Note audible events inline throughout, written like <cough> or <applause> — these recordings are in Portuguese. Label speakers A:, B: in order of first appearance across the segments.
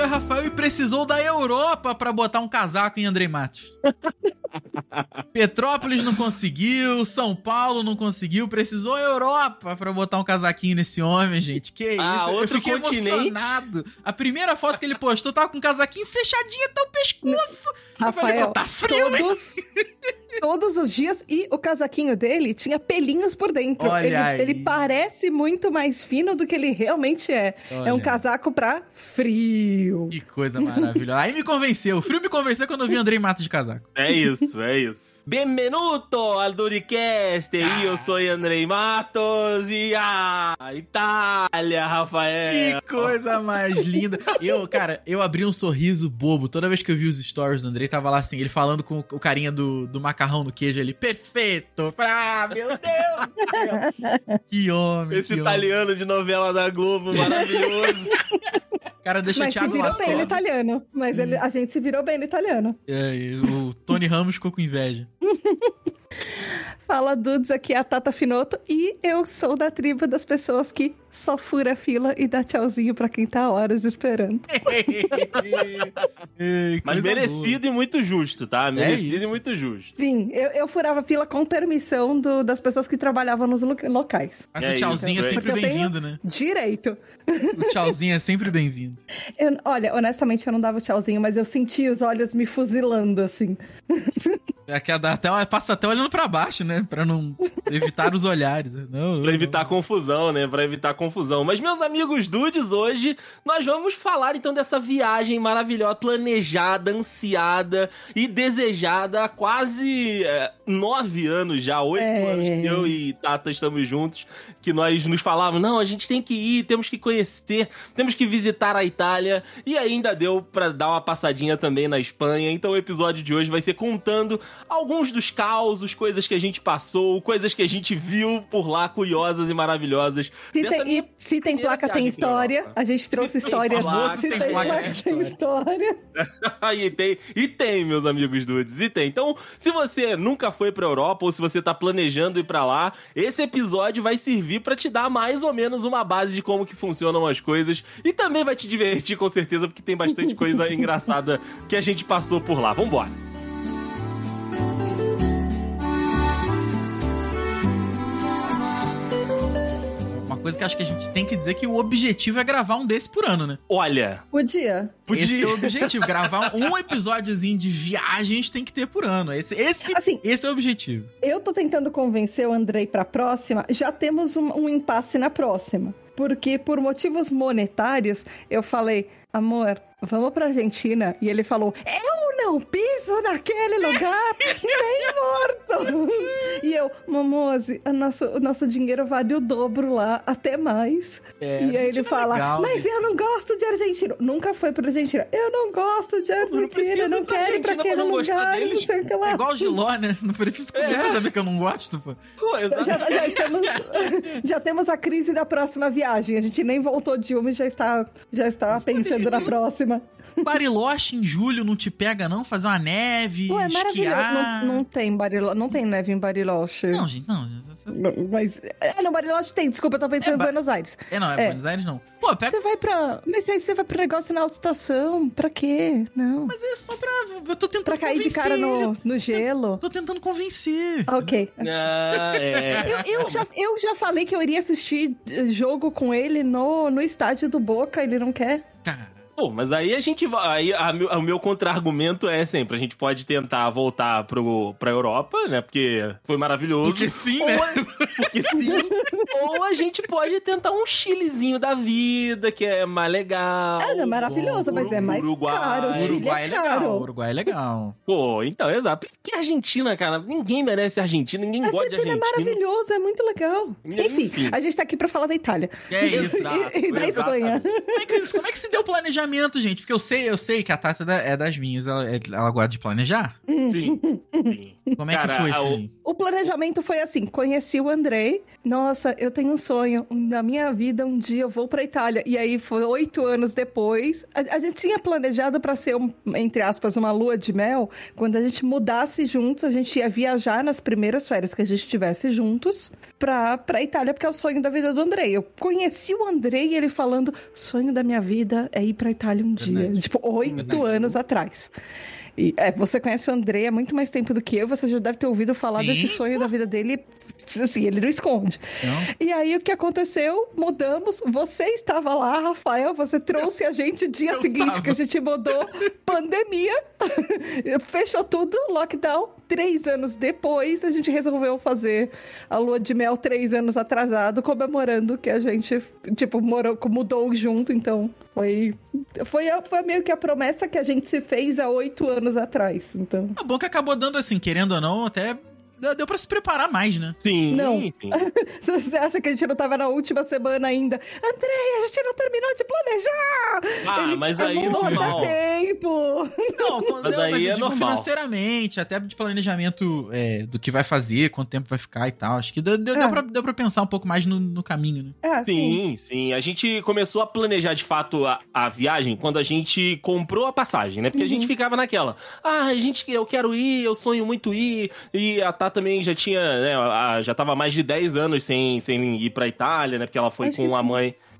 A: É o Rafael e precisou da Europa pra botar um casaco em Andrei Matos. <laughs> Petrópolis não conseguiu, São Paulo não conseguiu, precisou a Europa pra botar um casaquinho nesse homem, gente. Que
B: Ah,
A: isso?
B: outro
A: Eu fiquei
B: continente.
A: emocionado. A primeira foto que ele postou tava com um casaquinho fechadinho até o pescoço. Eu falei,
C: Rafael,
A: pô, tá frio, né?
C: todos, todos os dias. E o casaquinho dele tinha pelinhos por dentro.
A: Olha
C: ele,
A: aí.
C: ele parece muito mais fino do que ele realmente é. É um
A: Olha.
C: casaco pra frio.
A: Que coisa maravilhosa. Aí me convenceu. O frio me convenceu quando eu vi o Andrei Matos de casaco.
B: É isso, é isso. Benvenuto al Duricast, io sou Andrei Matos e a Itália, Rafael.
A: Que coisa mais linda. Eu, cara, eu abri um sorriso bobo toda vez que eu vi os stories do Andrei. Tava lá assim, ele falando com o carinha do, do macarrão no queijo ali. Perfeito! Ah, meu Deus! que homem!
B: Esse
A: que
B: italiano de novela da Globo maravilhoso.
A: homem. <laughs> Cara, deixa
C: Mas se
A: Thiago
C: virou bem no italiano. Mas ele- a gente se virou bem no italiano.
A: É, o Tony Ramos ficou com inveja. <laughs>
C: Fala Dudes, aqui é a Tata Finoto e eu sou da tribo das pessoas que só fura a fila e dá tchauzinho pra quem tá horas esperando. <laughs>
B: Mas merecido e muito justo, tá? Merecido
A: isso.
B: e muito justo.
C: Sim, eu, eu furava a fila com permissão do- das pessoas que trabalhavam nos lo- locais.
A: Mas
B: É
A: o tchauzinho
B: isso,
A: é
B: é.
A: sempre bem-vindo, né?
C: Direito.
A: O tchauzinho é sempre bem-vindo. <laughs>
C: Olha, honestamente, eu não dava tchauzinho, mas eu senti os olhos me fuzilando, assim.
A: É que dá até, passa até olhando pra baixo, né? Pra não evitar os olhares. Não,
B: Pra evitar confusão, né? Pra evitar confusão. Mas, meus amigos dudes, hoje nós vamos falar então dessa viagem maravilhosa, planejada, ansiada e desejada há quase é, nove anos já, oito
C: É.
B: anos que eu e Tata estamos juntos, que nós nos falávamos, não, a gente tem que ir, temos que conhecer, temos que visitar a Itália, e ainda deu pra dar uma passadinha também na Espanha, então o episódio de hoje vai ser contando alguns dos causos, coisas que a gente passou, coisas que a gente viu por lá, curiosas e maravilhosas.
C: Se tem,
B: minha
C: se tem placa, tem história. A gente trouxe histórias. se
A: tem placa, tem
C: tem história. <laughs>
B: e tem, e tem, meus amigos dudes, e tem. Então, se você nunca foi pra Europa ou se você tá planejando ir pra lá, esse episódio vai servir pra te dar mais ou menos uma base de como que funcionam as coisas e também vai te divertir com certeza porque tem bastante coisa <laughs> engraçada que a gente passou por lá. Vambora.
A: Coisa que acho que a gente tem que dizer que o objetivo é gravar um desse por ano, né?
B: Olha,
C: Podia.
A: Esse é o objetivo. gravar um <laughs> episódiozinho de viagem a gente tem que ter por ano. Esse, esse,
C: Assim,
A: esse é o objetivo.
C: eu tô tentando convencer o Andrei pra próxima. Já temos um, um impasse na próxima. Porque por motivos monetários, eu falei, amor, vamos pra Argentina. E ele falou, eu não piso naquele lugar, nem morto. <laughs> e eu, Momose, o nosso, o nosso dinheiro vale o dobro lá, até mais.
A: É,
C: e aí ele
A: é
C: fala,
A: legal,
C: mas
A: gente.
C: eu não gosto de Argentina. Nunca foi pra Argentina. Eu não gosto de Argentina,
B: precisa
C: não
B: pra
C: quero ir pra aquele
B: não
C: lugar, não
B: deles.
C: sei o que lá.
A: É igual o Giló, né? Não precisa <laughs> pra saber que eu não gosto, pô.
B: pô.
C: Já, já estamos, <laughs> já temos a crise da próxima viagem. A gente nem voltou de uma e já está, já está pensando na próxima. <laughs>
A: Bariloche em julho não te pega, não? Fazer uma neve,
C: Ué, é maravilhoso.
A: esquiar.
C: Não, não tem Bariloche, não tem neve em Bariloche.
A: Não, gente, não.
C: Mas. É, não, Bariloche tem, desculpa, eu tô pensando
A: É,
C: em
A: ba-
C: Buenos Aires.
A: É, não, é,
C: É.
A: Buenos Aires não. Pô, pega.
C: Você vai pra. Mas aí você vai pro negócio na autoestação. Pra quê? Não.
A: Mas é só pra. Eu tô tentando
C: Pra cair de
A: convencer
C: cara
A: ele.
C: no, no gelo.
A: Tô tentando convencer.
C: Ok.
B: Ah, é.
C: Eu, eu já, eu já falei que eu iria assistir eh, jogo com ele no, no estádio do Boca, ele não quer.
A: Cara.
B: Pô, mas aí a gente vai. Aí o meu contra-argumento é sempre: a gente pode tentar voltar pro, pra Europa, né? Porque foi maravilhoso.
A: Porque sim,
B: Ou
A: né?
B: a- Porque sim. Ou a gente pode tentar um chilezinho da vida, que é mais legal.
C: É, não, maravilhoso, mas é mais
B: Uruguai.
C: caro. O Chile
A: Uruguai é,
C: é caro.
A: legal. Uruguai é legal.
B: Pô, então, exato. Que Argentina, cara? Ninguém merece Argentina, ninguém
C: A
B: gosta de
C: Argentina é
B: Argentina.
C: maravilhoso, é muito legal. Enfim,
B: Enfim.
C: a gente tá aqui pra falar da Itália.
A: É isso. <laughs>
B: Exato,
C: e da
B: exato.
C: Espanha.
A: Como é, que, como é que se deu o planejamento planejamento, gente. Porque eu sei, eu sei que a Tata é é das minhas. Ela, ela gosta de planejar.
B: Sim. sim.
A: Como é
B: Cara,
A: que foi,
B: a-
A: assim?
C: O planejamento foi assim: conheci o Andrei. Nossa, eu tenho um sonho. Na minha vida, um dia eu vou pra Itália. E aí, foi oito anos depois. A, a gente tinha planejado pra ser, um, entre aspas, uma lua de mel. Quando a gente mudasse juntos, a gente ia viajar nas primeiras férias que a gente estivesse juntos pra, pra Itália, porque é o sonho da vida do Andrei. Eu conheci o Andrei ele falando: sonho da minha vida é ir pra Itália um dia.
A: Verdade.
C: Tipo, oito anos atrás. E, é, você conhece o André há muito mais tempo do que eu, você já deve ter ouvido falar
A: Sim,
C: desse sonho da vida dele. Assim, ele não esconde.
A: Não?
C: E aí, o que aconteceu? Mudamos. Você estava lá, Rafael. Você trouxe a gente dia
A: Eu
C: seguinte
A: tava.
C: que a gente mudou. <laughs> Pandemia. <laughs> Fechou tudo, lockdown. Três anos depois, a gente resolveu fazer a lua de mel três anos atrasado, comemorando que a gente, tipo, morou, mudou junto. Então, foi, foi, foi meio que a promessa que a gente se fez há oito anos atrás. Então.
A: É bom que acabou dando assim, querendo ou não, até deu pra se preparar mais, né?
B: Sim,
C: Não.
B: sim. <laughs>
C: Você acha que a gente não tava na última semana ainda? Andrei, a gente não terminou de planejar!
B: Ah,
C: Ele-
B: mas aí é normal.
C: tempo!
A: Não, quando,
B: Mas
A: não,
B: aí
A: mas eu
B: é
A: digo
B: normal.
A: financeiramente, até de planejamento é, do que vai fazer, quanto tempo vai ficar e tal. Acho que deu, deu,
C: É.
A: deu, pra, deu pra pensar um pouco mais no, no caminho, né?
C: Ah, sim.
B: Sim, sim. A gente começou a planejar de fato a, a viagem quando a gente comprou a passagem, né? Porque a gente ficava naquela. Ah, a gente, eu quero ir, eu sonho muito ir. E a Também já tinha, né? já tava há mais de 10 anos sem, sem ir pra Itália, né? Porque ela foi
C: Acho
B: com a
C: sim.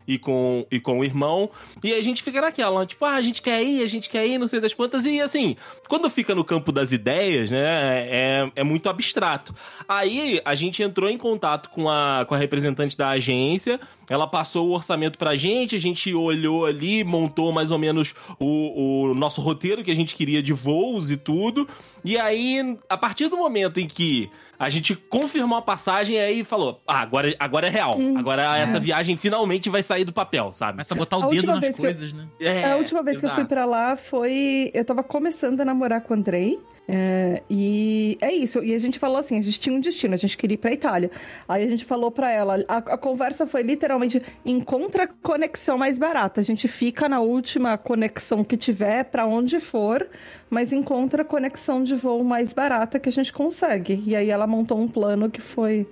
B: E com, e com o irmão. E a gente fica naquela, tipo, ah, a gente quer ir, a gente quer ir, não sei das quantas. E assim, quando fica no campo das ideias, né, é, é muito abstrato. Aí a gente entrou em contato com a, com a representante da agência, ela passou o orçamento pra gente, a gente olhou ali, montou mais ou menos o, o nosso roteiro que a gente queria de voos e tudo. E aí, a partir do momento em que a gente confirmou a passagem, aí falou: ah, agora, agora é real.
C: Hum.
B: Agora essa viagem finalmente vai sair do papel, sabe?
A: Começa a botar o
C: A
A: dedo nas
C: que eu-
A: coisas, né?
B: É,
C: a última vez que eu fui
B: exato.
C: pra lá foi. Eu tava começando a namorar com o Andrei. é, e é isso. E a gente falou assim: a gente tinha um destino, a gente queria ir pra Itália. Aí a gente falou pra ela: a, a conversa foi literalmente: encontra a conexão mais barata. A gente fica na última conexão que tiver, pra onde for, mas encontra a conexão de voo mais barata que a gente consegue. E aí ela montou um plano que foi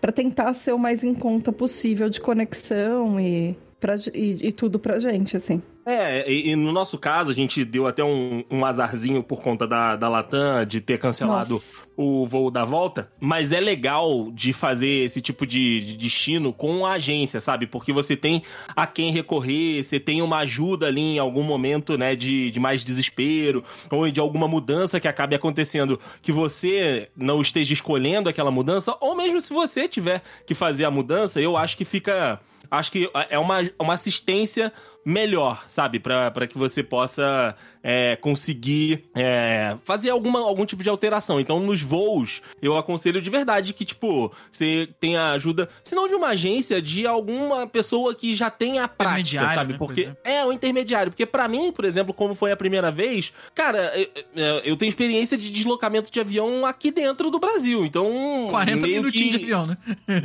C: pra tentar ser o mais em conta possível de conexão e, pra, e, e tudo pra gente, assim.
B: É, e, e no nosso caso, a gente deu até um, um azarzinho por conta da, da Latam de ter cancelado
C: Nossa.
B: o voo da volta, mas é legal de fazer esse tipo de, de destino com a agência, sabe? Porque você tem a quem recorrer, você tem uma ajuda ali em algum momento, né, de, de mais desespero, ou de alguma mudança que acabe acontecendo que você não esteja escolhendo aquela mudança, ou mesmo se você tiver que fazer a mudança, eu acho que fica. Acho que é uma, uma assistência melhor, sabe? Pra pra que você possa é, conseguir é, fazer alguma, algum tipo de alteração. Então, nos voos, eu aconselho de verdade que, tipo, você tenha ajuda, se não de uma agência, de alguma pessoa que já tenha a prática,
A: Intermediário,
B: sabe?
A: né,
B: Porque é o intermediário. Porque pra mim, por exemplo, como foi a primeira vez, cara, eu, eu- tenho experiência de deslocamento de avião aqui dentro do Brasil. Então.
A: 40
B: meio
A: minutinhos
B: que-
A: de avião, né?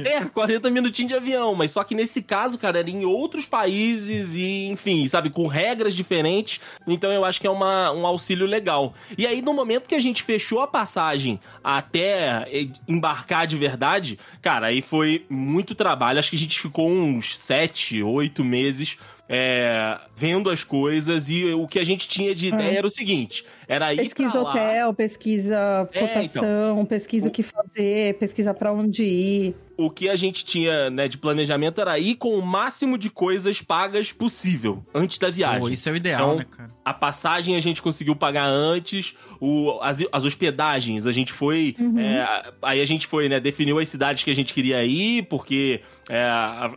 B: é, 40 minutinhos de avião, mas só que nesse caso, cara, era em outros países e, enfim, sabe, com regras diferentes. Então eu acho que é uma, um auxílio legal. E aí, no momento que a gente fechou a passagem até eh, embarcar de verdade, cara, aí foi muito trabalho. Acho que a gente ficou uns 7, 8 meses. é, vendo as coisas e o que a gente tinha de ideia era o seguinte: era ir
C: Pesquisa hotel, pesquisa
B: É,
C: cotação, pesquisa o que fazer, pesquisa pra onde ir.
B: O que a gente tinha né, de planejamento era ir com o máximo de coisas pagas possível antes da viagem.
A: Pô, isso é o ideal,
B: Então,
A: né, cara?
B: A passagem a gente conseguiu pagar antes, o, as, as hospedagens a gente foi. é, aí a gente foi, né? Definiu as cidades que a gente queria ir, porque é,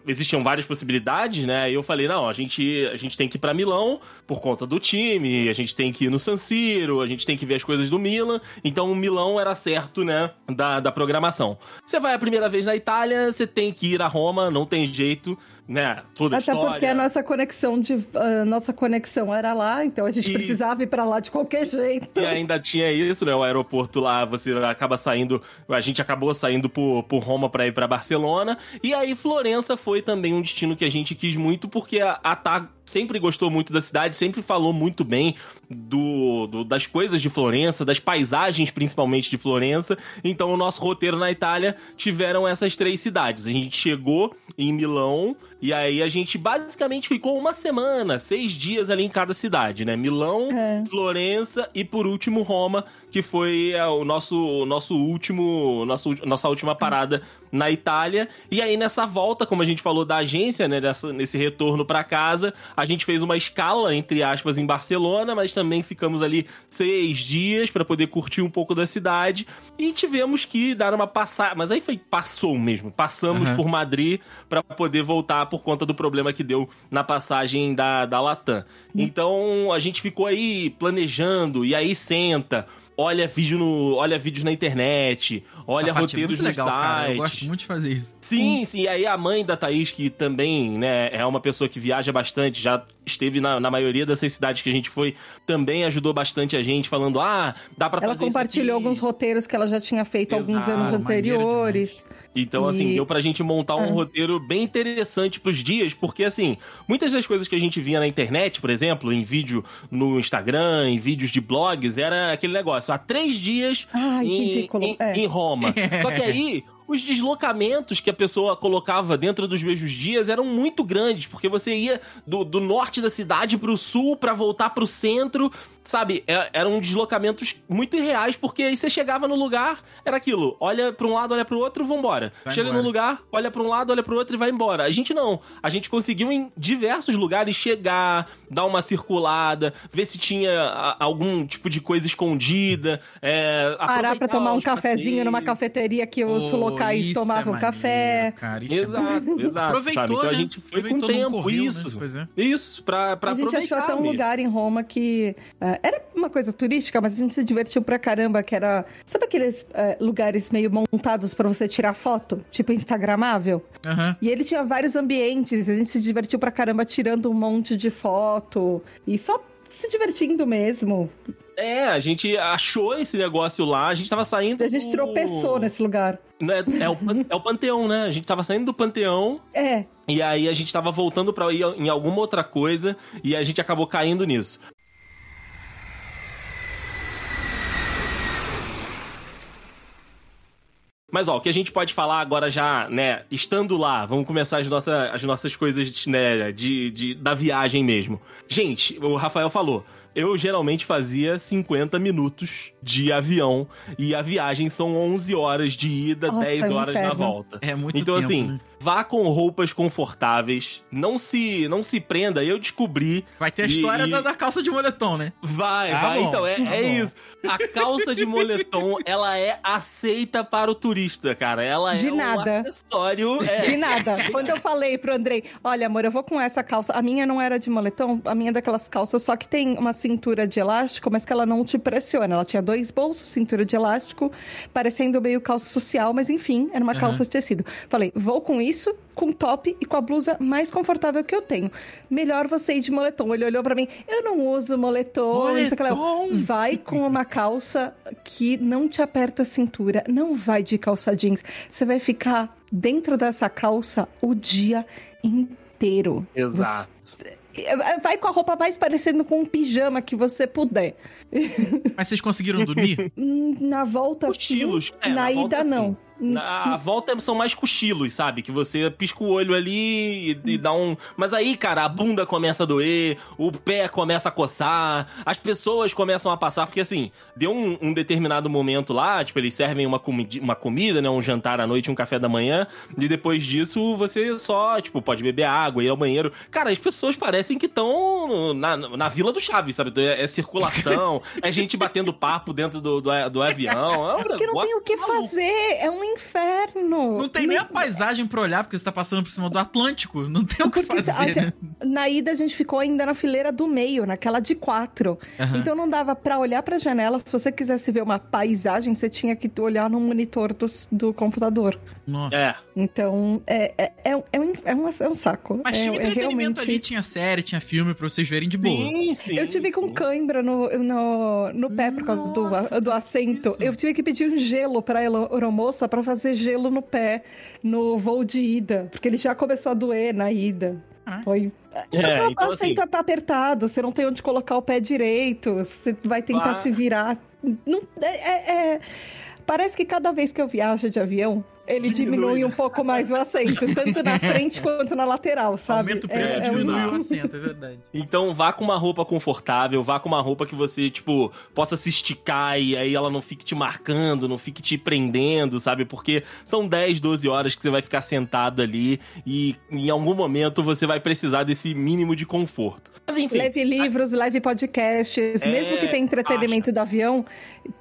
B: existiam várias possibilidades, né? E eu falei: não, a gente, a gente tem que ir pra Milão por conta do time, a gente tem que ir no San Siro, a gente tem que ver as coisas do Milan. Então o Milão era certo, né? Da, da programação. Você vai a primeira vez na Itália, você tem que ir a Roma, não tem jeito, né? Toda a
C: Até
B: história.
C: porque a nossa conexão de a nossa conexão era lá, então a gente
B: Isso.
C: precisava ir pra lá de qualquer jeito.
B: E ainda tinha isso, né? O aeroporto lá, você acaba saindo. A gente acabou saindo por, por Roma pra ir pra Barcelona. E aí, Florença foi também um destino que a gente quis muito, porque a, a Tá sempre gostou muito da cidade, sempre falou muito bem do, do, das coisas de Florença, das paisagens principalmente de Florença. Então, o nosso roteiro na Itália tiveram essas três cidades. A gente chegou em Milão e aí a gente basicamente ficou uma semana, seis dias ali em cada cidade, né? Milão,
C: É.
B: Florença e por último Roma, que foi é, o nosso, o nosso último, nosso, nossa última parada na Itália. E aí nessa volta, como a gente falou da agência, né, nessa, nesse retorno pra casa, a gente fez uma escala entre aspas em Barcelona, mas também ficamos ali seis dias pra poder curtir um pouco da cidade e tivemos que dar uma passada, mas aí foi passou mesmo, passamos
A: Aham.
B: por Madrid pra poder voltar por conta do problema que deu na passagem da, da Latam. Então a gente ficou aí planejando e aí senta, olha vídeo no, olha vídeos na internet, olha
A: Essa parte é
B: roteiros
A: muito
B: nos
A: legal, cara. Eu
B: sites.
A: gosto muito de fazer isso.
B: Sim, sim. E aí a mãe da Thaís, que também né, é uma pessoa que viaja bastante, já esteve na, na maioria dessas cidades que a gente foi, também ajudou bastante a gente, falando: ah, dá pra
C: Ela
B: fazer isso
C: compartilhou
B: aqui.
C: alguns roteiros que ela já tinha feito alguns
B: Exato,
C: anos
A: maneiro
C: anteriores.
B: Então,
C: E-
B: assim, deu pra gente montar um
C: É.
B: roteiro bem interessante pros dias, porque, assim, muitas das coisas que a gente via na internet, por exemplo, em vídeo no Instagram, em vídeos de blogs, era aquele negócio: há três dias
C: Ai,
B: em,
C: ridículo.
B: em-
C: É.
B: em Roma. <laughs> Só que aí. Os deslocamentos que a pessoa colocava dentro dos mesmos dias eram muito grandes, porque você ia do, do norte da cidade pro sul pra voltar pro centro, sabe? É- eram deslocamentos muito irreais, porque aí você chegava no lugar, era aquilo: olha pra um lado, olha pro outro, vambora.
A: Vai
B: Chega
A: embora.
B: no lugar, olha pra um lado, olha pro outro e vai embora. A gente não. A gente conseguiu em diversos lugares chegar, dar uma circulada, ver se tinha a- algum tipo de coisa escondida. É,
C: Parar pra tomar um cafezinho numa
B: passeios.
C: cafeteria que os
A: Pô,
C: locais
A: isso
C: tomavam
A: é
C: café.
A: maneiro, cara, isso é maneiro.
B: Exato, exato.
A: Aproveitou,
B: sabe? Então
A: né?
B: a gente foi com
A: Aproveitou, não
B: tempo,
A: correu,
B: isso.
A: Né? Pois é.
B: Isso, pra, pra
C: a gente achou até um
B: mesmo.
C: lugar em Roma que eh, era uma coisa turística, mas a gente se divertiu pra caramba, que era... Sabe aqueles eh, lugares meio montados pra você tirar foto? Tipo instagramável?
A: Aham.
C: E ele tinha vários ambientes, a gente se divertiu pra caramba tirando um monte de foto. E só se divertindo mesmo.
B: É, a gente achou esse negócio lá, a gente tava saindo.
C: A gente
B: do-
C: tropeçou nesse lugar.
B: Né, É, o, é o Panteão, né? A gente tava saindo do Panteão
C: É,
B: e aí a gente tava voltando pra ir em alguma outra coisa e a gente acabou caindo nisso. Mas ó, o que a gente pode falar agora já, né, estando lá, vamos começar as, nossas as nossas coisas, né, de, de, da viagem mesmo. Gente, o Rafael falou, eu geralmente fazia 50 minutos de avião e a viagem são 11 horas de ida,
C: Nossa,
B: 10
C: é
B: horas na volta.
A: É muito
B: então,
A: tempo,
B: assim,
A: né?
B: Vá com roupas confortáveis, não se não se prenda. Eu descobri.
A: Vai ter a história
B: e-
A: da, da calça de moletom, né?
B: Vai,
A: Ah,
B: vai.
A: bom,
B: então, é,
A: tá
B: é isso. A calça de moletom, <laughs> ela é aceita para o turista, cara. Ela
C: De
B: é um
C: nada.
B: acessório. <laughs> É,
C: de nada. Quando eu falei pro Andrei, olha, amor, eu vou com essa calça. A minha não era de moletom, a minha é daquelas calças só que tem uma cintura de elástico, mas que ela não te pressiona. Ela tinha dois bolsos, cintura de elástico, parecendo meio calça social, mas enfim, era uma
A: Aham.
C: calça de tecido. Falei, vou com isso, com top e com a blusa mais confortável que eu tenho. Melhor você ir de moletom. Ele olhou pra mim, eu não uso moletom. isso.
A: Moletom?
C: Vai com uma calça que não te aperta a cintura. Não vai de calça jeans. Você vai ficar dentro dessa calça o dia inteiro.
B: Exato.
C: Você- Vai com a roupa mais parecendo com um pijama que você puder.
A: Mas vocês conseguiram dormir? <laughs>
C: Na volta,
B: Cochilos.
C: sim.
B: É,
C: na,
B: na
C: ida,
B: volta, sim.
C: não.
B: Na a volta são mais cochilos, sabe? Que você pisca o olho ali e, e dá um. Mas aí, cara, a bunda começa a doer, o pé começa a coçar, as pessoas começam a passar, porque assim, deu um, um determinado momento lá, tipo, eles servem uma, comidi uma comida, né? Um jantar à noite, um café da manhã, e depois disso você só, tipo, pode beber água, ir ao banheiro. Cara, as pessoas parecem que estão na, na Vila do Chaves, sabe? É, é circulação, <laughs> é gente batendo papo dentro do, do, do avião. É um
C: Porque não tem o que
B: maluco.
C: fazer. É um inferno.
A: Não tem nem a paisagem pra olhar, porque você tá passando por cima do Atlântico. Não tem o que
C: Porque a
A: fazer, <laughs> né?
C: na ida a gente ficou ainda na fileira do meio, naquela de quatro.
A: Aham.
C: Então não dava pra olhar pra janela. Se você quisesse ver uma paisagem, você tinha que olhar no monitor do, do computador.
A: Nossa.
B: É.
C: Então é, é, é, um- é, um, é, um, é um saco.
A: Mas
C: é,
A: tinha
C: é
A: entretenimento
C: realmente-
A: ali, tinha série, tinha filme pra vocês verem de boa.
B: Sim, sim.
C: Eu tive com cãibra no, no, no pé por causa do,
A: Nossa,
C: do assento.
A: isso.
C: Eu tive que pedir um gelo pra ela- aeromoça pra fazer gelo no pé no voo de ida. Porque ele já começou a doer na ida. Foi.
B: É,
C: o
B: então assim,
C: assento é apertado, você não tem onde colocar o pé direito, você vai tentar
B: Claro.
C: se virar. Não, é, é- é- Parece que cada vez que eu viajo de avião, ele
B: Diminui.
C: diminui, um pouco mais o assento, tanto na frente quanto na lateral, sabe?
A: Aumenta o preço,
C: É- é
A: diminui
C: um-
A: o assento, é verdade.
B: Então vá com uma roupa confortável, vá com uma roupa que você, tipo, possa se esticar e aí ela não fique te marcando, não fique te prendendo, sabe? Porque são 10, 12 horas que você vai ficar sentado ali e em algum momento você vai precisar desse mínimo de conforto. Mas enfim,
C: Leve livros, leve podcasts,
B: É,
C: mesmo que tenha entretenimento do avião,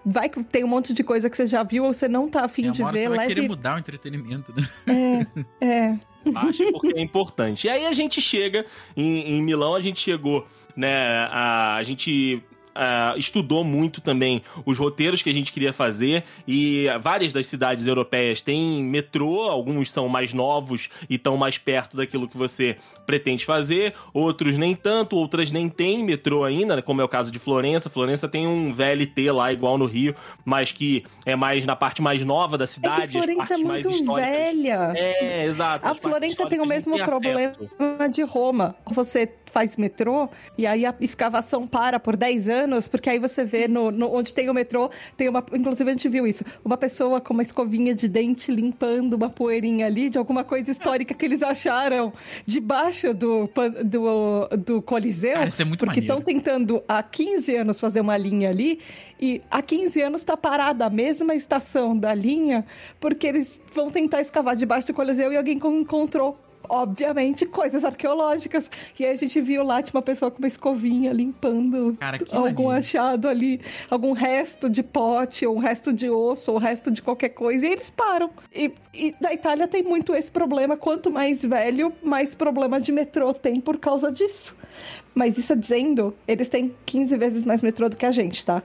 C: vai que tem um monte de coisa que você já viu ou você não tá afim
A: É,
C: de ver,
A: você vai querer
C: leve.
A: Mudar o entretenimento, né?
C: É,
B: baixe porque é importante. E aí a gente chega em, em Milão, a gente chegou, né? A, a gente. Ah, estudou muito também os roteiros que a gente queria fazer e várias das cidades europeias têm metrô, alguns são mais novos e estão mais perto daquilo que você pretende fazer, outros nem tanto, outras nem têm metrô ainda, né, como é o caso de Florença. Florença tem um VLT lá igual no Rio, mas que é mais na parte mais nova da
C: é
B: cidade,
C: que Florença é muito velha.
B: É, exato.
C: A Florença tem o mesmo
B: têm
C: problema
B: acesso.
C: de Roma. Você faz metrô e aí a escavação para por 10 anos, porque aí você vê no, no- onde tem o metrô, tem uma. Inclusive, a gente viu isso. Uma pessoa com uma escovinha de dente limpando uma poeirinha ali de alguma coisa histórica que eles acharam debaixo do, do, do Coliseu.
A: Cara, isso é muito
C: porque estão tentando há 15 anos fazer uma linha ali. E há 15 anos está parada a mesma estação da linha, porque eles vão tentar escavar debaixo do Coliseu e alguém encontrou, obviamente, coisas arqueológicas. E aí a gente viu lá, tipo, uma pessoa com uma escovinha limpando
A: Cara,
C: algum
A: maneiro.
C: achado ali, algum resto de pote, ou um resto de osso, ou um resto de qualquer coisa. E eles param. E, e na Itália tem muito esse problema. Quanto mais velho, mais problema de metrô tem por causa disso. Mas isso é dizendo, eles têm 15 vezes mais metrô do que a gente, tá?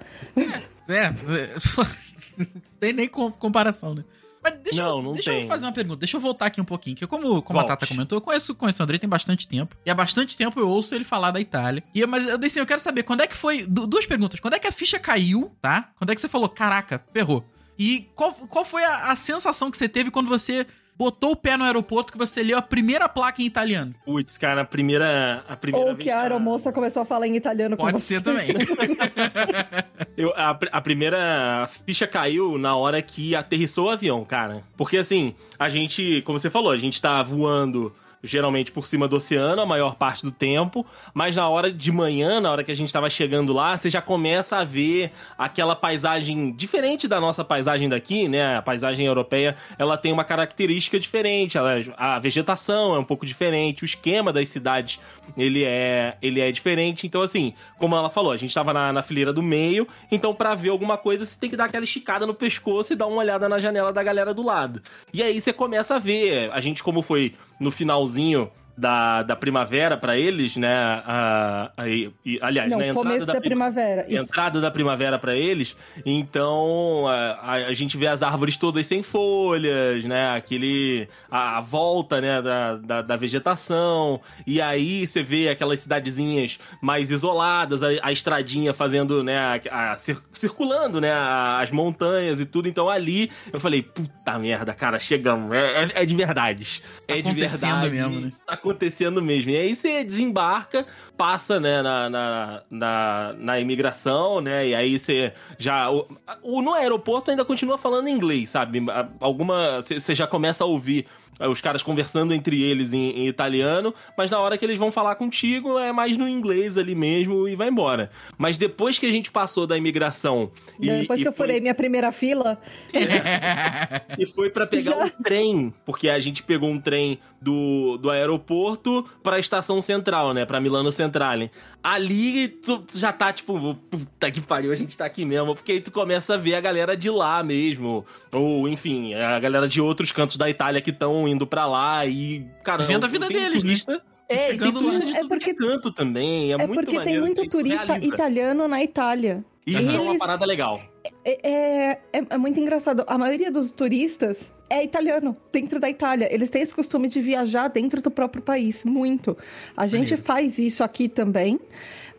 A: É, é, <laughs> tem nem com- comparação, né? Mas deixa,
B: Não,
A: eu,
B: não
A: deixa
B: tem.
A: eu fazer uma pergunta. Deixa eu voltar aqui um pouquinho. Que como, como a. Tata comentou, eu conheço, conheço o André tem bastante tempo. E há bastante tempo eu ouço ele falar da Itália. E, eu- mas eu, assim, eu quero saber, quando é que foi... du- duas perguntas. Quando é que a ficha caiu, tá? Quando é que você falou, caraca, ferrou? E qual, qual foi a, a sensação que você teve quando você botou o pé no aeroporto que você leu a primeira placa em italiano?
B: Putz, cara, a primeira. A primeira
C: Ou
B: vez
C: que a aeromoça começou a falar em italiano com
A: Pode
C: você.
A: ser também. <laughs>
B: Eu, a, a primeira ficha caiu na hora que aterrissou o avião, cara. Porque assim, a gente, como você falou, a gente tá voando geralmente por cima do oceano a maior parte do tempo, mas na hora de manhã, na hora que a gente tava chegando lá, você já começa a ver aquela paisagem diferente da nossa paisagem daqui, né? A paisagem europeia, ela tem uma característica diferente, ela- a vegetação é um pouco diferente, o esquema das cidades, ele é, ele é diferente. Então, assim, como ela falou, a gente tava na, na fileira do meio, então pra ver alguma coisa você tem que dar aquela esticada no pescoço e dar uma olhada na janela da galera do lado. E aí você começa a ver, a gente como foi no finalzinho da, da primavera pra eles, né? A, a- e- aliás,
C: Não,
B: na entrada
C: começo da,
B: prim-
C: primavera. Isso.
B: entrada da primavera pra eles. Então a, gente vê as árvores todas sem folhas, né? Aquele a, a volta, né, da, da, da vegetação. E aí você vê aquelas cidadezinhas mais isoladas, a, a estradinha fazendo, né, a, a- cir- circulando, né, a- as montanhas e tudo. Então ali eu falei, puta merda, cara, chegamos. É, é- é de verdade.
A: Tá
B: é de verdade.
A: mesmo, né?
B: Tá acontecendo mesmo. E aí você desembarca, passa, né, na, na, na, na imigração, né? E aí você já. O, o- no aeroporto ainda continua falando inglês, sabe? A- Alguma. Você já começa a ouvir eh, os caras conversando entre eles em, em italiano, mas na hora que eles vão falar contigo é mais no inglês ali mesmo e vai embora. Mas depois que a gente passou da imigração e,
C: Depois
B: e
C: que eu
B: foi-
C: furei minha primeira fila,
B: e foi pra pegar
C: Já.
B: um trem, porque a gente pegou um trem do, do aeroporto pra estação central, né? Pra Milano Centrale. Ali tu já tá tipo, puta que pariu, a gente tá aqui mesmo. Porque aí tu começa a ver a galera de lá mesmo. Ou, enfim, a galera de outros cantos da Itália que estão indo pra lá e, cara.
A: Vendo a vida
B: tem
A: deles, né?
B: turista, É, e tem turista
A: lá.
B: de
C: É
B: tudo
C: porque-
B: que é canto também. É,
C: é
B: muito
C: porque tem
B: maneiro
C: muito
B: que
C: turista
B: realiza.
C: italiano na Itália.
B: Isso é uma
C: Eles-
B: parada legal.
C: É, é, é muito engraçado. A maioria dos turistas é italiano, dentro da Itália. Eles têm esse costume de viajar dentro do próprio país, muito. A gente
A: Maneiro.
C: faz isso aqui também,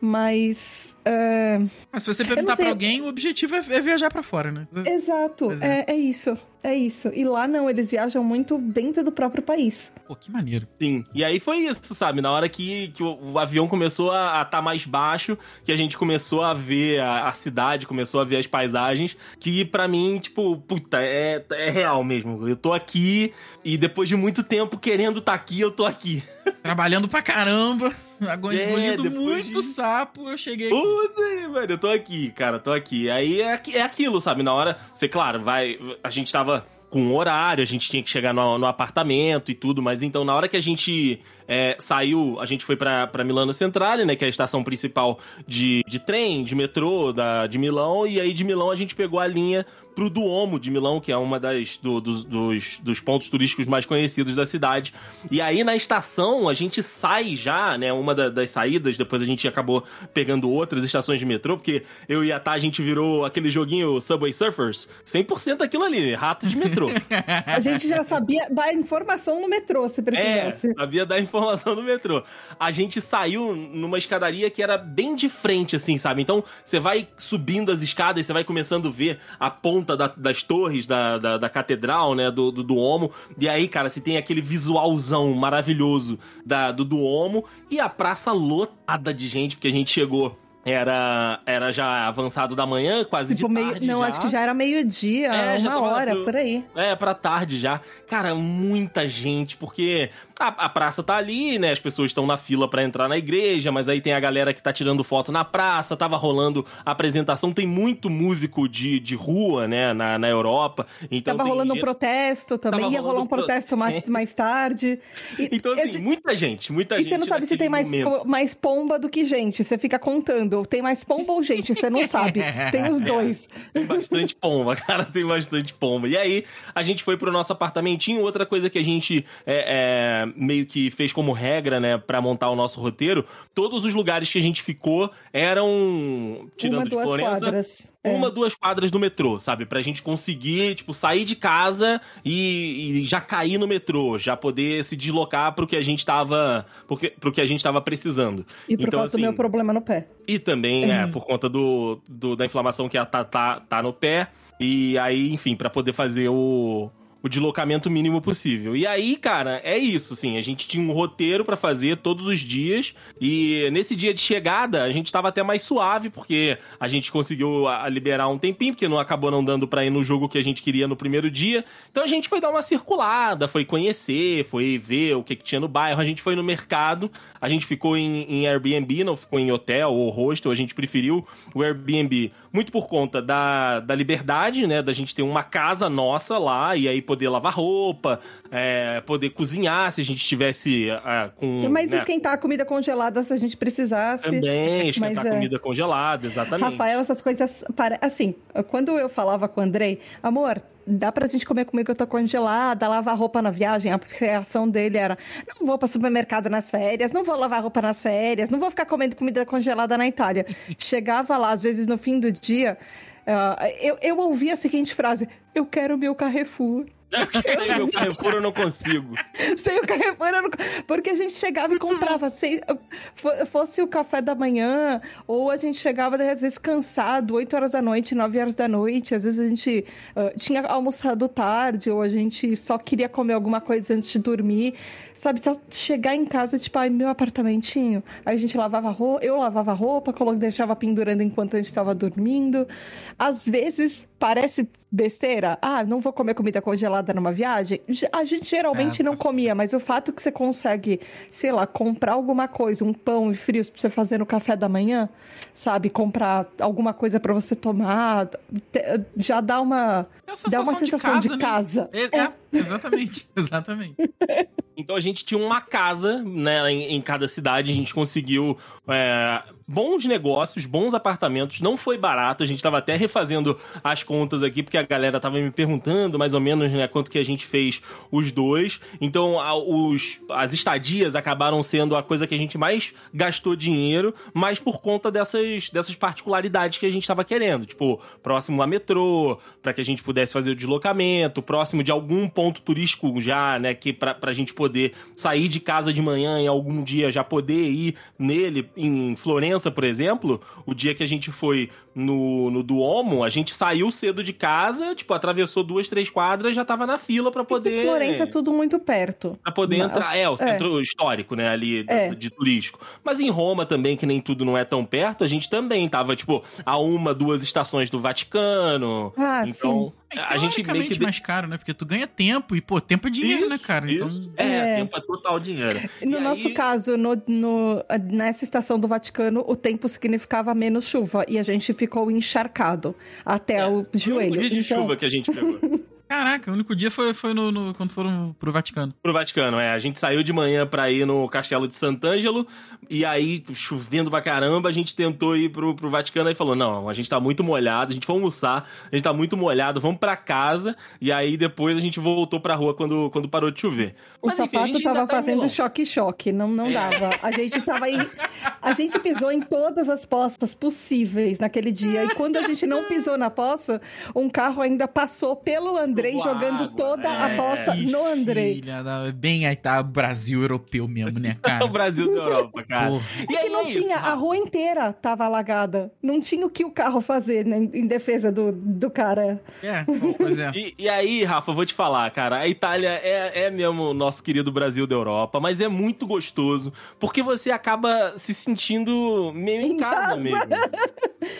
C: mas. É,
A: Mas se você perguntar pra alguém, o objetivo é, é viajar pra fora, né?
C: Exato,
A: é.
C: é, é isso. É isso. E lá não, eles viajam muito dentro do próprio país.
A: Pô, que maneiro.
B: Sim, e aí foi isso, sabe? Na hora que, que o, o avião começou a estar mais baixo, que a gente começou a ver a, a cidade, começou a ver as paisagens, que pra mim, tipo, puta, é, é real mesmo. Eu tô aqui e depois de muito tempo querendo estar aqui, eu tô aqui.
A: Trabalhando pra caramba, ago-
B: É,
A: muito
B: de-
A: sapo, eu cheguei aqui.
B: Puta, velho, eu tô aqui, cara, tô aqui. Aí é, é aquilo, sabe? Na hora, você, claro, vai. A gente tava com horário, a gente tinha que chegar no, no apartamento e tudo, mas então na hora que a gente é, saiu, a gente foi pra, pra Milano Centrale, né? Que é a estação principal de, de trem, de metrô da, de Milão, e aí de Milão a gente pegou a linha pro Duomo de Milão, que é uma das do- dos, dos, dos pontos turísticos mais conhecidos da cidade. E aí na estação a gente sai já, né? Uma da- das saídas, depois a gente acabou pegando outras estações de metrô, porque eu e a Tá, a gente virou aquele joguinho Subway Surfers, 100% aquilo ali, rato de metrô. <laughs>
C: A gente já sabia dar informação no metrô, se
B: É,
C: precisasse.
B: sabia dar informação no metrô. A gente saiu numa escadaria que era bem de frente, assim, sabe? Então, você vai subindo as escadas, você vai começando a ver a ponta da- das torres da, da, da catedral, né? Do, do Duomo. E aí, cara, você tem aquele visualzão maravilhoso da, do Duomo e a praça lotada de gente, porque a gente chegou. Era, era já avançado da manhã, quase
C: Tipo,
B: de
C: meio,
B: tarde
C: não,
B: já.
C: acho que já era meio-dia,
B: É,
C: uma hora,
B: pro-
C: por aí.
B: É, pra tarde já. Cara, muita gente, porque a, a praça tá ali, né? As pessoas estão na fila pra entrar na igreja, mas aí tem a galera que tá tirando foto na praça, tava rolando a apresentação. Tem muito músico de, de rua, né, na, na Europa. Então
C: Tava rolando um
B: gente-
C: protesto também,
B: Tava
C: ia rolar um
B: pro-
C: protesto mais, mais tarde. E,
B: Então, assim, muita gente, muita
C: e
B: gente.
C: você não sabe se tem mais, mais pomba do que gente. Você fica contando. Tem mais pomba ou gente? Você não sabe. Tem os <laughs> dois.
B: Tem bastante pomba, cara, tem bastante pomba. E aí, a gente foi pro nosso apartamentinho. Outra coisa que a gente é, é, meio que fez como regra, né, pra montar o nosso roteiro, todos os lugares que a gente ficou eram, tirando
C: Uma,
B: de
C: duas
B: Florença,
C: quadras. É.
B: uma, duas quadras do metrô, sabe? Pra gente conseguir, tipo, sair de casa e, e já cair no metrô, já poder se deslocar pro que a gente tava, porque, pro que a gente tava precisando.
C: E por
B: Então,
C: causa
B: assim,
C: do meu problema no pé.
B: e também é por conta do, do- da inflamação que tá, tá, tá no pé. E aí, enfim, pra poder fazer o, o deslocamento mínimo possível. E aí, cara, é isso, assim. A gente tinha um roteiro pra fazer todos os dias. E nesse dia de chegada, a gente tava até mais suave, porque a gente conseguiu a- liberar um tempinho, porque não acabou não dando pra ir no jogo que a gente queria no primeiro dia. Então a gente foi dar uma circulada, foi conhecer, foi ver o que, que tinha no bairro. A gente foi no mercado, a gente ficou em, em Airbnb, não ficou em hotel ou hostel. A gente preferiu o Airbnb muito por conta da, da liberdade, né? Da gente ter uma casa nossa lá e aí poder lavar roupa, é, poder cozinhar se a gente estivesse ah, com.
C: Mas
B: né,
C: esquentar a comida congelada se a gente precisasse.
B: também, <laughs> esquentar
C: Mas, é.
B: comida congelada, exatamente.
C: Rafael, essas coisas. Para... Assim, quando eu falava com o Andrei, amor, dá pra gente comer comigo, eu tô congelada, lavar roupa na viagem. A reação dele era: não vou pra supermercado nas férias, não vou lavar roupa nas férias, não vou ficar comendo comida congelada na Itália. <laughs> Chegava lá, às vezes no fim do dia, ah, eu, eu ouvia a seguinte frase: eu quero meu Carrefour.
B: Sem meu Carrefour eu não consigo.
C: Sem o Carrefour, eu não- porque a gente chegava e comprava, sem, fo- fosse o café da manhã, ou a gente chegava, às vezes, cansado, 8 horas da noite, 9 horas da noite, às vezes a gente ah, tinha almoçado tarde, ou a gente só queria comer alguma coisa antes de dormir, sabe? Só chegar em casa, tipo, ai, meu apartamentinho, aí a gente lavava roupa, eu lavava roupa, deixava pendurando enquanto a gente estava dormindo. Às vezes, parece besteira, ah, não vou comer comida congelada numa viagem. Ge- A gente geralmente
A: É,
C: não comia, mas o fato que você consegue, sei lá, comprar alguma coisa, um pão e frios pra você fazer no café da manhã, sabe? Comprar alguma coisa pra você tomar, já dá uma,
A: Tem a
C: dá uma
A: sensação de casa,
C: de
A: né?
C: casa.
A: É, é. Exatamente, <laughs> exatamente.
B: Então a gente tinha uma casa, né, em, em cada cidade, a gente conseguiu é, bons negócios, bons apartamentos, não foi barato, a gente tava até refazendo as contas aqui, porque a galera tava me perguntando mais ou menos, né, quanto que a gente fez os dois. Então a, os, as estadias acabaram sendo a coisa que a gente mais gastou dinheiro, mas por conta dessas, dessas particularidades que a gente tava querendo, tipo, próximo a metrô, para que a gente pudesse fazer o deslocamento, próximo de algum ponto turístico já, né, que pra, pra gente poder sair de casa de manhã em algum dia já poder ir nele em Florença Florença, por exemplo, o dia que a gente foi no, no Duomo, a gente saiu cedo de casa, tipo, atravessou duas, três quadras, já tava na fila para poder.
C: Florença é tudo muito perto.
B: Pra poder entrar. É, o centro é. histórico, né, ali é. de turístico. Mas em Roma também, que nem tudo não é tão perto, a gente também tava, tipo, a uma, duas estações do Vaticano.
C: Ah, então.
A: Sim. É, a gente meio que mais caro, né? Porque tu ganha tempo e, pô, tempo é dinheiro, né,
B: isso,
A: né, cara?
B: Então... É, é, tempo é total dinheiro. <laughs>
C: No e nosso aí... caso, no, no, nessa estação do Vaticano, o tempo significava menos chuva e a gente ficou encharcado até é, o joelho.
B: Foi um dia de então... chuva que a gente pegou. <laughs>
A: Caraca, o único dia foi, foi no, no, quando foram pro Vaticano.
B: Pro Vaticano, é. A gente saiu de manhã pra ir no Castelo de Sant'Angelo, e aí, chovendo pra caramba, a gente tentou ir pro, pro Vaticano e falou: não, a gente tá muito molhado, a gente foi almoçar, a gente tá muito molhado, vamos pra casa, e aí depois a gente voltou pra rua quando, quando parou de chover.
C: O Mas, sapato enfim, tava tá fazendo choque-choque, não, não dava. A gente tava aí. A gente pisou em todas as poças possíveis naquele dia, e quando a gente não pisou na poça, um carro ainda passou pelo André Andrei jogando água, toda é. a bossa no Andrei. Filha
A: da... Bem aí tá Brasil europeu mesmo, né, <laughs> cara?
B: o Brasil da Europa, cara. Porra.
C: E aí não é tinha, isso, a rua inteira tava alagada. Não tinha o que o carro fazer né, em defesa do, do cara.
A: É, pois é. <laughs>
B: E, e, aí, Rafa, vou te falar, cara, a Itália é, é mesmo o nosso querido Brasil da Europa, mas é muito gostoso, porque você acaba se sentindo meio em, em casa, casa mesmo.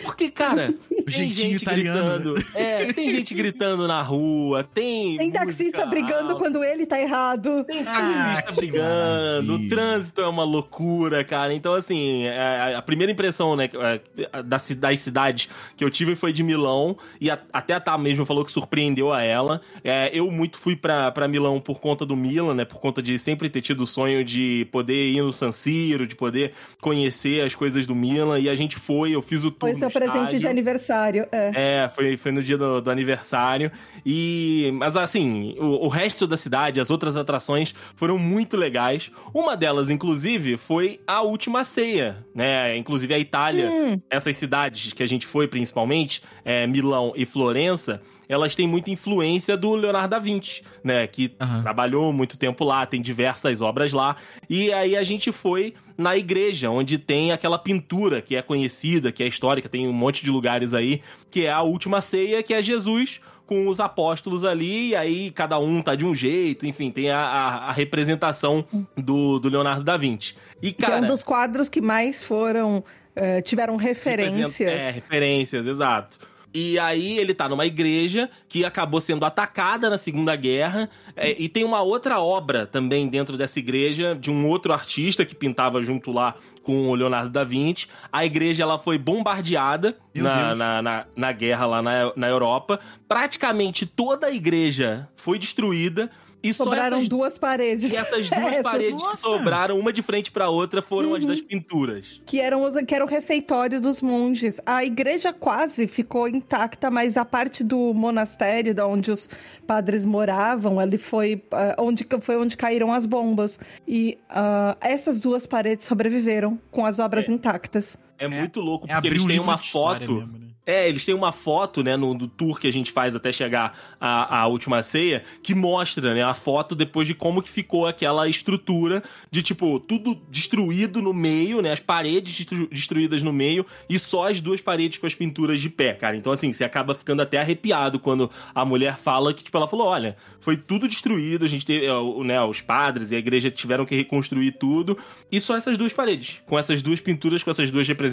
B: Porque, cara, <laughs> o tem gente italiano. gritando. É, tem gente gritando na rua, tem.
C: Tem taxista brigando quando ele tá errado.
B: Tem taxista ah, brigando, o trânsito é uma loucura, cara. Então, assim, a, a primeira impressão, né, é, da, das cidades que eu tive foi de Milão, e a, até a Tá mesmo falou que surpreendeu a ela. É, eu muito fui pra, pra Milão por conta do Milan, né, por conta de sempre ter tido o sonho de poder ir no San Siro, de poder conhecer as coisas do Milan, e a gente foi, eu fiz o tour
C: Foi seu presente
B: estádio.
C: de aniversário, é.
B: É, foi, foi no dia do, do aniversário, e... Mas, assim, o, o resto da cidade, as outras atrações foram muito legais. Uma delas, inclusive, foi a Última Ceia, né? Inclusive a Itália, hum. essas cidades que a gente foi, principalmente, é, Milão e Florença, elas têm muita influência do Leonardo da Vinci, né? Que uhum. trabalhou muito tempo lá, tem diversas obras lá. E aí a gente foi na igreja, onde tem aquela pintura que é conhecida, que é histórica, tem um monte de lugares aí, que é a última ceia, que é Jesus com os apóstolos ali, e aí cada um tá de um jeito, enfim, tem a, a, a representação do, do Leonardo da Vinci. E, cara,
C: que é um dos quadros que mais foram. Uh, tiveram referências.
B: É, referências, exato. E aí ele tá numa igreja que acabou sendo atacada na Segunda Guerra. É, e tem uma outra obra também dentro dessa igreja, de um outro artista que pintava junto lá com o Leonardo da Vinci. A igreja ela foi bombardeada na, na, na, na, guerra lá na, na Europa. Praticamente toda a igreja foi destruída.
C: E sobraram essas, duas paredes.
B: E essas <laughs> duas essas, paredes nossa. que sobraram, uma de frente para outra, foram uhum. as das pinturas.
C: Que eram os, que era o refeitório dos monges. A igreja quase ficou intacta, mas a parte do monastério, da onde os padres moravam, ali foi uh, onde foi onde caíram as bombas. E uh, essas duas paredes sobreviveram com as obras é. intactas.
B: É, é muito louco, é porque eles têm uma foto. Mesmo, né? É, eles têm uma foto, né, no do tour que a gente faz até chegar à, à última ceia, que mostra, né, a foto depois de como que ficou aquela estrutura de, tipo, tudo destruído no meio, né, as paredes destruídas no meio e só as duas paredes com as pinturas de pé, cara. Então, assim, você acaba ficando até arrepiado quando a mulher fala que, tipo, ela falou, olha, foi tudo destruído, a gente teve, é, né, os padres e a igreja tiveram que reconstruir tudo e só essas duas paredes, com essas duas pinturas, com essas duas representações,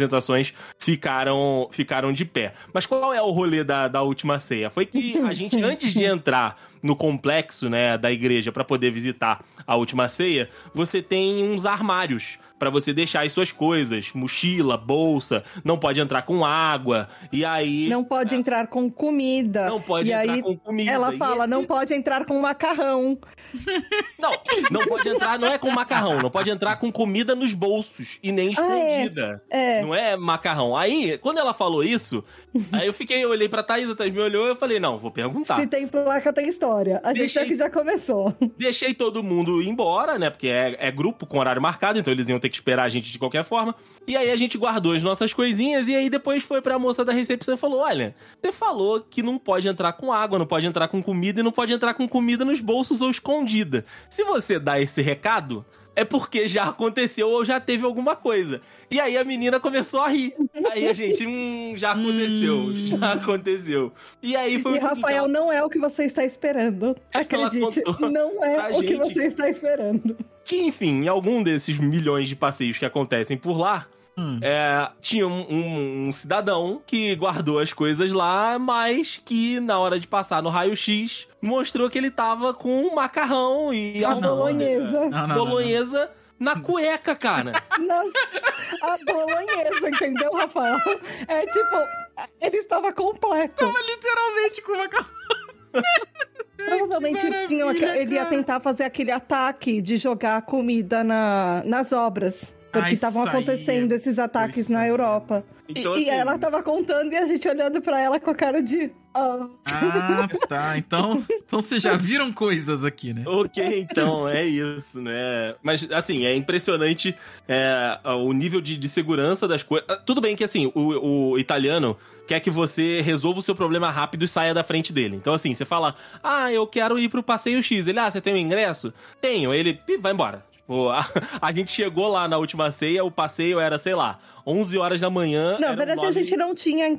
B: ficaram, ficaram de pé. Mas qual é o rolê da, da última ceia? Foi que a gente, <laughs> antes de entrar no complexo né, da igreja para poder visitar a última ceia, você tem uns armários pra você deixar as suas coisas, mochila, bolsa, não pode entrar com água. E aí
C: Não pode entrar com comida.
B: não pode
C: e
B: entrar
C: aí
B: com comida.
C: ela
B: E
C: fala,
B: aí-
C: não pode entrar com macarrão. <laughs>
B: Não, não pode entrar, não é com macarrão, não pode entrar com comida nos bolsos e nem
C: Ah, é.
B: escondida.
C: É.
B: Não é macarrão. Aí, quando ela falou isso, aí eu fiquei, eu olhei pra Thaís, a Thaís me olhou e eu falei, não, vou perguntar.
C: Se tem placa, tem história. A gente
B: Deixei-
C: aqui já começou.
B: Deixei todo mundo ir embora, né? Porque é, é grupo com horário marcado, então eles iam ter que esperar a gente de qualquer forma. E aí a gente guardou as nossas coisinhas e aí depois foi pra moça da recepção e falou: Olha, você falou que não pode entrar com água, não pode entrar com comida e não pode entrar com comida nos bolsos ou escondida. Se você dá esse recado. É porque já aconteceu ou já teve alguma coisa. E aí a menina começou a rir. Aí a gente, hum, já aconteceu,
A: Hum.
B: já aconteceu. E aí foi
C: E
B: o seguinte,
C: Rafael,
B: ela-
C: não é o que você está esperando.
B: Ela
C: Acredite, não é o que
B: gente.
C: você está esperando.
B: que, enfim, em algum desses milhões de passeios que acontecem por lá,
A: Hum.
B: é, tinha um, um- um cidadão que guardou as coisas lá, mas que na hora de passar no raio-x mostrou que ele tava com um macarrão e
A: Ah,
B: a
A: não.
C: Bolonhesa.
A: Não, não,
B: bolonhesa na cueca, cara.
C: Nossa, a bolonhesa, entendeu, Rafael? É tipo, ele estava completo.
A: Literalmente com macarrão. <laughs>
C: Provavelmente tinha uma- ele ia tentar fazer aquele ataque de jogar comida na, nas obras. Porque
A: Ah,
C: estavam
A: aí
C: acontecendo
A: é-
C: esses ataques na
A: aí.
C: Europa.
B: Então,
C: e, e
B: assim,
C: ela tava contando e a gente olhando pra ela com a cara de. "Ah".
A: Ah, tá. Então, então vocês já viram coisas aqui, né?
B: Ok, então, é isso, né? Mas, assim, é impressionante é, o nível de, de segurança das coisas. Tudo bem que, assim, o, o italiano quer que você resolva o seu problema rápido e saia da frente dele. Então, assim, você fala, ah, eu quero ir pro passeio X. Ele, ah, você tem um ingresso? Tenho. Ele, "Pi, vai embora. Tipo, a, <laughs> a gente chegou lá na última ceia, o passeio era, sei lá, 11 horas da manhã.
C: Não, na verdade a
B: nome-
C: gente não tinha uh,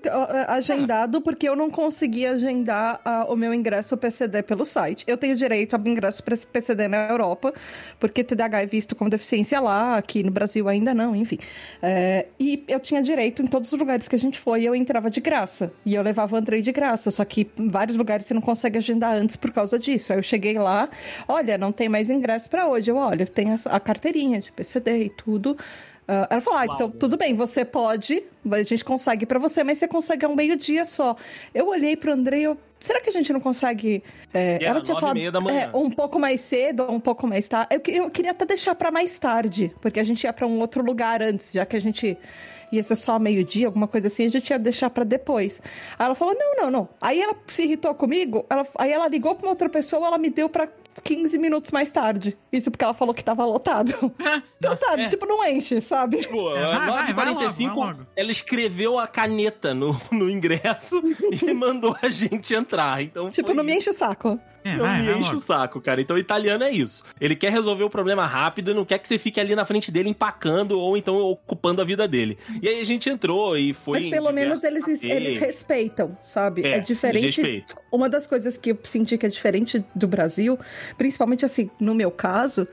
C: agendado porque eu não conseguia agendar ah, o meu ingresso PCD pelo site. Eu tenho direito a ingresso para PCD na Europa, porque TDAH é visto como deficiência lá, aqui no Brasil ainda não, enfim. É, e eu tinha direito em todos os lugares que a gente foi, eu entrava de graça. E eu levava o Andrei de graça, só que em vários lugares você não consegue agendar antes por causa disso. Aí eu cheguei lá, olha, não tem mais ingresso para hoje. Eu, olha, tem a, a carteirinha de PCD e tudo. Ah, ela falou: ah, então tudo bem, você pode, a gente consegue pra você, mas você consegue a um meio-dia só. Eu olhei pro Andrei, eu, será que a gente não consegue. é,
B: E era nove e meia da manhã.
C: é, um pouco mais cedo ou um pouco mais tarde. Eu, eu queria até deixar pra mais tarde, porque a gente ia pra um outro lugar antes, já que a gente ia ser só meio-dia, alguma coisa assim, a gente ia deixar pra depois. Aí ela falou: não, não, não. Aí ela se irritou comigo, ela- aí ela ligou pra uma outra pessoa, ela me deu pra 15 minutos mais tarde. Isso porque ela falou que tava lotado. <laughs> Então tá,
B: É.
C: tipo, não enche, sabe?
B: Tipo,
A: É, vai, vai, vai
B: 9h45,
A: logo, vai logo.
B: ela escreveu a caneta no, no ingresso <laughs> e mandou a gente entrar. Então,
C: Tipo, não me
B: isso.
C: enche o saco.
A: É,
B: Não
A: vai,
B: me
A: vai
B: enche
A: logo.
B: o saco, cara. Então, o italiano é isso. Ele quer resolver o problema rápido e não quer que você fique ali na frente dele empacando ou então ocupando a vida dele. E aí a gente entrou e foi.
C: Mas pelo menos eles, eles respeitam, sabe?
B: É,
C: É, diferente. Uma das coisas que eu senti que é diferente do Brasil, principalmente assim, no meu caso,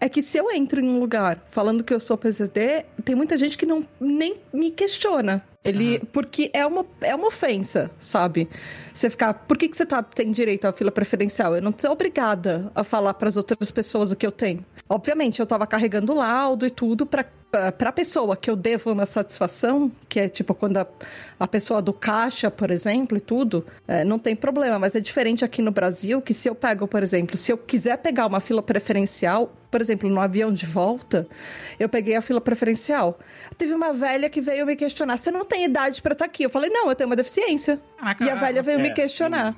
C: é que se eu entro em um lugar falando que eu sou PCD, tem muita gente que não nem me questiona. Ele, porque é uma, é uma ofensa, sabe? Você ficar, por que, que você tá, tem direito à fila preferencial? Eu não sou obrigada a falar para as outras pessoas o que eu tenho. Obviamente, eu tava carregando laudo e tudo pra, pra pessoa que eu devo uma satisfação, que é tipo quando a, a pessoa do caixa, por exemplo, e tudo, é, não tem problema. Mas é diferente aqui no Brasil, que se eu pego, por exemplo, se eu quiser pegar uma fila preferencial, por exemplo, no avião de volta, eu peguei a fila preferencial. Teve uma velha que veio me questionar: você não tem idade pra estar aqui? Eu falei: não, eu tenho uma deficiência.
A: Caraca,
C: e a velha veio
B: é,
C: me questionar.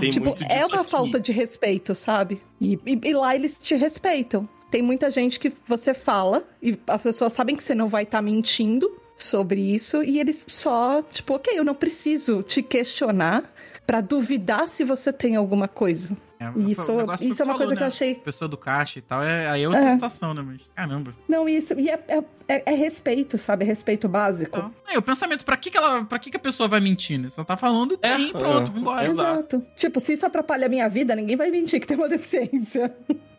B: Tem.
C: Tipo, é uma
B: aqui.
C: falta de respeito, sabe? E, e- e lá eles te respeitam. Tem muita gente que você fala e as pessoas sabem que você não vai estar mentindo sobre isso e eles só, tipo, ok, eu não preciso te questionar pra duvidar se você tem alguma coisa.
A: É,
C: Isso-
A: o negócio
C: isso
A: que
C: é uma
A: tu
C: coisa que eu
A: né?
C: achei-
A: Pessoa do caixa e tal, é, aí é outra
C: É.
A: situação, né? Mas, caramba.
C: Não, isso. E é, é, é- é respeito, sabe? É respeito básico.
A: Então, aí, o pensamento, pra que, que ela. Pra que, que a pessoa vai mentir, né? Só tá falando,
B: É,
A: tem, pronto,
B: é,
A: vambora.
B: exato.
C: Exato. Tipo, se isso atrapalha a minha vida, ninguém vai mentir que tem uma deficiência. <laughs>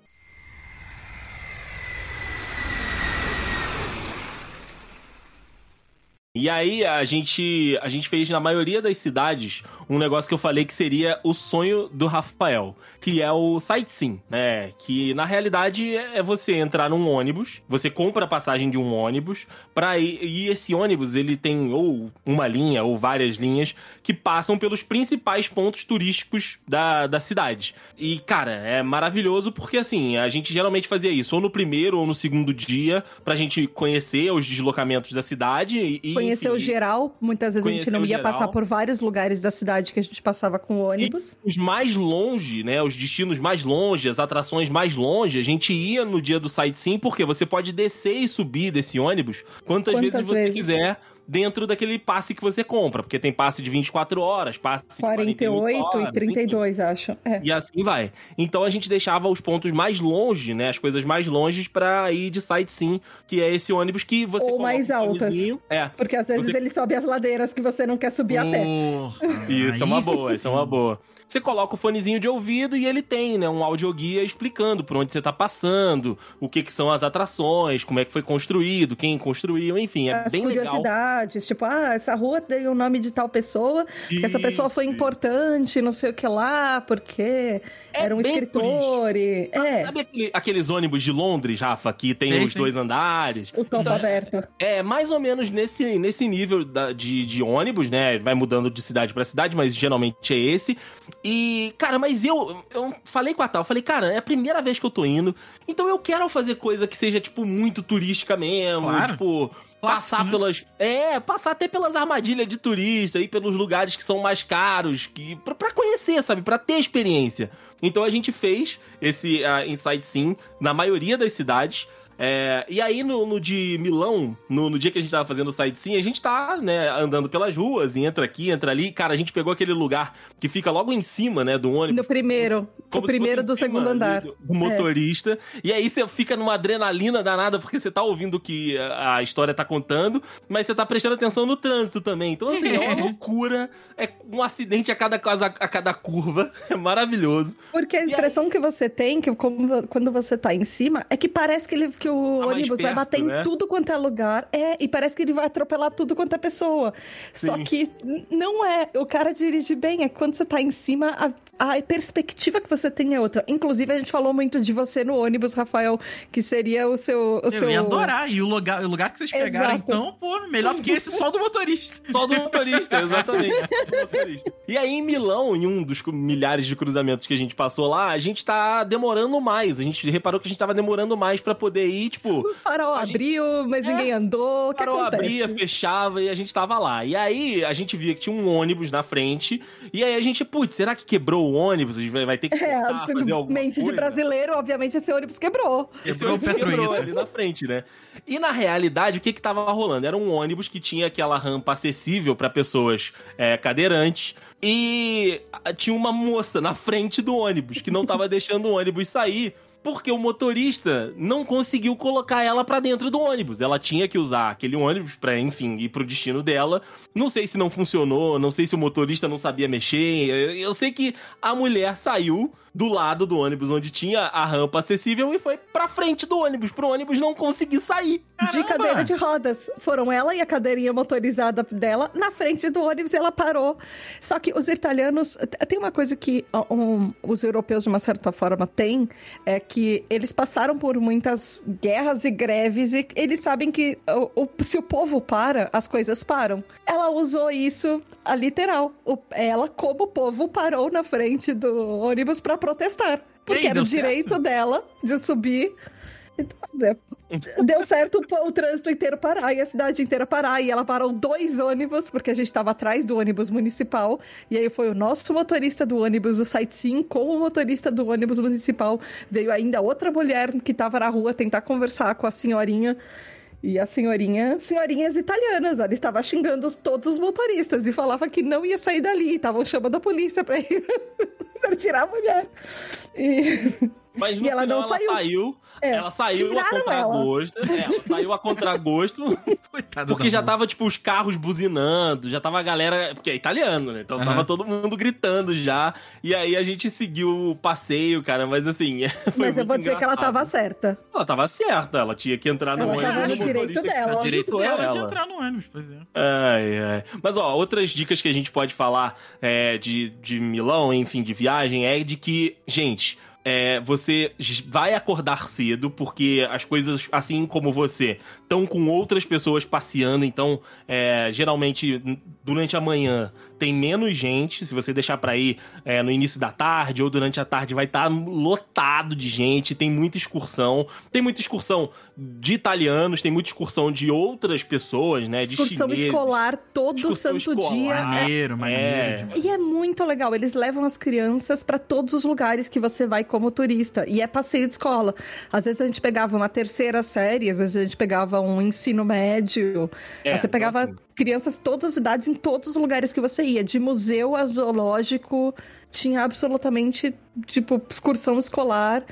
B: E aí a gente, a gente fez na maioria das cidades um negócio que eu falei que seria o sonho do Rafael, que é o sightseeing, né? Que na realidade é você entrar num ônibus, você compra a passagem de um ônibus para ir, e esse ônibus ele tem ou uma linha ou várias linhas que passam pelos principais pontos turísticos da, da cidade. E cara, é maravilhoso porque assim, a gente geralmente fazia isso ou no primeiro ou no segundo dia pra gente conhecer os deslocamentos da cidade e
C: Conhecer o
B: enfim,
C: geral, muitas vezes a gente não ia
B: geral.
C: passar por vários lugares da cidade que a gente passava com o ônibus.
B: os mais longe, né? Os destinos mais longe, as atrações mais longe, a gente ia no dia do sightseeing, porque você pode descer e subir desse ônibus quantas,
C: Quantas
B: vezes você
C: vezes?
B: quiser dentro daquele passe que você compra, porque tem passe de 24 horas, passe de
C: 48
B: 48 horas,
C: e 32, acho. É.
B: E assim vai. Então a gente deixava os pontos mais longe, né? As coisas mais longes pra ir de sightseeing, que é esse ônibus que você
C: Ou mais
B: um
C: altas.
B: É.
C: Porque às vezes
B: Você-
C: ele sobe as ladeiras que você não quer subir a pé.
B: Isso é uma boa, isso é uma
A: sim.
B: boa. Você coloca o fonezinho de ouvido e ele tem, né, um audioguia explicando por onde você tá passando, o que que são as atrações, como é que foi construído, quem construiu, enfim, é
C: As
B: bem legal.
C: curiosidades, tipo, ah, essa rua tem o nome de tal pessoa, porque essa pessoa foi importante, não sei o que lá, porque era um
B: bem
C: escritor e... É,
B: Sabe aquele- aqueles ônibus de Londres, Rafa, que tem
A: Sim,
B: os
A: sim.
B: dois andares?
C: o topo
B: Então,
C: aberto.
B: É, mais ou menos nesse, nesse nível da- de, de ônibus, né? Vai mudando de cidade pra cidade, mas geralmente é esse. E, cara, mas eu, eu falei com a Tal, falei, cara, é a primeira vez que eu tô indo, então eu quero fazer coisa que seja, tipo, muito turística mesmo,
A: Claro.
B: tipo... Passar
A: né?
B: pelas. É, passar até pelas armadilhas de turista, ir pelos lugares que são mais caros, que, pra, pra conhecer, sabe? Pra ter experiência. Então a gente fez esse uh, Inside Sim na maioria das cidades. É, e aí, no, no de Milão, no, no dia que a gente tava fazendo o sightseeing, a gente tá, né, andando pelas ruas, e entra aqui, entra ali. Cara, a gente pegou aquele lugar que fica logo em cima, né, do ônibus.
C: No primeiro,
B: Como
C: o primeiro do segundo andar.
B: Do, do motorista. E aí você fica numa adrenalina danada, porque você tá ouvindo o que a, a história tá contando, mas você tá prestando atenção no trânsito também. Então, assim, é uma <laughs> loucura. É um acidente a cada, casa- a cada curva. <laughs> É maravilhoso.
C: Porque a
B: E aí-
C: impressão que você tem, que como- quando você tá em cima, é que parece que, ele, que o
B: Tá
C: ônibus vai
B: perto,
C: bater
B: né?
C: em tudo quanto é lugar. É, e parece que ele vai atropelar tudo quanto é pessoa. Só
B: Sim.
C: que n- não é. O cara dirige bem, é que quando você tá em cima, a, a perspectiva que você tem é outra. Inclusive, a gente falou muito de você no ônibus, Rafael, que seria o seu. O
A: Eu
C: seu...
A: ia adorar. E o lugar, o lugar que vocês pegaram,
C: Exato.
A: então, pô, melhor do que esse só do motorista. <laughs>
B: Só do motorista, exatamente. Só do motorista. E aí, em Milão, em um dos milhares de cruzamentos que a gente passou lá, a gente tá demorando mais. A gente reparou que a gente tava demorando mais pra poder ir, tipo.
C: O farol
B: gente-
C: abriu, mas
B: É.
C: ninguém andou. O acontece?
B: abria, fechava e a gente tava lá. E aí a gente via que tinha um ônibus na frente. E aí a gente, putz, será que quebrou o ônibus? A gente vai vai ter que <laughs>
C: É,
B: cortar, fazer alguma
C: mente
B: coisa?
C: de brasileiro, obviamente, esse ônibus quebrou.
B: Esse
A: Quebrou o
B: ônibus quebrou
A: Petroita.
B: ali na frente, né? E na realidade, o que que tava rolando? Era um ônibus que tinha aquela rampa acessível pra pessoas é, cadeirantes. E ah, tinha uma moça na frente do ônibus que não tava <laughs> deixando o ônibus sair. Porque o motorista não conseguiu colocar ela pra dentro do ônibus. Ela tinha que usar aquele ônibus pra, enfim, ir pro destino dela. Não sei se não funcionou, não sei se o motorista não sabia mexer. Eu sei que a mulher saiu do lado do ônibus onde tinha a rampa acessível e foi pra frente do ônibus, pro ônibus não conseguir sair.
C: De cadeira de rodas. Foram ela e a cadeirinha motorizada dela na frente do ônibus e ela parou. Só que os italianos. Tem uma coisa que um, os europeus, de uma certa forma, têm: é que eles passaram por muitas guerras e greves e eles sabem que o, o- se o povo para, as coisas param. Ela usou isso a literal. O- ela, como o povo, parou na frente do ônibus pra protestar. Porque
A: E aí,
C: era o direito
A: certo?
C: dela de subir. Então, deu- certo o, trânsito inteiro parar e a cidade inteira parar. E ela parou dois ônibus, porque a gente estava atrás do ônibus municipal. E aí foi o nosso motorista do ônibus, o Sightseeing, com o motorista do ônibus municipal. Veio ainda outra mulher que estava na rua tentar conversar com a senhorinha. E a senhorinha, senhorinhas italianas, ela estava xingando os- todos os motoristas e falava que não ia sair dali, estavam chamando a polícia pra ir. <laughs> tirar a mulher. E...
B: Mas no
C: E ela
B: final
C: não
B: ela
C: saiu.
B: saiu.
C: É,
B: ela saiu a contragosto. É, ela saiu a contragosto. <laughs> Porque já tava, tipo, os carros buzinando, já tava a galera. Porque é italiano, né? Então
A: Aham.
B: tava todo mundo gritando já. E aí a gente seguiu o passeio, cara. Mas assim. <laughs> Foi
C: Mas eu vou dizer que ela tava certa.
B: Ela tava certa, ela tinha que entrar no
C: Ela
B: ônibus.
C: tava no
B: o
C: direito
B: que
C: dela.
A: Direito dela de
B: ela.
A: entrar no ônibus, pois é.
B: Ai, ai. Mas, ó, outras dicas que a gente pode falar é, de, de Milão, enfim, de viagem, é de que, gente. É, você vai acordar cedo, porque as coisas, assim como você, estão com outras pessoas passeando, então, é, geralmente, durante a manhã, tem menos gente. Se você deixar pra ir é, no início da tarde ou durante a tarde, vai estar lotado de gente, tem muita excursão. Tem muita excursão de italianos, tem muita excursão de outras pessoas, né? De
C: Excursão
B: chineses.
C: escolar todo
B: Excursão
C: santo
B: escolar.
C: dia. É-
A: Maneiro, maneiro
B: É.
C: E é muito legal, eles levam as crianças pra todos os lugares que você vai como turista. E é passeio de escola. Às vezes a gente pegava uma terceira série, às vezes a gente pegava um ensino médio.
B: É,
C: você pegava
B: assim,
C: crianças todas as idades em todos os lugares que você ia. De museu a zoológico, tinha absolutamente, tipo, excursão escolar.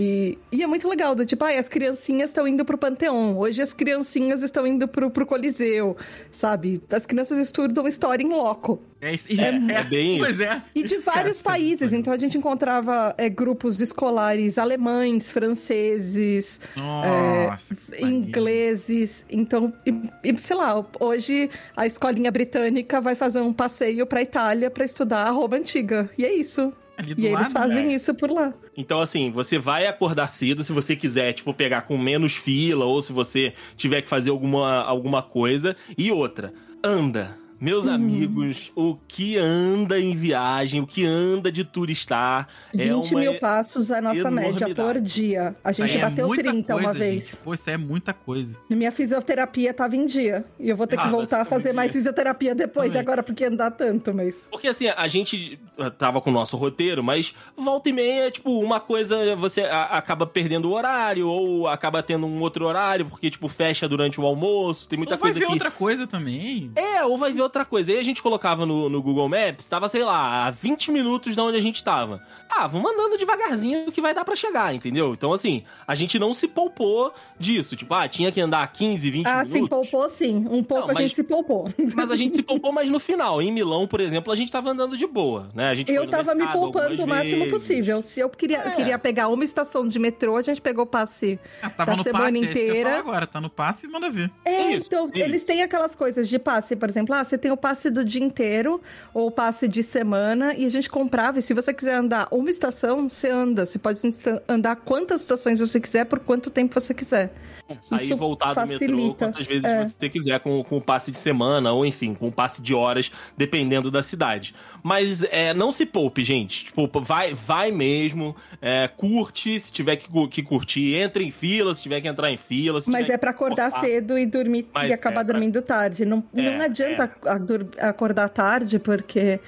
C: E, e é muito legal, do tipo, ai, as criancinhas estão indo pro Panteão, hoje as criancinhas estão indo pro, pro Coliseu, sabe? As crianças estudam história em loco.
A: É, isso-
B: É, é bem
A: Pois
B: isso.
A: é.
C: E de vários
A: Cara,
C: países, então a gente encontrava é, grupos escolares alemães, franceses,
A: Nossa. maneiro.
C: ingleses. Então, e, e, sei lá, hoje a escolinha britânica vai fazer um passeio pra Itália pra estudar a Roma antiga. E é isso.
A: Ali do
C: E eles
A: lado,
C: fazem
B: né?
C: isso por lá.
B: Então, assim, você vai acordar cedo se você quiser, tipo, pegar com menos fila ou se você tiver que fazer alguma, alguma coisa. E outra, anda. Meus
C: Uhum.
B: amigos, o que anda em viagem, o que anda de turistar
C: 20
B: é uma...
C: mil passos é a nossa média por dia. A gente
A: Aí é
C: bateu
A: muita
C: 30 uma
A: coisa,
C: vez.
A: gente. Pô, isso é muita coisa.
C: Minha fisioterapia tava em dia. E eu vou ter que
B: Ah,
C: voltar a
B: vai
C: fazer mais
B: dia.
C: fisioterapia depois,
A: Também.
C: agora porque andar tanto, mas.
B: Porque assim, a gente tava com o nosso roteiro, mas volta e meia, tipo, uma coisa você acaba perdendo o horário, ou acaba tendo um outro horário, porque, tipo, fecha durante o almoço, tem muita
A: Ou vai
B: coisa
A: ver
B: que.
A: outra coisa também.
B: É, ou vai ver outra coisa. Aí a gente colocava no, no Google Maps, tava, sei lá, a 20 minutos de onde a gente tava. Ah, vamos andando devagarzinho que vai dar pra chegar, entendeu? Então, assim, a gente não se poupou disso. Tipo, ah, tinha que andar 15, 20
C: Ah,
B: minutos.
C: sim, poupou sim. Um pouco
B: Não,
C: a
B: mas-
C: gente se poupou.
B: Mas a gente se poupou mais no final. Em Milão, por exemplo, a gente tava andando de boa, né? A gente
C: Eu tava me poupando o máximo
B: vezes.
C: possível. Se eu queria,
B: É.
C: queria pegar uma estação de metrô, a gente pegou o passe.
A: Ah, tava
C: Da
A: no
C: semana
A: passe, é isso que eu ia
C: inteira.
A: falar agora. Tá no passe e manda ver.
C: É,
B: Isso,
C: então,
B: isso.
C: eles têm aquelas coisas de passe, por exemplo, ah, você tem o passe do dia inteiro ou o passe de semana e a gente comprava. E se você quiser andar uma estação, você anda. Você pode andar quantas estações você quiser por quanto tempo você quiser.
B: Sair e voltar do metrô
C: facilita.
B: quantas vezes
C: É.
B: você quiser com, com o passe de semana, ou enfim, com o passe de horas, dependendo da cidade. Mas é, não se poupe, gente. Tipo, vai, vai mesmo, é, curte, se tiver que, que curtir, entre em fila, se tiver que entrar em fila.
C: Mas é pra
B: que
C: acordar
B: cortar.
C: cedo e dormir
B: Mas
C: e acabar
B: é pra-
C: dormindo tarde. Não,
B: É,
C: não adianta a- dur- acordar tarde, porque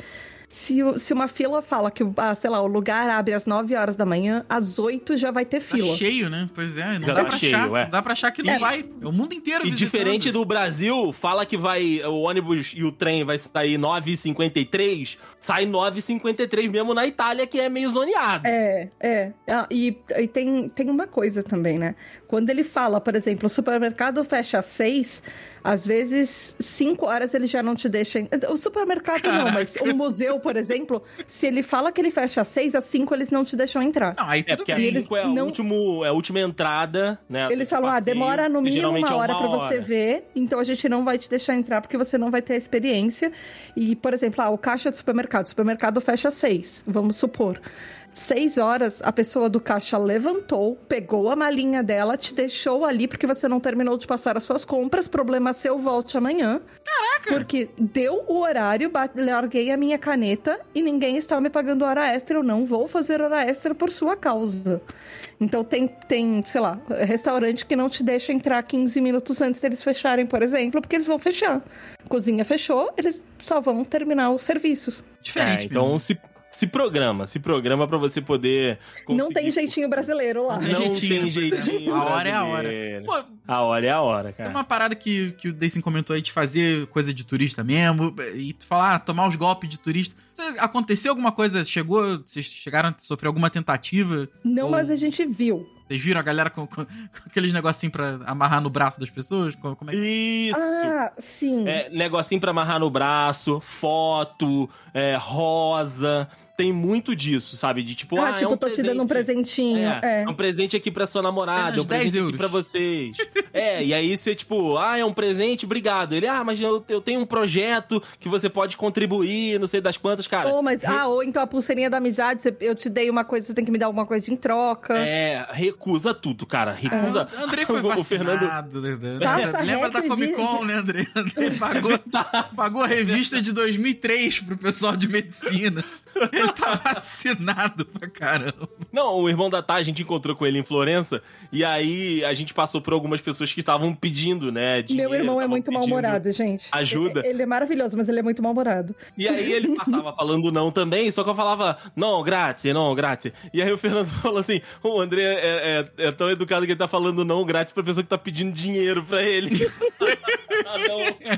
C: se, se uma fila fala que, ah, sei lá, o lugar abre às 9 horas da manhã, às 8 já vai ter
A: Tá
C: fila.
A: cheio, né? Pois é, não
B: Já
A: dá
B: tá
A: pra
B: cheio,
A: achar.
B: é.
A: Não dá pra achar que não
C: É.
A: vai. É o mundo inteiro
B: E
A: visitando.
B: diferente do Brasil, fala que vai o ônibus e o trem vai sair 9h53, sai 9h53 mesmo na Itália, que é meio zoneado.
C: É, é. Ah, e e tem, tem uma coisa também, né? Quando ele fala, por exemplo, o supermercado fecha às seis, às vezes, cinco horas ele já não te deixa. O supermercado não, mas o museu, por exemplo, se ele fala que ele fecha às seis, às cinco eles não te deixam entrar.
A: Não, aí
B: É, porque a
A: bem.
C: eles
B: 5 é, a
C: não-
B: último, é a última entrada, né?
C: Eles falam, ah, demora no mínimo uma
B: é
C: hora pra você ver, então a gente não vai te deixar entrar porque você não vai ter a experiência. E, por exemplo, ah, o caixa do supermercado, o supermercado fecha às seis, vamos supor. Seis horas, a pessoa do caixa levantou, pegou a malinha dela, te deixou ali porque você não terminou de passar as suas compras. Problema seu, volte amanhã. Caraca! Porque deu o horário, larguei a minha caneta e ninguém está me pagando hora extra. Eu não vou fazer hora extra por sua causa. Então tem, tem, sei lá, restaurante que não te deixa entrar 15 minutos antes deles fecharem, por exemplo, porque eles vão fechar. Cozinha fechou, eles só vão terminar os serviços.
A: Diferente,
B: É, então
A: mesmo.
B: se, Se programa, se programa pra você poder.
C: Não tem
B: conseguir-
C: jeitinho brasileiro lá.
A: Não jeitinho,
B: tem jeitinho.
A: A hora é a hora.
B: brasileiro.
A: Pô,
B: A hora é a hora,
A: Tem
B: cara.
A: uma parada que, que o Deicin comentou aí de fazer coisa de turista mesmo, e tu falar, ah, tomar os golpes de turista. Aconteceu alguma coisa? Chegou? Vocês chegaram a sofrer alguma tentativa?
C: Não,
A: Ou-
C: mas a gente viu.
A: Vocês viram a galera com, com- com aqueles negocinhos pra amarrar no braço das pessoas? Co- Como é que...
B: Isso!
C: Ah, sim.
B: É, negocinho pra amarrar no braço, foto, é, rosa. Tem muito disso, sabe? De tipo,
C: ah,
B: ah,
C: tipo,
B: é um
C: tô te dando um presentinho.
B: É,
C: É.
B: é um presente aqui pra sua namorada, é um presente
A: 10
B: aqui
A: euros.
B: pra vocês. <laughs> é, e aí você, tipo, ah, é um presente, obrigado. Ele, ah, mas eu, eu tenho um projeto que você pode contribuir, não sei das quantas, cara.
C: Ou, mas, ah, ou então a pulseirinha da amizade, eu te dei uma coisa, você tem que me dar alguma coisa em troca.
B: É, recusa tudo, cara. Recusa.
A: O André foi
B: O- <laughs> o Fernando-
A: vacinado. né? Lembra da Comic Con, né, André? <laughs> André pagou, pagou a revista de 2003 pro pessoal de medicina. Ele <laughs> tá vacinado pra caramba.
B: Não, o irmão da Tá, a gente encontrou com ele em Florença, e aí a gente passou por algumas pessoas que estavam pedindo, né? Dinheiro,
C: Meu irmão é muito mal-humorado, gente.
B: ajuda.
C: Ele, ele é maravilhoso, mas ele é muito mal-humorado.
B: E aí ele passava falando não também, só que eu falava, não, grazie, não, grazie. E aí o Fernando <laughs> falou assim, o André é, é- é tão educado que ele tá falando não, grazie pra pessoa que tá pedindo dinheiro pra ele. <laughs> ah,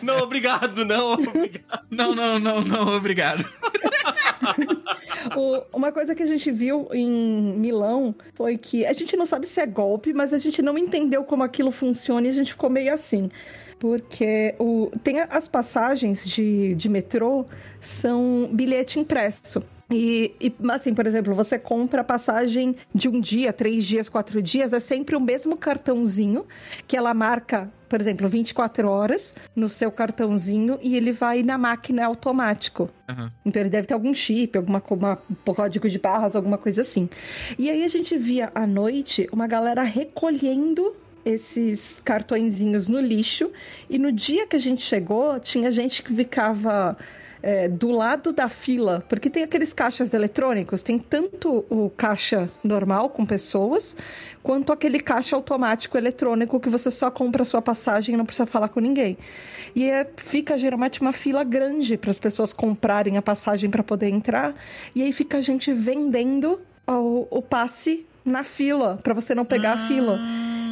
B: não, não, obrigado, não, obrigado.
A: Não, não, não, não, obrigado. <laughs>
C: O- uma coisa que a gente viu em Milão foi que a gente não sabe se é golpe, mas a gente não entendeu como aquilo funciona e a gente ficou meio assim. Porque o, tem as passagens de, de metrô são bilhete impresso. E, e, assim, por exemplo, você compra a passagem de um dia, três dias, quatro dias, é sempre o mesmo cartãozinho que ela marca, por exemplo, 24 horas no seu cartãozinho e ele vai na máquina automático.
A: Aham.
C: Então ele deve ter algum chip, alguma uma- um código de barras, alguma coisa assim. E aí a gente via à noite uma galera recolhendo esses cartõezinhos no lixo. E no dia que a gente chegou, tinha gente que ficava é, do lado da fila, porque tem aqueles caixas eletrônicos, tem tanto o caixa normal com pessoas, quanto aquele caixa automático eletrônico que você só compra a sua passagem e não precisa falar com ninguém. E é- fica geralmente uma fila grande para as pessoas comprarem a passagem para poder entrar, e aí fica a gente vendendo o, o passe na fila, para você não pegar a fila.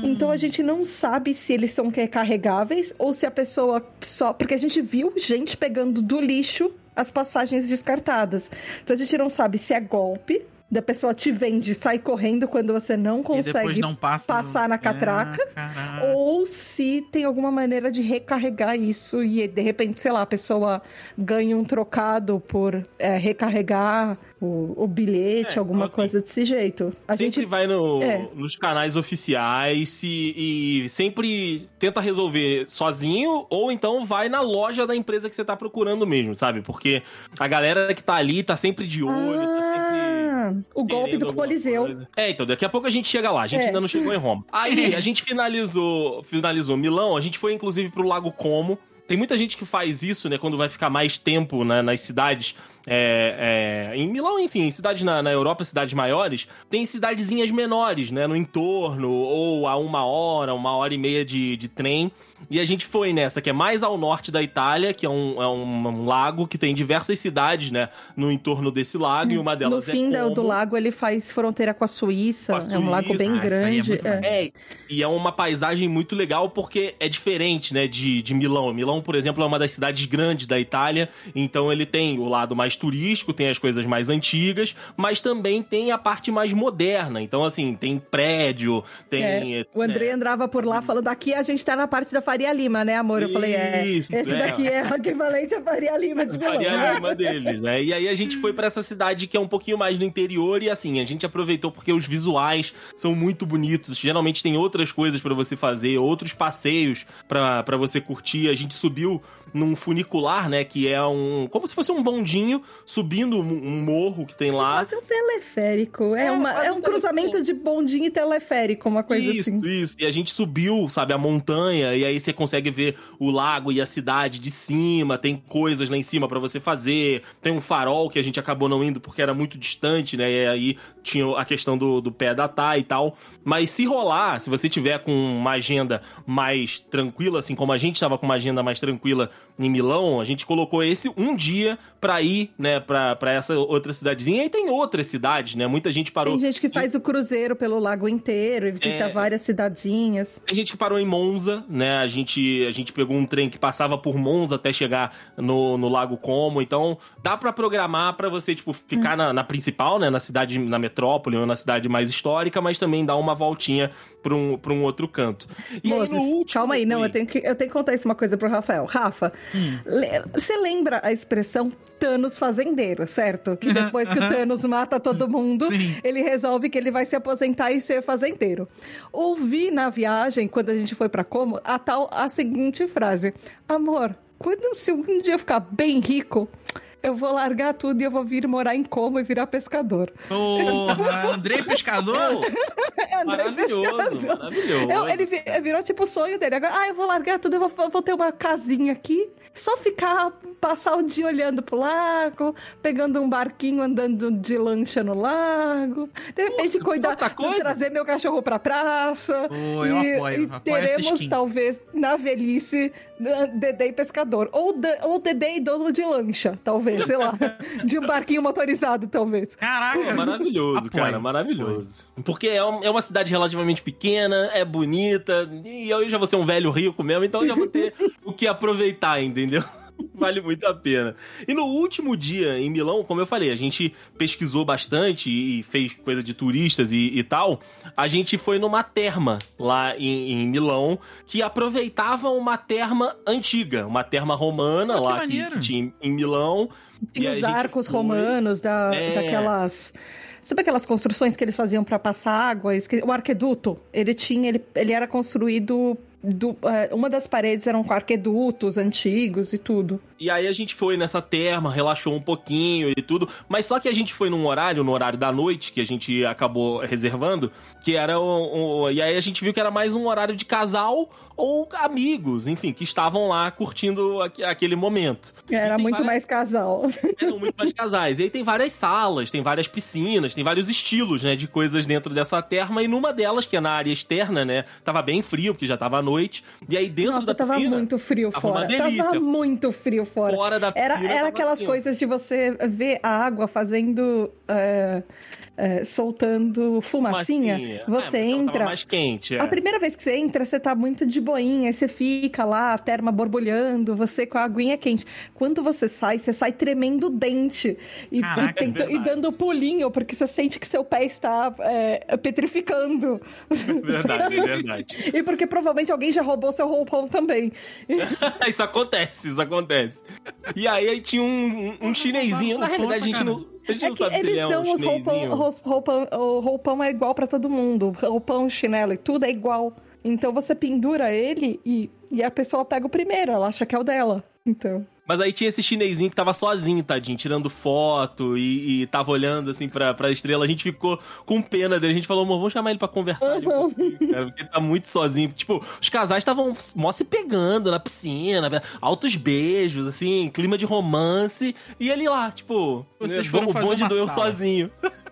C: Então a gente não sabe se eles são recarregáveis ou se a pessoa só. Porque a gente viu gente pegando do lixo as passagens descartadas. Então a gente não sabe se é golpe. Da pessoa te vende, sai correndo quando você não consegue
A: não passa
C: passar na catraca,
A: Ah,
C: ou se tem alguma maneira de recarregar isso e de repente, sei lá, a pessoa ganha um trocado por é, recarregar o, o bilhete,
B: É,
C: alguma
B: então, assim,
C: coisa desse jeito. A
B: sempre
C: gente
B: vai no-
C: É.
B: nos canais oficiais se, e sempre tenta resolver sozinho ou então vai na loja da empresa que você tá procurando mesmo, sabe? Porque a galera que tá ali tá sempre de olho, tá sempre.
C: O golpe do Coliseu.
B: É, então, daqui a pouco a gente chega lá. A gente
C: É.
B: ainda não chegou em Roma. Aí, <laughs> a gente finalizou, finalizou Milão, a gente foi inclusive pro Lago Como. Tem muita gente que faz isso, né, quando vai ficar mais tempo né, nas cidades. é, é, em Milão, enfim, em cidades na, na Europa, cidades maiores, tem cidadezinhas menores, né, no entorno, ou a uma hora, uma hora e meia de, de trem. E a gente foi nessa, que é mais ao norte da Itália, que é um, é um- um lago que tem diversas cidades, né, no entorno desse lago, e uma
C: No
B: delas é
C: fim da-
B: Como.
C: do lago, ele faz fronteira com a Suíça.
B: Com a
C: É um lago bem
B: Suíça.
A: Ah,
C: grande. é.
B: É, e é uma paisagem muito legal porque é diferente, né, de, de Milão. Milão, por exemplo, é uma das cidades grandes da Itália, então ele tem o lado mais turístico, tem as coisas mais antigas, mas também tem a parte mais moderna. Então, assim, tem prédio, tem...
C: É, O André andava por lá falando: aqui a gente tá na parte da Faria Lima, né, amor? Eu falei: é.
B: Isso,
C: esse
B: é.
C: daqui é o equivalente à Faria Lima de Milão.
B: Faria Lima deles, né? E aí a gente foi pra essa cidade que é um pouquinho mais no interior e assim, a gente aproveitou porque os visuais são muito bonitos. Geralmente tem outras coisas pra você fazer, outros passeios pra você curtir. A gente subiu num funicular, né, que é um como se fosse um bondinho subindo um, morro que tem lá.
C: Quase um teleférico. É,
B: É,
C: uma, é
B: um
C: um cruzamento de bondinho e teleférico, uma coisa
B: isso,
C: assim.
B: isso. E a gente subiu, sabe, a montanha, e aí você consegue ver o lago e a cidade de cima, tem coisas lá em cima pra você fazer, tem um farol que a gente acabou não indo porque era muito distante, né? E aí tinha a questão do, do pé da Tá e tal. Mas se rolar, se você tiver com uma agenda mais tranquila, assim como a gente estava com uma agenda mais tranquila em Milão, a gente colocou esse um dia pra ir né, pra, pra essa outra cidadezinha. E tem outras cidades, né? Muita gente parou.
C: Tem gente que faz o cruzeiro pelo lago inteiro e visita
B: É.
C: várias cidadezinhas.
B: Tem gente que parou em Monza, né? A gente, a gente pegou um trem que passava por Monza até chegar no, no Lago Como. Então, dá pra programar pra você, tipo, ficar na, na principal, né? Na cidade, na metrópole ou na cidade mais histórica, mas também dar uma voltinha pra um, pra um outro canto. E
C: Moses,
B: aí, no último...
C: calma aí, não, eu tenho, que, eu tenho que contar isso uma coisa pro Rafael. Rafa,
A: Hum.
C: você lembra a expressão Thanos fazendeiro, certo? Que depois que o Thanos mata todo mundo,
A: Sim.
C: ele resolve que ele vai se aposentar e ser fazendeiro. Ouvi na viagem, quando a gente foi pra Como, a tal a seguinte frase: Amor, quando se um dia eu ficar bem rico, eu vou largar tudo e eu vou vir morar em Como e virar pescador.
A: Porra, <laughs> Andrei Pescador? <laughs> <laughs>
C: É André
B: Maravilhoso,
C: Pescador.
B: maravilhoso.
C: Eu- ele vi- virou tipo o sonho dele. Agora, ah, eu vou largar tudo, eu vou, vou ter uma casinha aqui. Só ficar, passar o dia olhando pro lago, pegando um barquinho, andando de lancha no lago. De repente, cuidar,
B: tanta coisa.
C: trazer meu cachorro pra praça.
A: Pô, eu
C: e,
A: apoio,
C: e
A: apoio essa
C: teremos,
A: skin.
C: talvez, na velhice, da- Dedé e pescador. Ou, ou Dedé e dono de lancha, talvez, sei lá. <laughs> de um barquinho motorizado, talvez.
B: Pô,
A: Caraca.
B: maravilhoso,
A: Apoio,
B: cara, maravilhoso. Porque é, um- é uma cidade relativamente pequena, é bonita, e eu já vou ser um velho rico mesmo, então já vou ter <laughs> o que aproveitar, entendeu? <laughs> Vale muito a pena. E no último dia em Milão, como eu falei, a gente pesquisou bastante e fez coisa de turistas e, e tal. A gente foi numa terma lá em, em Milão que aproveitava uma terma antiga, uma terma romana
A: que
B: lá que,
A: maneiro.
B: que tinha em, em Milão.
C: Tem
B: E aí
C: os arcos
B: foi-
C: romanos, da,
B: É.
C: daquelas. Sabe aquelas construções que eles faziam para passar água? O arqueduto, ele tinha, ele, ele era construído. Do, eh, uma das paredes eram com arquedutos antigos e tudo.
B: E aí a gente foi nessa terma, relaxou um pouquinho e tudo. Mas só que a gente foi num horário, no horário da noite, que a gente acabou reservando, que era o- E aí a gente viu que era mais um horário de casal ou amigos, enfim, que estavam lá curtindo aque- aquele momento.
C: Era muito
B: várias-
C: mais casal.
B: Eram muito mais casais. E aí tem várias salas, tem várias piscinas, tem vários estilos, né, de coisas dentro dessa terma. E numa delas, que é na área externa, né, tava bem frio, porque já tava à noite. E aí dentro
C: Nossa,
B: da
C: tava
B: piscina,
C: muito frio
B: tava
C: fora. Tava muito frio fora.
B: fora da piscina,
C: Era, era aquelas
B: assim,
C: coisas de você ver a água fazendo. eh, eh, soltando fumacinha.
B: Fumacinha.
C: Você
B: É, tava
C: entra.
B: mais quente, é.
C: A primeira vez que você entra, você tá muito de boinha, aí você fica lá, a terma borbulhando, você com a aguinha quente. Quando você sai, você sai tremendo o dente e,
A: Caraca,
C: e tenta-
B: é
C: e dando pulinho, porque você sente que seu pé está é, petrificando.
B: Verdade, é verdade. <laughs>
C: E porque provavelmente alguém já roubou seu roupão também. <laughs>
B: isso acontece, isso acontece. E aí, aí tinha um, um, um chinesinho. Na realidade, a gente não, a gente
C: É
B: não
C: que
B: sabe se ele
C: eles
B: é
C: dão
B: um
C: os roupão, roupão, o roupão é igual pra todo mundo. Roupão, chinelo e tudo é igual. Então você pendura ele e, e a pessoa pega o primeiro, ela acha que é o dela. Então.
B: Mas aí tinha esse chinesinho que tava sozinho, tadinho, tirando foto e, e tava olhando assim pra, pra estrela. A gente ficou com pena dele. A gente falou, amor, vamos chamar ele pra conversar um
C: Uhum.
B: pouquinho, cara, porque ele tá muito sozinho. Tipo, os casais estavam mó se pegando na piscina, altos beijos, assim, clima de romance. E ele lá, tipo,
A: Vocês
B: né,
A: foram
B: o bonde
A: uma
B: do eu
A: sala.
B: sozinho. <laughs>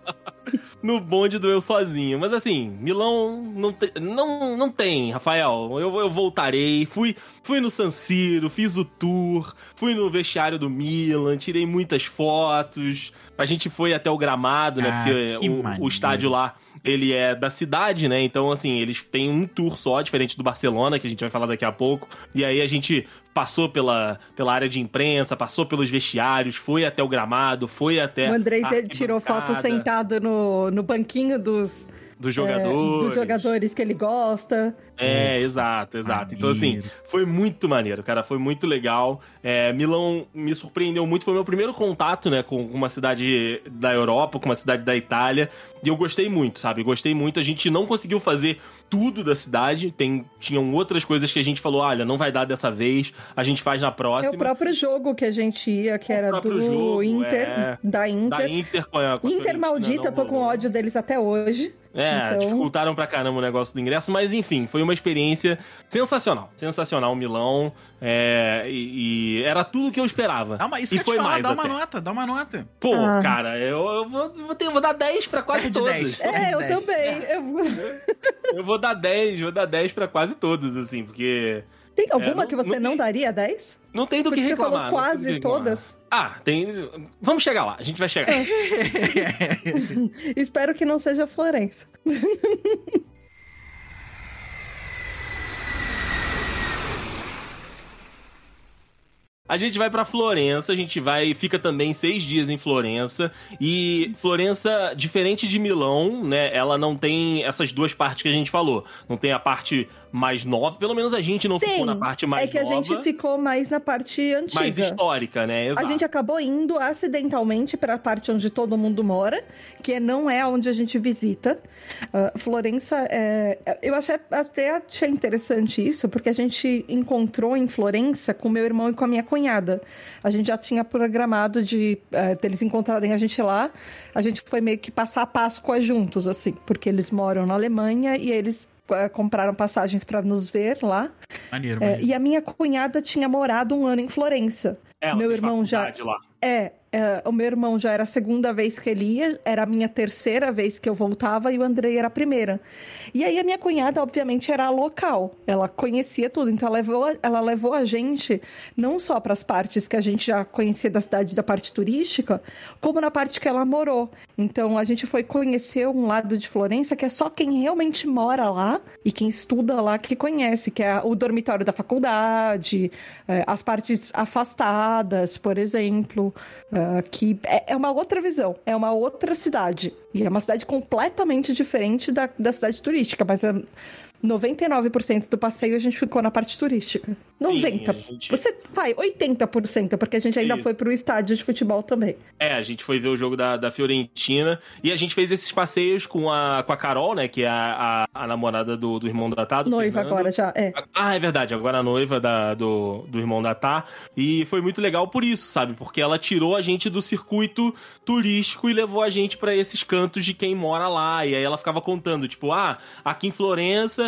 B: <laughs> no bonde do eu sozinho. Mas assim, Milão não, te, não, não tem, Rafael. Eu, eu voltarei. Fui, fui no San Siro, fiz o tour, fui no vestiário do Milan, tirei muitas fotos. A gente foi até o gramado, né?
A: Ah,
B: Porque
A: que
B: o, o estádio lá, ele é da cidade, né? Então, assim, eles têm um tour só, diferente do Barcelona, que a gente vai falar daqui a pouco. E aí a gente passou pela, pela área de imprensa, passou pelos vestiários, foi até o gramado, foi até.
C: o Andrei tirou foto sentado no, no banquinho dos,
B: dos
C: é,
B: jogadores.
C: dos jogadores que ele gosta.
B: É, exato, exato. Então, assim,
A: Maneiro.
B: foi muito maneiro, cara. Foi muito legal. É, Milão me surpreendeu muito. Foi meu primeiro contato, né, com uma cidade da Europa, com uma cidade da Itália. E eu gostei muito, sabe? Gostei muito. A gente não conseguiu fazer tudo da cidade. Tem, tinham outras coisas que a gente falou: olha, não vai dar dessa vez. A gente faz na
C: É
B: próxima.
C: o próprio jogo que a gente ia, que
B: O
C: era do
B: jogo,
C: Inter,
B: é.
C: da Inter.
B: Da Inter com a, com
C: Inter maldita,
B: não
C: eu tô com ódio deles até hoje.
B: É,
C: Então-
B: dificultaram pra caramba o negócio do ingresso, mas enfim, foi uma experiência sensacional. Sensacional, Milão. é, e, e era tudo o que eu esperava.
A: Dá uma, isso
B: e
A: que eu
B: foi
A: falar,
B: mais
A: dá uma
B: até.
A: nota, dá uma nota.
B: Pô,
C: Ah.
B: cara, eu, eu vou, vou, ter, vou dar 10 pra quase
A: 10 de
B: todas.
A: 10.
C: É, eu
A: 10.
C: também. Eu-
B: Eu vou dar 10, <laughs> vou dar 10 pra quase todas, assim, porque
C: Tem alguma
B: É, não-
C: que você
B: não
C: não, daria 10?
B: não tem do
C: Porque
B: que
C: você
B: reclamar.
C: falou
B: do que
C: quase
B: reclamar.
C: todas.
B: Ah, tem. Vamos chegar lá, a gente vai chegar. <laughs> <laughs>
C: Espero que não seja Florença.
B: A gente vai para Florença, a gente vai fica também seis dias em Florença e Florença, diferente de Milão, né? Ela não tem essas duas partes que a gente falou. Não tem a parte mais nova, pelo menos a gente não
C: Tem.
B: ficou na parte mais
C: é que
B: nova,
C: a gente ficou mais na parte antiga.
B: mais histórica, né?
C: A
B: Exato.
C: gente acabou indo acidentalmente para a parte onde todo mundo mora, que não é onde a gente visita. Ah, Florença, é... eu achei, até achei interessante isso, porque a gente encontrou em Florença com meu irmão e com a minha cunhada. A gente já tinha programado de eh, deles encontrarem a gente lá. A gente foi meio que passar a Páscoa juntos, assim, porque eles moram na Alemanha e eles compraram passagens para nos ver lá.
A: Maneiro,
C: É,
A: maneiro.
C: e a minha cunhada tinha morado um ano em Florença.
B: Ela
C: meu irmão já-
B: Lá.
C: É, é, o meu irmão já era a segunda vez que ele ia, era a minha terceira vez que eu voltava e o Andrei era a primeira. E aí a minha cunhada, obviamente, era a local. Ela conhecia tudo, então ela levou, ela levou a gente não só para as partes que a gente já conhecia da cidade, da parte turística, como na parte que ela morou. Então a gente foi conhecer um lado de Florença que é só quem realmente mora lá e quem estuda lá que conhece, que é o dormitório da faculdade, é, as partes afastadas, por exemplo, ah, que é, é uma outra visão, é uma outra cidade. E é uma cidade completamente diferente da, da cidade turística, mas é 99% do passeio a gente ficou na parte turística. 90%.
B: a gente-
C: Você vai, 80%, porque a gente ainda
B: Isso.
C: foi pro estádio de futebol também.
B: É, a gente foi ver o jogo da, da Fiorentina e a gente fez esses passeios com a, com a Carol, né? Que é a, a, a namorada do, do irmão da Tá,
C: Noiva
B: Fernando.
C: agora já, é.
B: Ah, é verdade, agora a noiva da, do, do irmão da Tá. E foi muito legal por isso, sabe? Porque ela tirou a gente do circuito turístico e levou a gente pra esses cantos de quem mora lá. E aí ela ficava contando, tipo, ah, aqui em Florença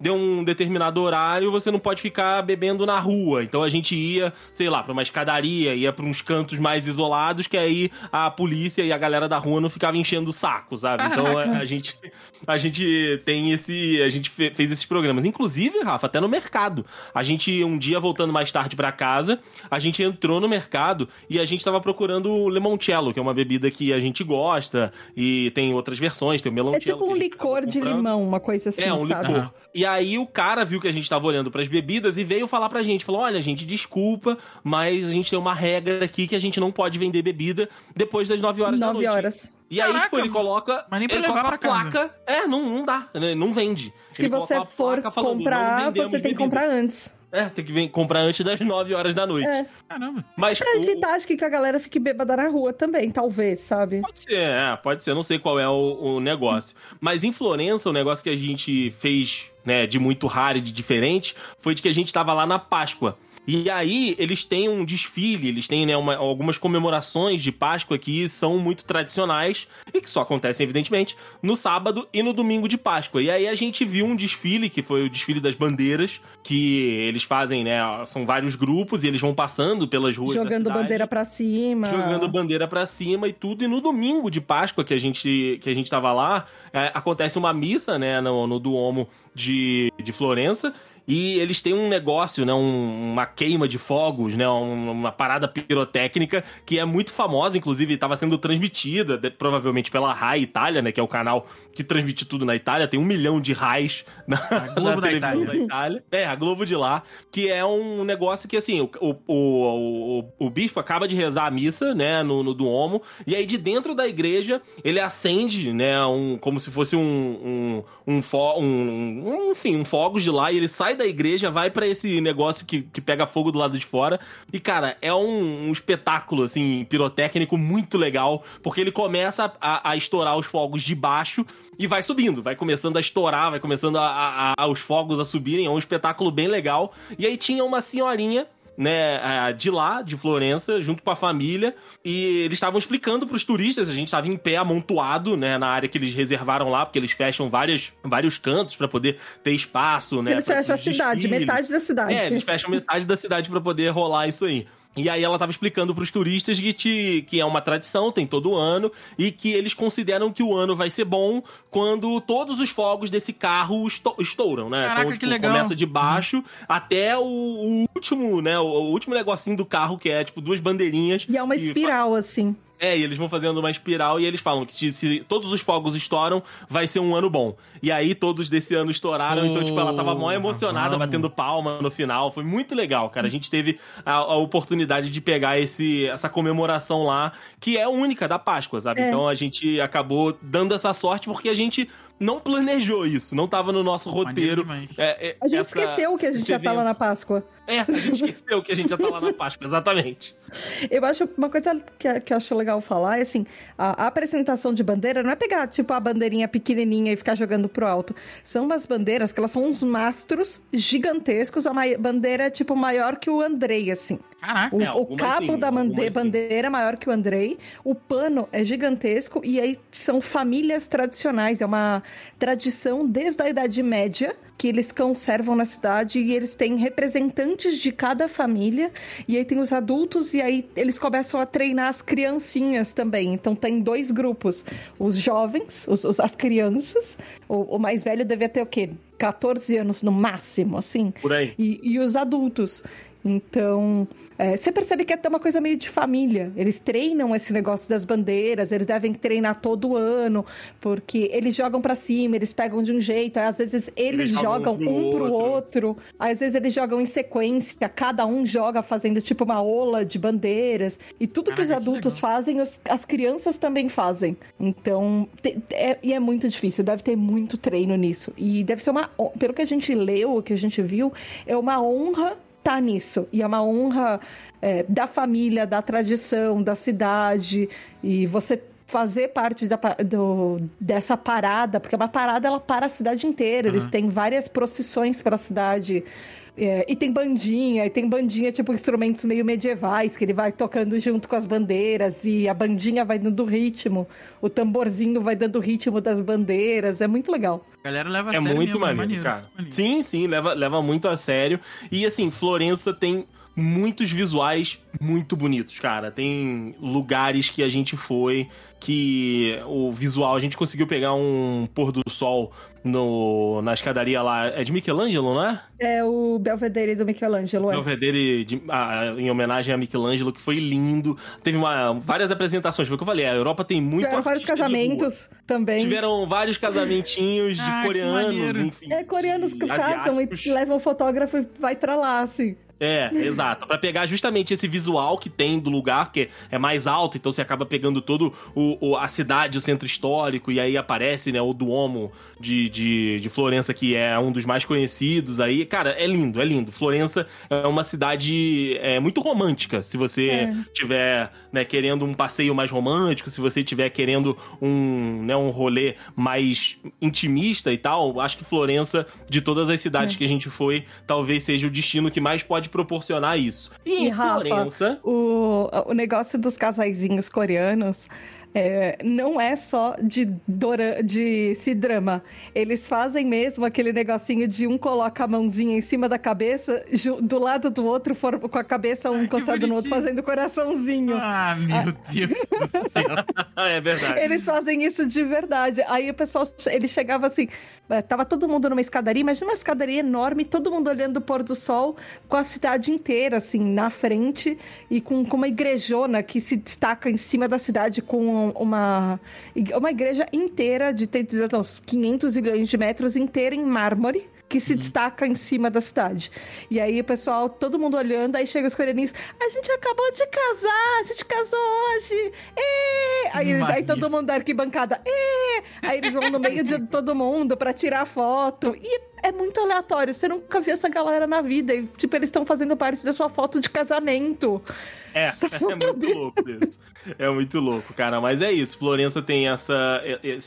B: deu um determinado horário, você não pode ficar bebendo na rua. Então a gente ia, sei lá, pra uma escadaria, ia pra uns cantos mais isolados, que aí a polícia e a galera da rua não ficava enchendo o saco, sabe? Então a, a gente a gente tem esse. A gente fe- fez esses programas. Inclusive, Rafa, até no mercado. A gente, um dia, voltando mais tarde pra casa, a gente entrou no mercado e a gente tava procurando o limoncello, que é uma bebida que a gente gosta. E tem outras versões, tem o
C: É
B: meloncello.
C: tipo
B: que
C: um licor de limão, uma coisa assim,
B: É, um
C: sabe?
B: licor. E aí o cara viu que a gente tava olhando pras bebidas e veio falar pra gente. Falou, olha, gente, desculpa, mas a gente tem uma regra aqui que a gente não pode vender bebida depois das 9 horas da
C: Nove
B: noite.
C: horas.
B: E aí,
A: Caraca,
B: tipo, ele coloca.
A: mas nem pra
B: ele
A: levar
B: coloca
A: pra
B: a
A: casa.
B: placa. É, não, não dá. né, Não vende.
C: Se
B: Ele
C: você for
B: placa falando, "Não
C: comprar, você tem que
B: bebida."
C: comprar antes.
B: É, tem que vem- comprar antes das 9 horas da noite.
C: É.
A: Caramba.
B: Mas.
C: Pra
B: o-
C: evitar, acho que que a galera fique bêbada na rua também, talvez, sabe?
B: Pode ser, é, pode ser. Eu não sei qual é o, o negócio. Mas em Florença, o negócio que a gente fez, né, de muito raro e de diferente, foi de que a gente tava lá na Páscoa. E aí, eles têm um desfile, eles têm né, uma- algumas comemorações de Páscoa que são muito tradicionais e que só acontecem, evidentemente, no sábado e no domingo de Páscoa. E aí a gente viu um desfile, que foi o desfile das bandeiras, que eles fazem, né? São vários grupos e eles vão passando pelas ruas
C: Jogando
B: cidade
C: bandeira pra cima.
B: jogando bandeira pra cima e tudo. E no domingo de Páscoa que a gente, que a gente tava lá, é, acontece uma missa, né, no, no Duomo de, de Florença. E eles têm um negócio, né, um- uma queima de fogos, né, um- uma parada pirotécnica que é muito famosa, inclusive estava sendo transmitida, de- provavelmente pela RAI Itália, né, que é o canal que transmite tudo na Itália. Tem um milhão de RAIs na, <laughs>
A: Globo
B: na
A: da
B: televisão
A: Itália.
B: da Itália. É, a Globo de lá, que é um negócio que, assim, o, o, o, o, o bispo acaba de rezar a missa, né, no, no Duomo, e aí de dentro da igreja ele acende, né, um, como se fosse um, um, um, fo, um, um enfim, um fogos de lá, e ele sai da igreja, vai pra esse negócio que, que pega fogo do lado de fora, e cara, é um, um espetáculo, assim, pirotécnico muito legal, porque ele começa a, a estourar os fogos de baixo e vai subindo, vai começando a estourar, vai começando a, a- a- os fogos a subirem, é um espetáculo bem legal. E aí tinha uma senhorinha né, de lá, de Florença, junto com a família, e eles estavam explicando pros turistas, a gente estava em pé amontoado, né, na área que eles reservaram lá, porque eles fecham várias, vários cantos para poder ter espaço, né,
C: Eles fecham a cidade,
B: desfiles.
C: metade da cidade.
B: É, eles fecham metade da cidade pra poder rolar isso aí. E aí ela tava explicando pros turistas que, te, que é uma tradição, tem todo ano, e que eles consideram que o ano vai ser bom quando todos os fogos desse carro esto- estouram, né?
A: Caraca,
B: então,
A: que
B: tipo,
A: legal.
B: começa de baixo até o, o último, né? O, o último negocinho do carro, que é tipo duas bandeirinhas.
C: E é uma
B: que
C: espiral, assim.
B: É, e eles vão fazendo uma espiral e eles falam que se, se todos os fogos estouram, vai ser um ano bom. E aí todos desse ano estouraram, então, tipo, ela tava mó emocionada,
A: vamos.
B: batendo palma no final. Foi muito legal, cara. A gente teve a, a oportunidade de pegar esse, essa comemoração lá, que é única da Páscoa, sabe?
C: É.
B: Então a gente acabou dando essa sorte porque a gente não planejou isso, não tava no nosso roteiro. É, é,
C: A gente
B: essa-
C: esqueceu que a gente já lá
B: evento.
C: na Páscoa.
B: É, a gente esqueceu que a gente já tá lá na Páscoa, exatamente.
C: Eu acho uma coisa que, que eu acho legal falar é assim: a, a apresentação de bandeira não é pegar, tipo, a bandeirinha pequenininha e ficar jogando pro alto. São umas bandeiras que elas são uns mastros gigantescos. A bandeira é, tipo, maior que o Andrei, assim.
A: Caraca.
C: O,
B: É,
C: o cabo
B: sim,
C: da
B: algumas sim.
C: bandeira é maior que o Andrei. O pano é gigantesco. E aí são famílias tradicionais. É uma tradição desde a Idade Média que eles conservam na cidade e eles têm representantes de cada família. E aí tem os adultos e aí eles começam a treinar as criancinhas também. Então tem dois grupos: os jovens, os, os- as crianças. O, o mais velho devia ter o quê? 14 anos no máximo, assim
B: Por aí.
C: e, e os adultos. Então, é, você percebe que é até uma coisa meio de família. Eles treinam esse negócio das bandeiras, eles devem treinar todo ano, porque eles jogam pra cima, eles pegam de um jeito, aí às vezes eles,
B: Eles jogam
C: jogam
B: um pro
C: outro, aí, às vezes eles jogam em sequência, cada um joga fazendo tipo uma ola de bandeiras, e tudo que os
A: que
C: adultos
A: legal.
C: fazem, os- as crianças também fazem. Então, te- é, e é muito difícil, deve ter muito treino nisso. E deve ser uma. Pelo que a gente leu, o que a gente viu, é uma honra estar nisso. E é uma honra é, da família, da tradição, da cidade. E você fazer parte da, do- dessa parada, porque uma parada ela para a cidade inteira. Eles
A: Aham.
C: têm várias procissões pela cidade. É, e tem bandinha, e tem bandinha, tipo, instrumentos meio medievais, que ele vai tocando junto com as bandeiras, e a bandinha vai dando ritmo, o tamborzinho vai dando ritmo das bandeiras, é muito legal.
A: A galera leva a
B: É
A: sério
B: muito
A: mesmo,
B: maneiro, cara.
A: maneiro.
B: Sim, sim, leva, leva muito a sério. E assim, Florença tem muitos visuais muito bonitos, cara. Tem lugares que a gente foi que o visual, a gente conseguiu pegar um pôr do sol no, na escadaria lá. É de Michelangelo, não é?
C: É o Belvedere do Michelangelo, é.
B: Belvedere de- ah, em homenagem a Michelangelo, que foi lindo. Teve uma, várias apresentações, foi o que eu falei. A Europa tem muito
C: Tiveram vários casamentos também.
B: Tiveram vários casamentinhos de
A: Ah,
B: coreanos, enfim.
C: É, coreanos que casam e levam o fotógrafo e vai pra lá, assim.
B: É, exato. Pra pegar justamente esse visual que tem do lugar, que é mais alto, então você acaba pegando todo o, o- a cidade, o centro histórico, e aí aparece, né, o Duomo de, de, de Florença, que é um dos mais conhecidos aí. Cara, é lindo, é lindo. Florença é uma cidade é, muito romântica, se você
C: É.
B: tiver, né, querendo um passeio mais romântico, se você tiver querendo um, né, um rolê mais intimista e tal, acho que Florença, de todas as cidades
C: É.
B: que a gente foi, talvez seja o destino que mais pode proporcionar isso. E,
C: E,
B: em
C: Rafa,
B: Florença.
C: O, o negócio dos casaizinhos coreanos é, não é só de, dora, de se drama. Eles fazem mesmo aquele negocinho de um coloca a mãozinha em cima da cabeça, do lado do outro, for- com a cabeça um encostado no outro, fazendo coraçãozinho.
A: Ah, meu Deus do céu. <laughs>
B: é verdade.
C: Eles fazem isso de verdade. Aí o pessoal, ele chegava assim, eh, tava todo mundo numa escadaria, imagina uma escadaria enorme, todo mundo olhando o pôr do sol, com a cidade inteira, assim, na frente, e com, com uma igrejona que se destaca em cima da cidade, com uma, uma igreja inteira de uns 500 milhões de metros, inteira em mármore. Que se destaca em cima da cidade. E aí o pessoal, todo mundo olhando, aí chega os coreaninhos. A gente acabou de casar, a gente casou hoje. Ê! Aí, eles- aí todo mundo da arquibancada. Ê! Aí eles vão no meio de todo mundo pra tirar foto. E é muito aleatório. Você nunca viu essa galera na vida. E, tipo, eles estão fazendo parte da sua foto de casamento.
B: É, é muito louco isso. É muito louco, cara. Mas é isso. Florença tem essa,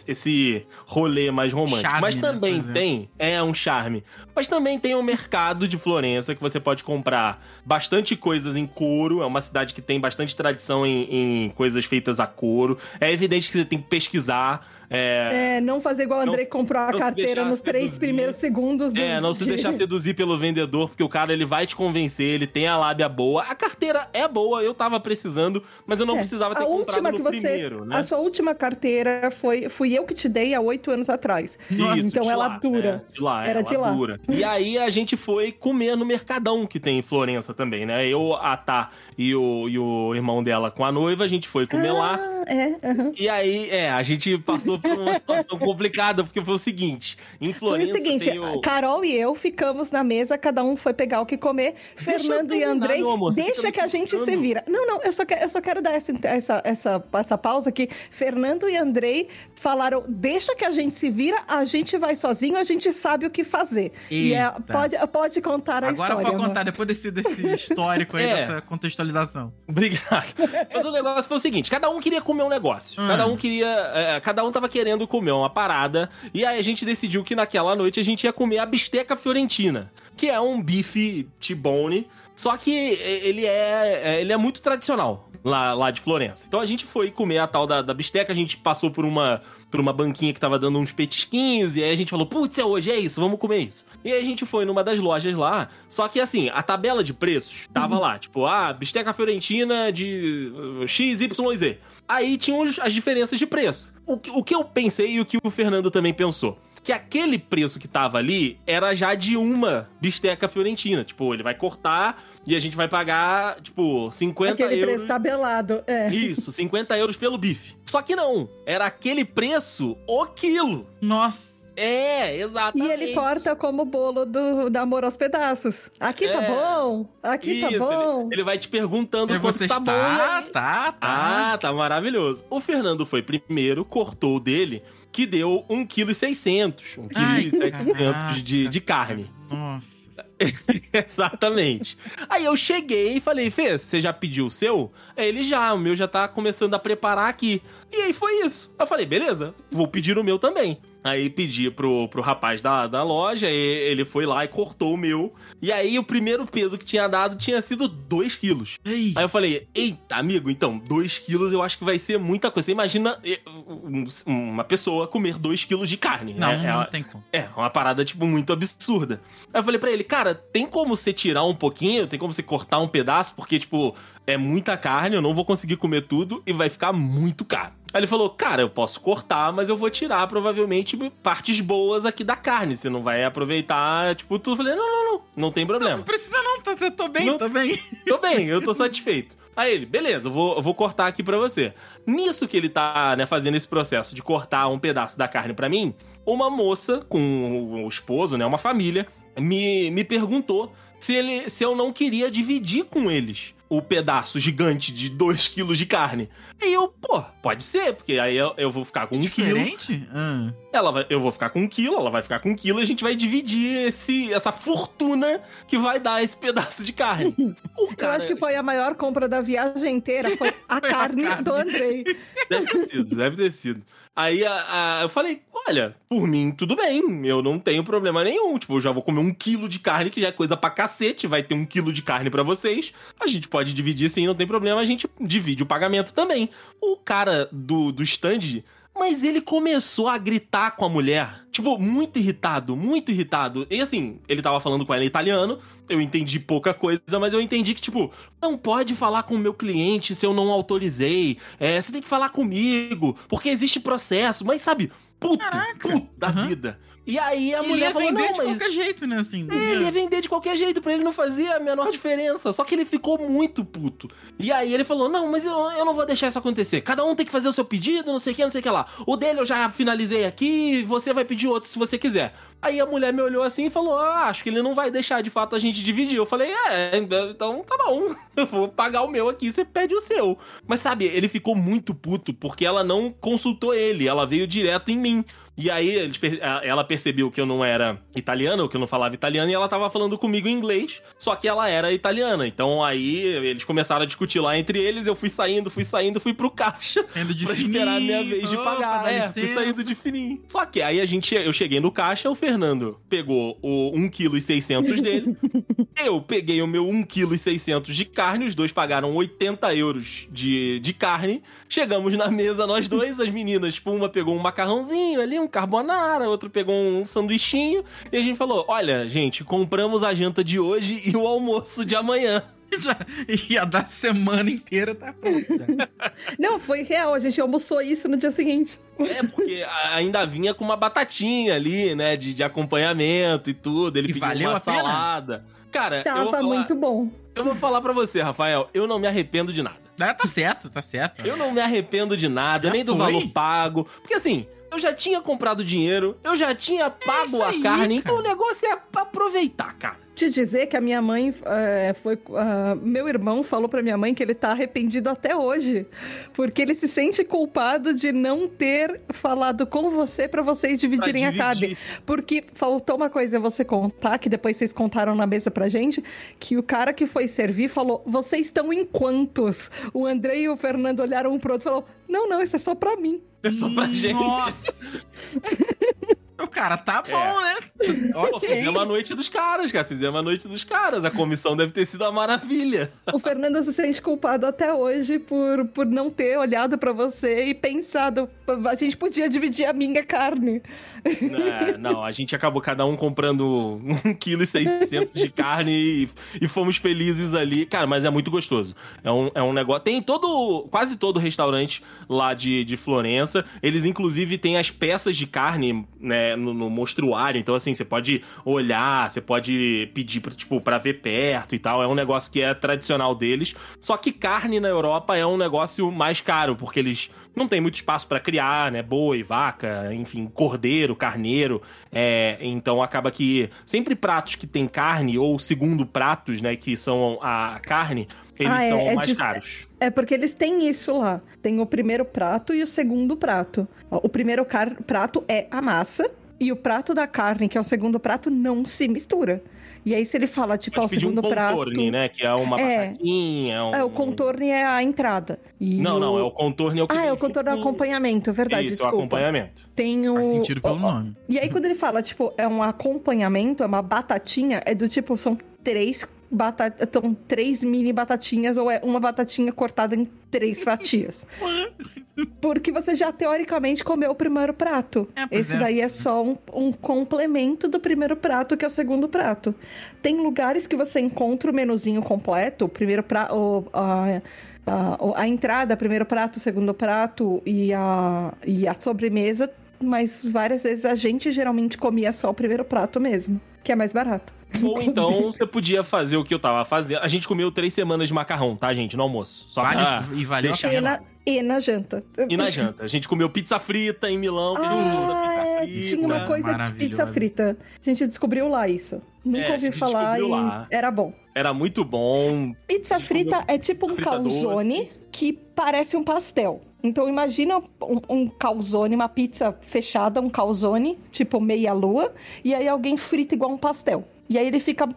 B: esse rolê mais romântico.
A: Charme,
B: Mas
A: né,
B: também
A: exemplo.
B: tem. É um charme. Mas também tem o mercado de Florença, que você pode comprar bastante coisas em couro. É uma cidade que tem bastante tradição em, em coisas feitas a couro. É evidente que você tem que pesquisar. É,
C: É, não fazer igual o André
B: se-
C: comprou a carteira nos três
B: seduzir.
C: primeiros segundos. do
B: É, não se
C: de-
B: deixar seduzir pelo vendedor, porque o cara ele vai te convencer, ele tem a lábia boa. A carteira é boa, eu tava precisando, mas eu não
C: É.
B: precisava ter
C: a
B: comprado no
C: que você,
B: primeiro, né?
C: A sua última carteira foi, fui eu que te dei há oito anos atrás.
B: Isso,
C: então ela
B: lá,
C: dura.
B: é, de lá,
C: Era
B: ela
C: de lá.
B: dura. E aí a gente foi comer no Mercadão, que tem em Florença também, né? Eu, a Tá e o, e o irmão dela com a noiva, a gente foi comer lá.
C: Ah, é. aham.
B: E aí, é, a gente passou por uma situação complicada, porque foi o seguinte: em
C: Foi
B: Florença
C: o seguinte,
B: tem o...
C: Carol e eu ficamos na mesa, cada um foi pegar o que comer.
B: Deixa
C: Fernando e Andrei,
B: amor,
C: deixa que a gente se vira. Não, não, eu só, que- eu só quero dar essa, essa, essa, essa pausa aqui. Fernando e Andrei falaram: deixa que a gente se vira, a gente vai sozinho, a gente sabe o que fazer. E é,
A: Eita.
C: pode, pode contar a
A: Agora
C: história.
A: pode
C: amor.
A: contar, depois desse, desse <laughs> histórico aí,
B: É.
A: dessa contextualização.
B: Obrigado. Mas o negócio foi o seguinte: cada um queria comer um negócio.
A: Hum.
B: Cada um queria. é, cada um tava querendo comer uma parada. E aí a gente decidiu que naquela noite a gente ia comer a bisteca fiorentina, que é um bife T-bone. Só que ele é, é- ele é muito tradicional lá, lá de Florença. Então a gente foi comer a tal da, da bisteca, a gente passou por uma, por uma banquinha que tava dando uns petisquinhos, e aí a gente falou, putz, é hoje, é isso, vamos comer isso. E aí a gente foi numa das lojas lá, só que assim, a tabela de preços tava lá, tipo, ah, bisteca fiorentina de uh, XYZ. Aí tinha os- as diferenças de preço. O que, o que eu pensei e o que o Fernando também pensou. Que aquele preço que tava ali era já de uma bisteca fiorentina. Tipo, ele vai cortar e a gente vai pagar, tipo, 50
C: Aquele
B: euros.
C: preço tabelado. É.
B: Isso, 50 euros pelo bife. Só que não, era aquele preço o quilo.
A: Nossa.
B: É,
C: E
B: exatamente.
C: ele corta como o bolo do, do amor aos pedaços. Aqui tá
B: É.
C: bom, aqui
B: Isso,
C: tá bom.
B: Ele, ele vai te perguntando
A: E
B: quanto
A: você
B: tá bom.
A: está,
B: e aí-
A: tá, tá.
B: Ah, tá maravilhoso. O Fernando foi primeiro, cortou o dele, que deu 1,6 kg. 1,7 kg de, de carne.
A: Nossa. <laughs>
B: Exatamente. Aí eu cheguei e falei, Fê, você já pediu o seu? Aí ele já, o meu já tá começando a preparar aqui. E aí foi isso. Eu falei, beleza, vou pedir o meu também. Aí pedi pro, pro rapaz da, da loja, e ele foi lá e cortou o meu. E aí o primeiro peso que tinha dado tinha sido 2 quilos.
A: Ei.
B: Aí eu falei, eita, amigo, então, 2 quilos eu acho que vai ser muita coisa. Você imagina eh, um- uma pessoa comer 2 quilos de carne.
A: Não,
B: É- é-
A: não tem como.
B: é, uma parada, tipo, muito absurda. Aí eu falei pra ele, cara, tem como você tirar um pouquinho? Tem como você cortar um pedaço? Porque, tipo, é muita carne, eu não vou conseguir comer tudo e vai ficar muito caro. Aí ele falou, cara, eu posso cortar, mas eu vou tirar provavelmente partes boas aqui da carne. Você não vai aproveitar, tipo, tudo. Eu falei, não, não, não, não tem problema.
A: Não precisa não, tá, tá- tô bem,
B: Não-
A: tô bem. <laughs>
B: Tô bem, eu tô <laughs> satisfeito. Aí ele, beleza, eu vou, eu vou cortar aqui pra você. Nisso que ele tá, né, fazendo esse processo de cortar um pedaço da carne pra mim, uma moça com o esposo, né, uma família, me, me perguntou se, ele, se eu não queria dividir com eles o pedaço gigante de 2 quilos de carne. E eu, pô, pode ser, porque aí eu, eu vou ficar com um quilo.
A: Diferente? Ah.
B: Ela vai, eu vou ficar com um quilo, ela vai ficar com um quilo e a gente vai dividir esse, essa fortuna que vai dar esse pedaço de carne. <laughs> O
C: Eu
B: cara-
C: acho que foi a maior compra da viagem inteira, foi <laughs> a
A: Foi a
C: carne
A: carne.
C: do Andrei.
B: Deve ter sido, deve ter sido. Aí a- a- eu falei, olha, por mim tudo bem, eu não tenho problema nenhum. Tipo, eu já vou comer um quilo de carne, que já é coisa pra cacete, vai ter um quilo de carne pra vocês. A gente pode dividir sim, não tem problema, a gente divide o pagamento também. O cara do, do stand, mas ele começou a gritar com a mulher. Tipo, muito irritado, muito irritado. E assim, ele tava falando com ela em italiano, eu entendi pouca coisa, mas eu entendi que, tipo, não pode falar com o meu cliente se eu não autorizei. É, você tem que falar comigo, porque existe processo. Mas sabe, puto,
A: Caraca.
B: puto da
A: Aham.
B: vida. E aí a
A: Ele
B: mulher
A: ia
B: falou,
A: vender
B: não,
A: de
B: mas...
A: qualquer jeito, né? Assim,
B: É, ele ia vender de qualquer jeito, pra ele não fazia a menor diferença. Só que ele ficou muito puto. E aí ele falou: Não, mas eu, eu não vou deixar isso acontecer. Cada um tem que fazer o seu pedido, não sei o que, não sei o que lá. O dele eu já finalizei aqui, você vai pedir outro se você quiser. Aí a mulher me olhou assim e falou: Ah, acho que ele não vai deixar de fato a gente dividir. Eu falei: É, então tá bom. <laughs> Eu vou pagar o meu aqui, você pede o seu. Mas sabe, ele ficou muito puto porque ela não consultou ele, ela veio direto em mim. E aí eles ela percebeu que eu não era italiana, ou que eu não falava italiano, e ela tava falando comigo em inglês, só que ela era italiana. Então aí eles começaram a discutir lá entre eles, eu fui saindo, fui saindo, fui pro caixa <laughs>
A: de
B: pra
A: fininho.
B: esperar a minha vez de pagar. É, fui
A: licença.
B: saindo de fininho. Só que aí a gente, eu cheguei no caixa, o Fernando pegou o 1,6 kg dele, <laughs> eu peguei o meu 1,6 kg de carne, os dois pagaram 80 euros de, de carne. Chegamos na mesa, nós dois, as meninas, tipo, uma pegou um macarrãozinho ali, um carbonara, outro pegou um sanduichinho. E a gente falou: olha, gente, compramos a janta de hoje e o almoço de amanhã. <laughs>
A: Já ia dar semana inteira, tá pronto. já. <laughs>
C: Não, foi real. A gente almoçou isso no dia seguinte.
B: É, porque ainda vinha com uma batatinha ali, né? De, de acompanhamento e tudo. Ele
A: E
B: pediu
A: valeu
B: uma
A: a pena?
B: salada. Cara, eu vou,
C: Tava
B: falar,
C: muito bom.
B: eu vou falar pra você, Rafael, eu não me arrependo de nada.
A: Ah, tá certo, tá certo.
B: Eu não me arrependo de nada,
A: Já
B: nem do
A: foi?
B: valor pago. Porque assim, eu já tinha comprado dinheiro, eu já tinha pago
A: isso
B: a
A: aí,
B: carne,
A: cara.
B: então o negócio é aproveitar, cara.
C: Te dizer que a minha mãe é, foi. ah, meu irmão falou pra minha mãe que ele tá arrependido até hoje. Porque ele se sente culpado de não ter falado com você pra vocês dividirem
B: Pra
C: a
B: dividir.
C: carne. Porque faltou uma coisa você contar, que depois vocês contaram na mesa pra gente, que o cara que foi servir falou: vocês estão em quantos? O André e o Fernando olharam um pro outro e falou: não, não, isso é só pra mim.
B: É só pra gente.
A: Nossa. <laughs> o cara tá bom, né? <laughs>
B: Pô,
A: Ok. <laughs>
B: fizemos a noite dos caras, cara. Fizemos a noite dos caras. A comissão deve ter sido uma maravilha.
C: O Fernando se sente culpado até hoje por, por não ter olhado pra você e pensado: a gente podia dividir a minha carne.
B: É, não, a gente acabou cada um comprando 1,6 kg de carne e, e fomos felizes ali. Cara, mas é muito gostoso. É um, é um negócio. Tem todo. Quase todo restaurante lá de, de Florença. Eles, inclusive, têm as peças de carne, né, no, no mostruário. Então, assim, você pode olhar, você pode pedir pra, tipo, pra ver perto e tal. É um negócio que é tradicional deles. Só que carne na Europa é um negócio mais caro, porque eles não têm muito espaço pra criar, né? Boi, vaca, enfim, cordeiro, carneiro. É, então acaba que sempre pratos que tem carne, ou segundo pratos, né, que são a carne, eles
C: Ah, é-
B: são
C: é
B: mais
C: dif-
B: caros.
C: É porque eles têm isso lá. Tem o primeiro prato e o segundo prato. O primeiro car- prato é a massa. E o prato da carne, que é o segundo prato, não se mistura. E aí, se ele fala, tipo, o
B: Pode um
C: segundo prato.
B: contorne, né? Que é uma
C: É.
B: batatinha. Um...
C: É, o contorno é a entrada. E
B: Não,
C: o-
B: não, é o contorno é o que
C: Ah, é o contorno é o acompanhamento, é verdade,
B: Isso, é o
C: desculpa.
B: acompanhamento.
C: Tem o...
A: Faz sentido pelo
C: ó,
A: nome.
C: E aí, quando ele fala, tipo, é um acompanhamento, é uma batatinha, é do tipo, são três batatas, são três mini batatinhas, ou é uma batatinha cortada em três <laughs> fatias. Porque você já, teoricamente, comeu o primeiro prato.
A: É,
C: Esse
A: é.
C: daí é só um, um complemento do primeiro prato, que é o segundo prato. Tem lugares que você encontra o menuzinho completo, o primeiro prato... A entrada, primeiro prato, segundo prato e a, e a sobremesa mas várias vezes a gente geralmente comia só o primeiro prato mesmo, que é mais barato.
B: Ou então você podia fazer o que eu tava fazendo. A gente comeu três semanas de macarrão, tá, gente? No almoço. Só
A: Vale,
B: pra...
A: e valeu
B: deixa
A: a pena.
C: E na janta.
B: E na janta. A gente comeu pizza frita em Milão. comeu
C: Ah,
B: pizza
C: é,
B: frita.
C: tinha uma coisa de pizza frita. A gente descobriu lá isso. Nunca
B: É,
C: ouvi falar e
B: lá.
C: era bom.
B: Era muito bom.
C: Pizza frita é tipo um calzone que parece um pastel. Então imagina um, um calzone, uma pizza fechada, um calzone, tipo meia lua, e aí alguém frita igual um pastel. E aí ele fica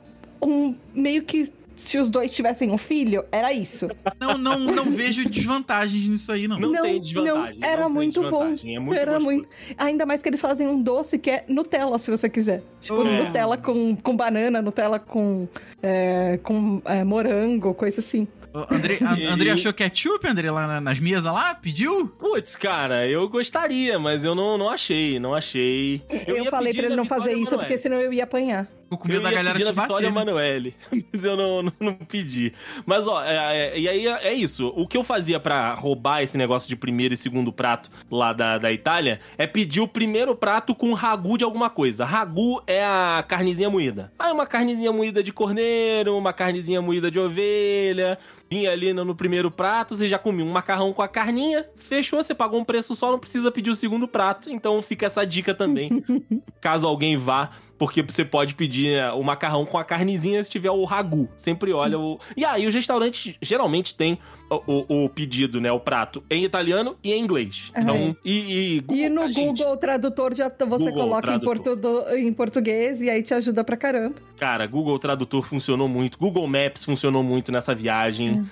C: um meio que se os dois tivessem um filho, era isso.
A: Não, não, não vejo desvantagens nisso aí, não.
B: Não,
C: Não,
B: tem desvantagem.
C: não, era
B: não
C: muito bom.
B: É muito
C: Era
B: gostoso.
C: muito- Ainda mais que eles fazem um doce que é Nutella, se você quiser. Tipo,
A: É.
C: Nutella com, com banana, Nutella com, é, com é, morango, coisa assim.
A: André, <laughs>
B: E-
A: André achou ketchup, André, lá na- nas mesas lá? Pediu?
B: Putz, cara, eu gostaria, mas eu não, não achei, não achei.
C: Eu,
B: ia
C: falei
B: pedir
C: pra ele não fazer isso, porque senão eu ia apanhar.
A: Ficou com
B: Eu
A: medo da
B: ia
A: galera te
B: Vitória
A: né?
B: Emanuele, <laughs> mas eu não, não, não pedi. Mas, ó, é- é- e aí é, é isso. O que eu fazia pra roubar esse negócio de primeiro e segundo prato lá da, da Itália é pedir o primeiro prato com ragu de alguma coisa. Ragu é a carnezinha moída. Aí uma carnezinha moída de corneiro, uma carnezinha moída de ovelha. Vinha ali no, primeiro prato, você já comia um macarrão com a carninha, fechou, você pagou um preço só, não precisa pedir o segundo prato. Então fica essa dica também <laughs> caso alguém vá, porque você pode pedir né, o macarrão com a carnezinha se tiver o ragu. Sempre olha o. E aí, os restaurantes geralmente têm o, o- o pedido, né? O prato em italiano e em inglês.
C: Aham.
B: Então, e, e Google,
C: e no
B: gente,
C: Google Tradutor já você
B: Google
C: coloca em, portu- em português e aí te ajuda pra caramba.
B: Cara, Google Tradutor funcionou muito. Google Maps funcionou muito nessa viagem.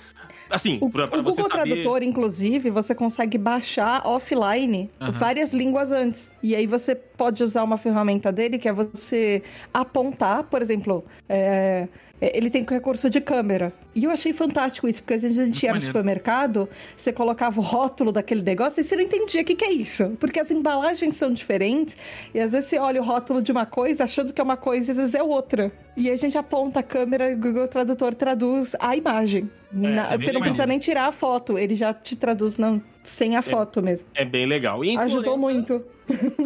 B: Assim,
C: O,
B: pra, pra
C: o
B: você
C: Google
B: saber.
C: Tradutor, inclusive, você consegue baixar offline várias línguas antes. E aí você pode usar uma ferramenta dele que é você apontar, por exemplo, é, ele tem recurso de câmera. E eu achei fantástico isso, porque às vezes a gente
A: Muito
C: ia no supermercado, você colocava o rótulo daquele negócio e você não entendia o que, que é isso. Porque as embalagens são diferentes, e às vezes você olha o rótulo de uma coisa achando que é uma coisa e às vezes é outra. E a gente aponta a câmera e o Google Tradutor traduz a imagem. Na-
B: é bem
C: você não precisa nem tirar a foto, ele já te traduz não, sem a foto mesmo.
B: É bem legal. E
C: Ajudou muito.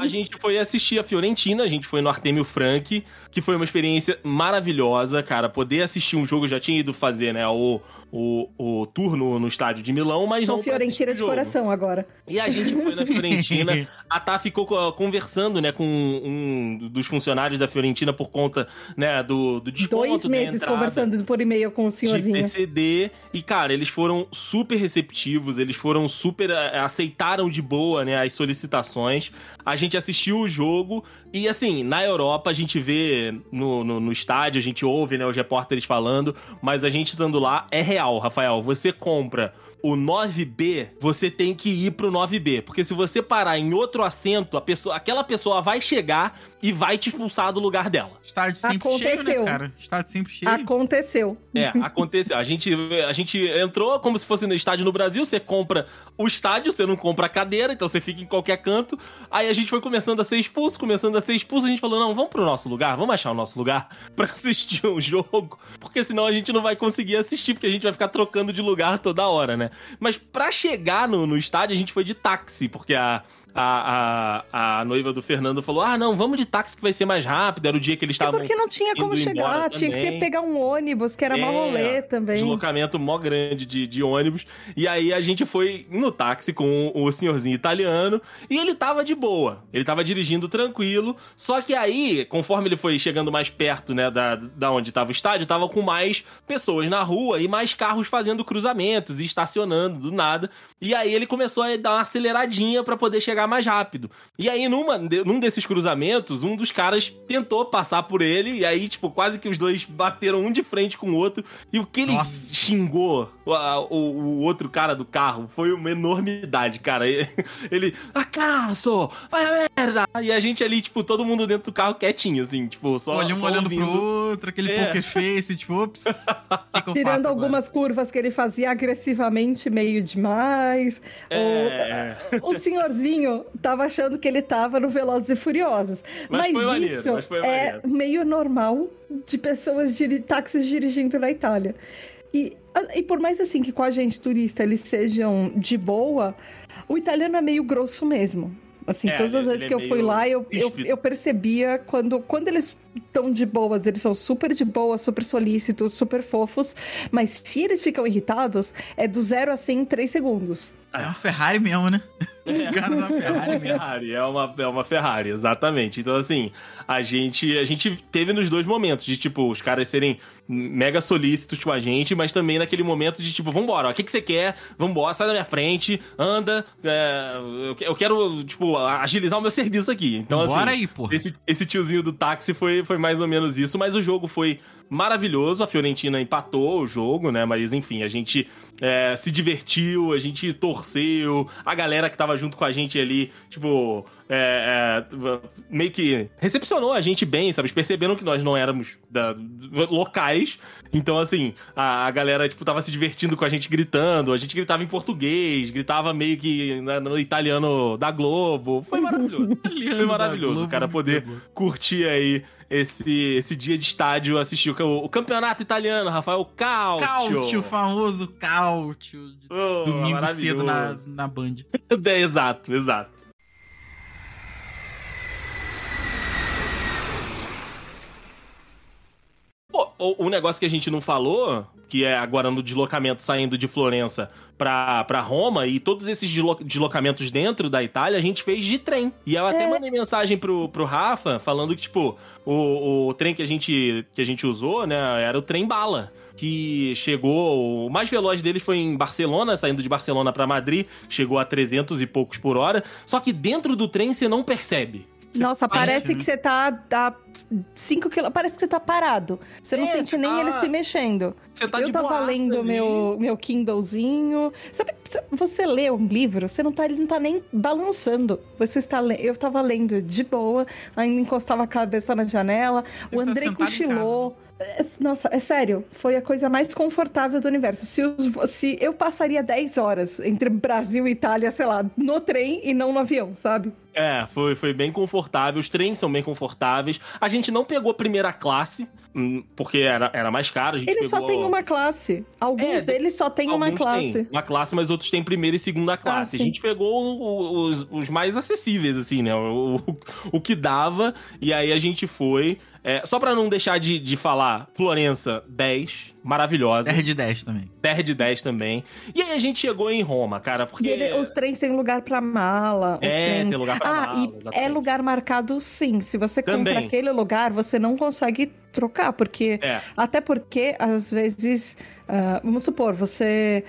B: A gente foi assistir a Fiorentina, a gente foi no Artemio Frank, que foi uma experiência maravilhosa, cara. Poder assistir um jogo, eu já tinha ido fazer, né, o, o, o tour no, estádio de Milão, mas
C: Sou
B: não
C: Fiorentina de coração agora.
B: E a gente foi na Fiorentina, <laughs> a Tá ficou co- conversando, né, com um dos funcionários da Fiorentina por conta, né, do, do desconto
C: Dois
B: da
C: meses
B: entrada
C: conversando por e-mail com o
B: de
C: senhorzinho.
B: PCD e cara, eles foram super receptivos, eles foram super eh, aceitaram de boa, né, as solicitações. A gente assistiu o jogo e assim, na Europa a gente vê no, no, no estádio, a gente ouve, né, os repórteres falando, mas a gente estando lá é real, Rafael. Você compra o 9B, você tem que ir pro 9B, porque se você parar em outro assento, a pessoa, aquela pessoa vai chegar e vai te expulsar do lugar dela.
A: Estádio sempre cheio,
C: Aconteceu.
A: né, cara? Estádio sempre cheio.
C: Aconteceu.
B: É, aconteceu. A gente, a gente entrou como se fosse no estádio no Brasil. Você compra o estádio, você não compra a cadeira, então você fica em qualquer canto. Aí a gente foi começando a ser expulso, começando a ser expulso. A gente falou: não, vamos pro nosso lugar, vamos achar o nosso lugar <laughs> pra assistir um jogo, porque senão a gente não vai conseguir assistir, porque a gente vai ficar trocando de lugar toda hora, né? Mas pra chegar no, no estádio, a gente foi de táxi, porque a. A, a, a noiva do Fernando falou: Ah, não, vamos de táxi que vai ser mais rápido. Era o dia que eles
C: É
B: estavam.
C: porque não tinha como chegar, tinha que ter
B: também.
C: pegar um ônibus, que era mó
B: É,
C: rolê também.
B: Deslocamento mó grande de, de ônibus. E aí a gente foi no táxi com o senhorzinho italiano e ele tava de boa. Ele tava dirigindo tranquilo. Só que aí, conforme ele foi chegando mais perto, né, da, da onde tava o estádio, tava com mais pessoas na rua e mais carros fazendo cruzamentos e estacionando do nada. E aí ele começou a dar uma aceleradinha pra poder chegar mais rápido. E aí, numa, num desses cruzamentos, um dos caras tentou passar por ele, e aí, tipo, quase que os dois bateram um de frente com o outro. E o que ele
A: Nossa.
B: xingou o, o- o outro cara do carro foi uma enormidade, cara. <laughs> Ele, ele acaso, vai a merda! E a gente ali, tipo, todo mundo dentro do carro quietinho, assim, tipo, só,
A: Olha um
B: só
A: olhando
B: ouvindo.
A: pro outro, aquele
B: É.
A: poker face, tipo, ops, o <laughs> que, que eu
C: Tirando
A: faço
C: algumas curvas que ele fazia agressivamente, meio demais.
B: É.
C: O, o senhorzinho tava achando que ele tava no Velozes e Furiosos.
B: Mas
C: Mas,
B: foi maneiro,
C: isso
B: mas foi
C: é
B: maneiro.
C: meio normal de pessoas de táxis dirigindo na Itália. E, e por mais assim que com a gente turista eles sejam de boa, o italiano é meio grosso mesmo. Assim,
B: É,
C: todas as vezes que
B: é
C: eu fui lá, eu, eu, eu percebia quando, quando eles estão de boas, eles são super de boa, super solícitos, super fofos. Mas se eles ficam irritados, é do zero a 100 em 3 segundos.
A: É uma Ferrari mesmo, né? <laughs> O cara da Ferrari
B: É. Ferrari, é uma, é uma Ferrari, exatamente. Então, assim, a gente, a gente teve nos dois momentos, de, tipo, os caras serem mega solícitos com a gente, mas também naquele momento de, tipo, vambora, ó, o que, que você quer? Vambora, sai da minha frente, anda, é, eu, que- eu quero, tipo, agilizar o meu <laughs> serviço aqui. Então,
A: Bora
B: assim,
A: aí, porra.
B: esse, esse tiozinho do táxi foi, foi mais ou menos isso, mas o jogo foi maravilhoso. A Fiorentina empatou o jogo, né? Mas enfim, a gente é, se divertiu, a gente torceu, a galera que tava junto com a gente ali, tipo, é, é, meio que recepcionou a gente bem, sabe? Perceberam que nós não éramos da- locais. Então, assim, a, a galera, tipo, tava se divertindo com a gente gritando. A gente gritava em português, gritava meio que né, no italiano da Globo. Foi <laughs> maravilhoso. Foi maravilhoso o cara poder curtir aí esse, esse dia de estádio, assistir o, o campeonato italiano, Rafael Calcio.
A: Cálcio, o famoso cálcio. de
B: Oh,
A: Domingo cedo na, na Band. <laughs>
B: É, exato, exato. Pô, o, negócio que a gente não falou, que é agora no deslocamento saindo de Florença pra, pra Roma, e todos esses deslo- deslocamentos dentro da Itália, a gente fez de trem. E eu até mandei mensagem pro, pro Rafa, falando que, tipo, o, o trem que a, gente, que a gente usou, né, era o trem bala. Que chegou. O mais veloz deles foi em Barcelona, saindo de Barcelona pra Madrid, chegou a 300 e poucos por hora. Só que dentro do trem você não percebe. Você
C: Nossa,
B: parece,
C: parece
A: né?
C: que você tá a 5 quilômetros. Parece que você tá parado. Você não
B: É,
C: sente
B: você
C: nem
B: tá-
C: ele se mexendo.
B: Você tá
C: eu
B: de
C: tava lendo
B: ali.
C: meu, meu Kindlezinho. Sabe, você lê um livro, você não tá, ele não tá nem balançando. Você está le- Eu tava lendo de boa, ainda encostava a cabeça na janela. O
A: Você tá
C: Andrei
A: sentado em
C: cochilou. Nossa, é sério, foi a coisa mais confortável do universo. Se, os- se eu passaria 10 horas entre Brasil e Itália, sei lá, no trem e não no avião, sabe?
B: É, foi, foi bem confortável. Os trens são bem confortáveis. A gente não pegou primeira classe, hum, porque era, era mais caro. A gente
C: Ele
B: pegou...
C: só tem uma classe. Alguns
B: É,
C: deles só tem uma classe.
B: têm uma classe, mas outros têm primeira e segunda classe. a
C: sim.
B: gente pegou os, os mais acessíveis, assim, né? O, o, o que dava. E aí a gente foi. É, só pra não deixar de, de falar, Florença, 10, maravilhosa.
A: 10 de 10 também.
B: 10 de 10 também. E aí a gente chegou em Roma, cara, porque.
C: E ele- os trens têm lugar pra mala. os
B: É,
C: trens...
B: tem lugar pra
C: ah,
B: mala,
C: e
B: exatamente.
C: é lugar marcado sim. Se você compra
B: Também.
C: aquele lugar, você não consegue trocar, porque
B: É,
C: Até porque, às vezes, ah, vamos supor, você.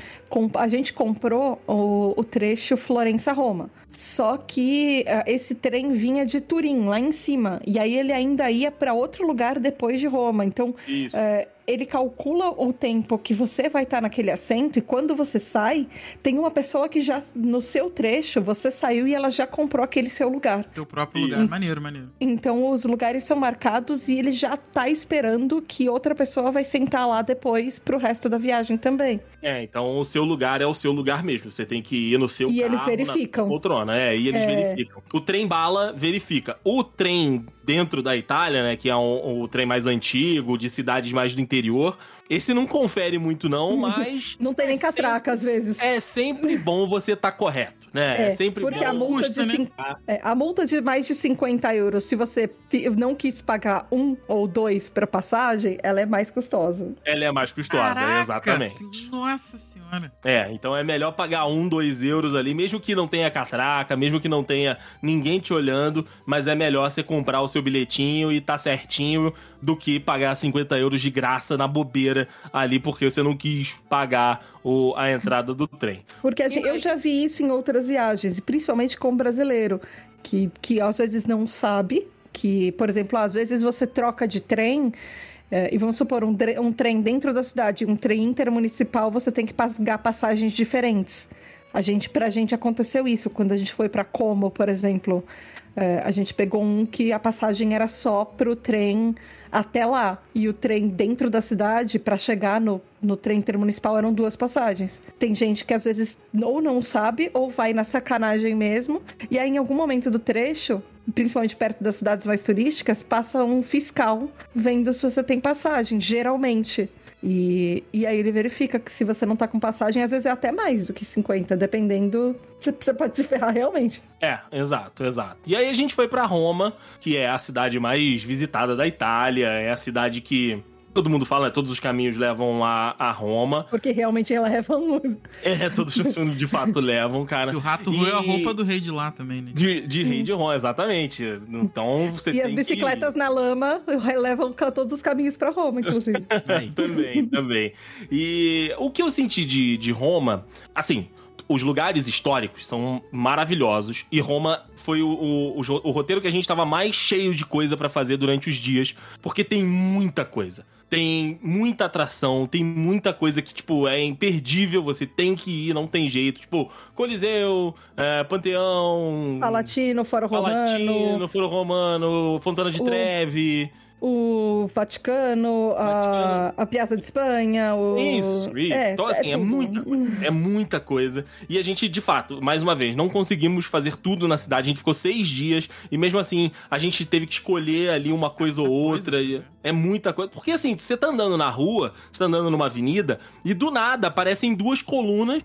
C: A gente comprou o, o trecho Florença-Roma. Só que ah, esse trem vinha de Turim, lá em cima. E aí ele ainda ia para outro lugar depois de Roma. Então,
B: isso.
C: é, ele calcula o tempo que você vai estar naquele assento e quando você sai, tem uma pessoa que já, no seu trecho, você saiu e ela já comprou aquele seu lugar.
A: Teu próprio lugar. Maneiro, maneiro.
C: Então os lugares são marcados e ele já tá esperando que outra pessoa vai sentar lá depois pro resto da viagem também.
B: É, então o seu lugar é o seu lugar mesmo. Você tem que ir no seu
C: E
B: carro,
C: eles verificam.
B: Na poltrona, é, e eles
C: É.
B: verificam. O trem bala verifica. O trem dentro da Itália, né, que é um- o trem mais antigo, de cidades mais do interior, interior, esse não confere muito não, mas <laughs>
C: Não tem
B: é
C: nem catraca às vezes.
B: sempre- é sempre bom você estar correto, né? É,
C: É,
B: sempre
C: porque
B: bom.
C: a multa,
A: Custa,
C: de
A: né?
C: é, a multa de mais de 50 euros, se você não quis pagar um ou dois pra passagem, ela é mais custosa.
B: Ela é mais custosa,
A: Caraca,
B: exatamente.
A: sim, Nossa senhora.
B: É, então é melhor pagar um, dois euros ali, mesmo que não tenha catraca, mesmo que não tenha ninguém te olhando, mas é melhor você comprar o seu bilhetinho e tá certinho do que pagar 50 euros de graça na bobeira ali, porque você não quis pagar o, a entrada do trem.
C: Porque a gente- eu já vi isso em outras viagens, e principalmente com brasileiro, que, que às vezes não sabe que, por exemplo, às vezes você troca de trem. eh, e vamos supor, um, um trem dentro da cidade, um trem intermunicipal, você tem que pagar passagens diferentes. A gente, pra gente aconteceu isso quando a gente foi pra Como, por exemplo. Eh, a gente pegou um que a passagem era só pro trem até lá. E o trem dentro da cidade, pra chegar no, no trem intermunicipal, eram duas passagens. Tem gente que às vezes ou não sabe, ou vai na sacanagem mesmo. E aí, em algum momento do trecho, principalmente perto das cidades mais turísticas, passa um fiscal vendo se você tem passagem, geralmente. E, e aí ele verifica que se você não tá com passagem, às vezes é até mais do que 50, dependendo. Você, pode se ferrar realmente.
B: É, exato, exato. E aí a gente foi pra Roma, que é a cidade mais visitada da Itália, é a cidade que todo mundo fala, né, todos os caminhos levam a, a Roma.
C: Porque realmente ela leva um.
B: É, todos de fato levam, cara.
A: E o rato
B: E-
A: roeu a roupa do rei de lá também, né?
B: De, de rei de Roma, exatamente. Então você
C: E
B: tem
C: as bicicletas na lama levam todos os caminhos pra Roma, inclusive. <laughs>
B: Que... Também, também. E o que eu senti de, de Roma, assim... Os lugares históricos são maravilhosos e Roma foi o, o, o roteiro que a gente tava mais cheio de coisa pra fazer durante os dias, porque tem muita coisa. Tem muita atração, tem muita coisa que, tipo, é imperdível, você tem que ir, não tem jeito. Tipo, Coliseu, é, Panteão,
C: Palatino, Foro Romano,
B: Palatino, Foro Romano, Fontana de
C: O-
B: Trevi.
C: O Vaticano, a, a Piazza de Espanha, o...
B: Isso, isso. então, assim, é,
C: tudo.
B: muita coisa. É muita coisa. E a gente, de fato, mais uma vez, não conseguimos fazer tudo na cidade. A gente ficou seis dias e mesmo assim a gente teve que escolher ali uma coisa ou outra.
A: coisa,
B: e
A: cara.
B: é muita coisa. Porque assim, você tá andando na rua, você tá andando numa avenida e do nada aparecem duas colunas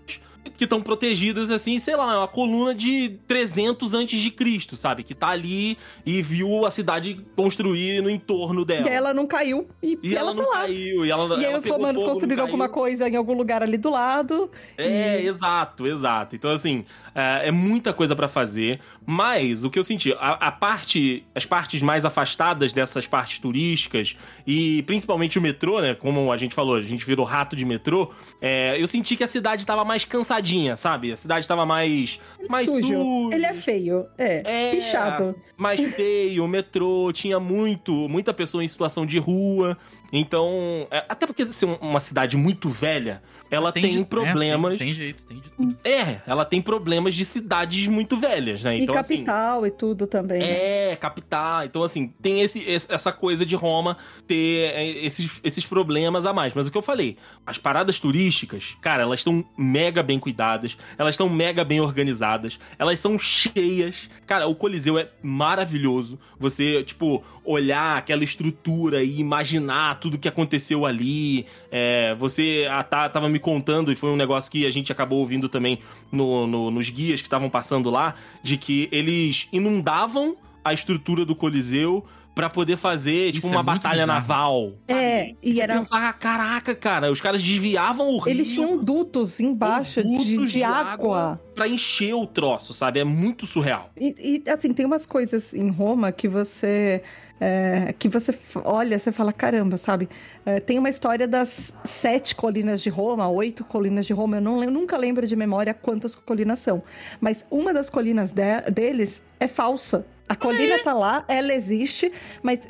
B: que estão protegidas assim, sei lá, uma coluna de 300 antes de Cristo, sabe? Que tá ali e viu a cidade construir no entorno dela.
C: E ela não caiu. E,
B: E ela,
C: ela,
B: não
C: tá lá.
B: caiu, e ela
C: E aí
B: ela
C: os romanos
B: fogo, não
C: construíram alguma coisa em algum lugar ali do lado.
B: É,
C: E-
B: exato, exato. Então, assim, é, é muita coisa pra fazer, mas o que eu senti, a, a parte, as partes mais afastadas dessas partes turísticas, e principalmente o metrô, né? Como a gente falou, a gente virou rato de metrô, é, eu senti que a cidade tava mais bagunçadinha, sabe? A cidade tava mais. mais
C: Sujo.
B: suja.
C: Ele é feio. É.
B: É,
C: Pichado.
B: mais feio, metrô tinha muito, muita pessoa em situação de rua. Então, é, até porque ser um- uma cidade muito velha, ela tem,
A: de- é,
B: problemas.
A: tem, tem jeito, tem de tudo.
B: É, ela tem problemas de cidades muito velhas, né?
C: e
B: Então, assim,
C: capital e tudo também. né?
B: é, capital. Então, assim, tem esse, esse- essa coisa de Roma ter é, esses, esses problemas a mais. Mas o que eu falei, as paradas turísticas, cara, elas estão mega bem cuidadas, elas estão mega bem organizadas, elas são cheias. Cara, o Coliseu é maravilhoso. Você, tipo, olhar aquela estrutura e imaginar tudo que aconteceu ali. É, você a, tá, tava me contando, e foi um negócio que a gente acabou ouvindo também no- no- nos guias que estavam passando lá, de que eles inundavam a estrutura do Coliseu pra poder fazer, tipo,
A: Isso é
B: uma
A: muito
B: batalha
A: bizarro.
B: naval. sabe?
C: É, e
B: Você
C: era-
B: pensava, caraca, cara, os caras desviavam o rio.
C: Eles tinham dutos embaixo de,
B: dutos
C: de água.
B: pra encher o troço, sabe? É muito surreal.
C: E, e, assim, tem umas coisas em Roma que você. É, que você olha, você fala, caramba, sabe? É, tem uma história das sete colinas de Roma, oito colinas de Roma, eu não, lem- nunca lembro de memória quantas colinas são. Mas uma das colinas de- deles é falsa. A colina tá lá, ela existe, mas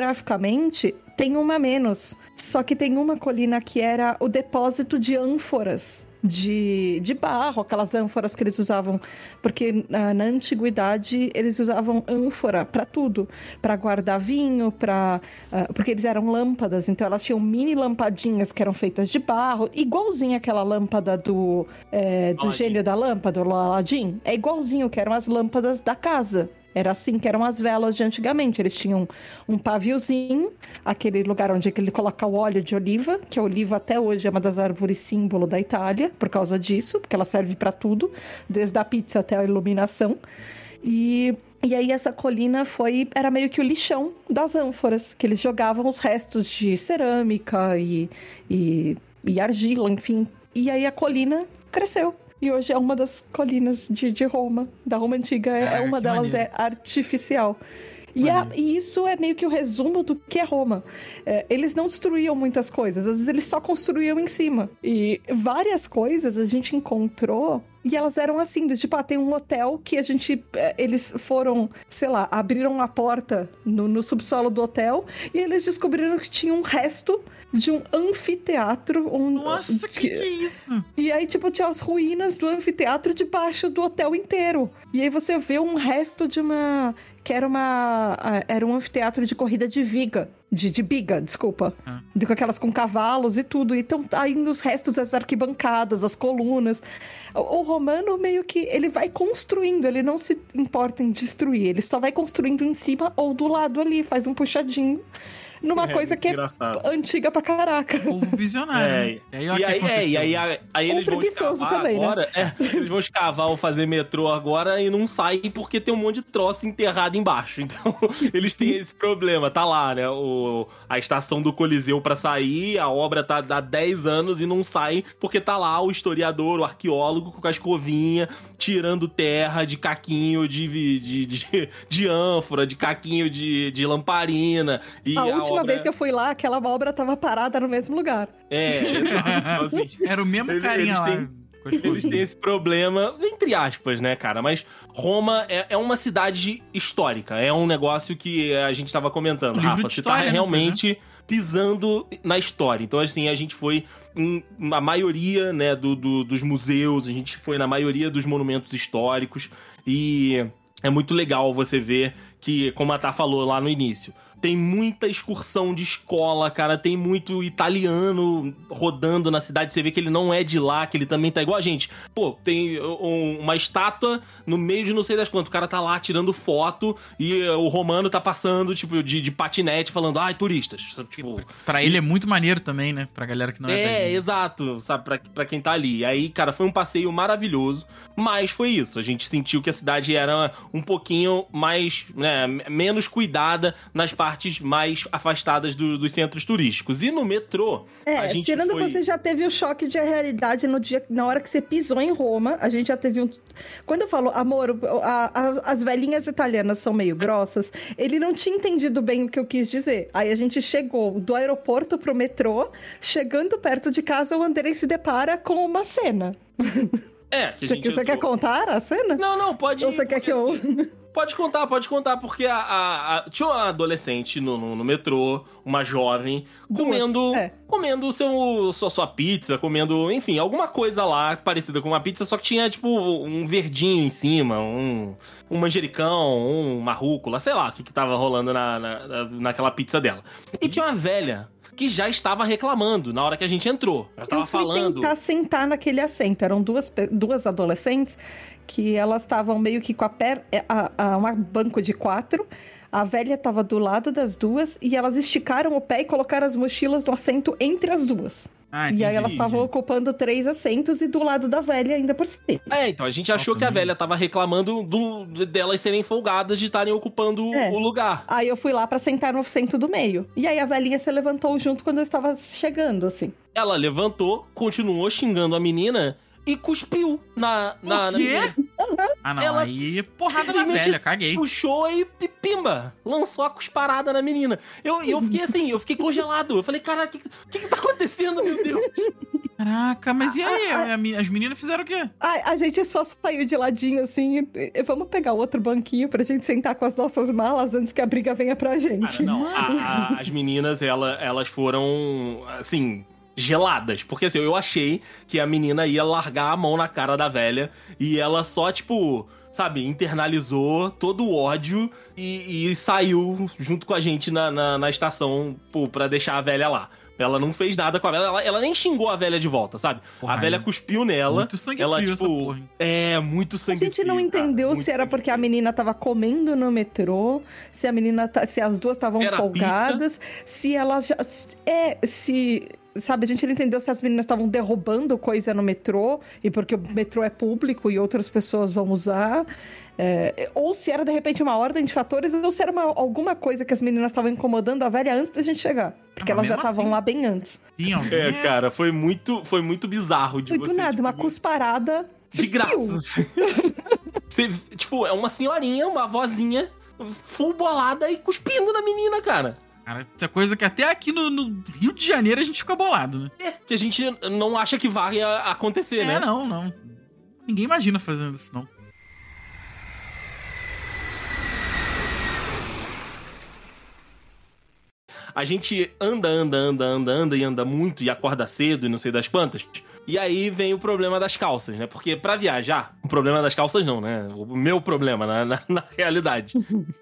C: geograficamente tem uma menos. Só que tem uma colina que era o depósito de ânforas de, de barro, aquelas ânforas que eles usavam, porque ah, na antiguidade eles usavam ânfora para tudo, para guardar vinho, para porque eles eram lâmpadas, então elas tinham mini lampadinhas que eram feitas de barro, igualzinho aquela lâmpada do é, do gênio da lâmpada, o Aladdin, é igualzinho que eram as lâmpadas da casa. Era assim que eram as velas de antigamente. Eles tinham um paviozinho, aquele lugar onde ele coloca o óleo de oliva, que a oliva até hoje é uma das árvores símbolo da Itália, por causa disso, porque ela serve para tudo, desde a pizza até a iluminação. E, e aí essa colina foi era meio que o lixão das ânforas, que eles jogavam os restos de cerâmica e, e, e argila, enfim. E aí a colina cresceu. E hoje é uma das colinas de, de Roma, da Roma Antiga. É,
A: Caraca,
C: é uma delas
A: maneiro.
C: é artificial. E, a- e isso é meio que o resumo do que é Roma. É, eles não destruíam muitas coisas, às vezes eles só construíam em cima. E várias coisas a gente encontrou e elas eram assim, do tipo, ah, tem um hotel que a gente. é, Eles foram, sei lá, abriram a porta no, no subsolo do hotel e eles descobriram que tinha um resto de um anfiteatro. Um,
A: Nossa, que que é isso?
C: e aí, tipo, tinha as ruínas do anfiteatro debaixo do hotel inteiro. E aí você vê um resto de uma. Que era uma. Era um anfiteatro de corrida de viga. De, de biga, desculpa.
A: Ah.
C: De, com aquelas com cavalos e tudo. Então, tá ainda os restos das arquibancadas, as colunas. O, o romano meio que. Ele vai construindo, ele não se importa em destruir. Ele só vai construindo em cima ou do lado ali, faz um puxadinho. Numa
B: É,
C: coisa que é
B: engraçado.
C: antiga pra caraca.
A: Povo visionário.
B: É,
A: né? E aí, olha
B: E aí, é, e aí, a- aí eles vão
C: preguiçoso
B: escavar
C: também, né?
B: agora. é, eles vão escavar ou fazer metrô agora e não saem porque tem um monte de troço enterrado embaixo. <laughs> Então, eles têm esse problema. Tá lá, né? O, a estação do Coliseu pra sair, a obra tá há 10 anos e não sai porque tá lá o historiador, o arqueólogo com a escovinha, tirando terra de caquinho de, de, de, de ânfora, de caquinho de, de lamparina. E
C: a última
B: obra-
C: vez que eu fui lá, aquela obra tava parada no mesmo lugar.
B: É, exato. <laughs> Então, assim,
A: Era o mesmo
B: Eles-
A: carinha
B: eles
A: lá.
B: têm-
A: com as
B: Eles têm esse problema, entre aspas, né, cara? Mas Roma é, é uma cidade histórica. É um negócio que a gente tava comentando.
A: Um livro
B: Rafa,
A: de
B: você
A: história,
B: tá
A: né,
B: realmente pisando na história. Então, assim, a gente foi em a maioria, né, do, do- dos museus, a gente foi na maioria dos monumentos históricos. E é muito legal você ver que, como a Tá falou lá no início, tem muita excursão de escola, cara. Tem muito italiano rodando na cidade. Você vê que ele não é de lá, que ele também tá igual a gente. Pô, tem um- uma estátua no meio de não sei das quantas. O cara tá lá tirando foto e eh, o romano tá passando, tipo, de, de patinete, falando, ai, turistas. Tipo,
A: Pra ele é muito maneiro também, né? Pra galera que não é,
B: é,
A: daqui.
B: exato, sabe, pra, pra quem tá ali. Aí, cara, foi um passeio maravilhoso, mas foi isso. A gente sentiu que a cidade era um pouquinho mais, né, menos cuidada nas partes partes mais afastadas do- dos centros turísticos. E no metrô,
C: É,
B: a gente
C: tirando
B: foi...
C: você já teve o choque de realidade no dia, na hora que você pisou em Roma, a gente já teve um. Quando eu falo, amor, a- a- as velhinhas italianas são meio grossas, ele não tinha entendido bem o que eu quis dizer. Aí a gente chegou do aeroporto pro metrô, chegando perto de casa, o Andrei se depara com uma cena.
B: É, que
C: Você, quer contar a cena?
B: Não, não, pode
C: Ou você quer
B: porque,
C: que eu.
B: Pode contar, pode contar, porque a, a- a- tinha uma adolescente no, no, no metrô, uma jovem, comendo
C: é.
B: comendo seu, sua, sua pizza, comendo, enfim, alguma coisa lá parecida com uma pizza, só que tinha, tipo, um verdinho em cima, um, um manjericão, um marrúcula, sei lá o que, que tava rolando na, na, na- naquela pizza dela. E tinha uma velha que já estava reclamando na hora que a gente entrou. Já tava
C: eu fui
B: falando.
C: tentar sentar naquele assento. Eram duas, duas adolescentes que elas estavam meio que com a perna. A, a, um banco de quatro. A velha estava do lado das duas e elas esticaram o pé e colocaram as mochilas no assento entre as duas.
A: Ah,
C: e aí
A: entendi.
C: elas estavam ocupando três assentos e do lado da velha ainda por cima.
B: É, então a gente achou que a velha tava reclamando do, delas serem folgadas de estarem ocupando
C: É.
B: o lugar.
C: Aí eu fui lá pra sentar no assento do meio. E aí a velhinha se levantou junto quando eu estava chegando, assim.
B: Ela levantou, continuou xingando a menina e cuspiu na, na,
A: O
B: na
A: quê?
B: menina.
A: Ah, não.
B: Ela
A: aí, porrada na
B: simplesmente
A: velha, caguei.
B: Puxou e pi- pimba! Lançou a cusparada na menina. Eu, eu fiquei assim, eu fiquei congelado. Eu falei, cara, o que, que, que tá acontecendo, meu Deus?
A: Caraca, mas e aí?
C: Ah,
A: A- a- as meninas fizeram o quê?
C: A, a gente só saiu de ladinho assim. e- e vamos pegar outro banquinho pra gente sentar com as nossas malas antes que a briga venha pra gente.
B: Cara, não, a- a- <laughs> as meninas, ela, elas foram, assim, geladas. Porque assim, eu achei que a menina ia largar a mão na cara da velha e ela só, tipo, sabe, internalizou todo o ódio e, e saiu junto com a gente na, na, na estação pô, pra deixar a velha lá. Ela não fez nada com a velha, ela, ela nem xingou a velha de volta, sabe?
A: Porra,
B: a velha
A: aí.
B: cuspiu nela.
A: Muito sangue
B: ela,
A: frio
B: tipo,
A: essa porra, hein?
B: É, muito
C: A
B: sangue
C: gente não
B: frio, cara,
C: entendeu
B: muito
C: se era porque a menina tava comendo no metrô, se a menina tá- se as duas estavam folgadas, se elas já é se sabe, a gente não entendeu se as meninas estavam derrubando coisa no metrô e porque o metrô é público e outras pessoas vão usar. é, ou se era de repente uma ordem de fatores, ou se era uma- alguma coisa que as meninas estavam incomodando a velha antes da gente chegar. Porque
A: Ah,
C: elas já estavam
A: assim.
C: lá bem antes.
B: É, cara, foi muito, foi muito bizarro de
C: Foi do
B: você,
C: nada,
B: tipo,
C: uma cusparada.
B: De graça. assim. <laughs> Você, tipo, é uma senhorinha, uma vozinha, full bolada e cuspindo na menina, cara.
A: Cara, isso é coisa que até aqui no, no Rio de Janeiro a gente fica bolado, né?
B: É, que a gente não acha que vai acontecer,
A: É,
B: né?
A: não, não. Ninguém imagina fazendo isso, não.
B: A gente anda, anda, anda, anda, anda e anda muito e acorda cedo e não sei das quantas. E aí vem o problema das calças, né? Porque pra viajar, o problema das calças não, né? O meu problema, na, <laughs> na, na realidade.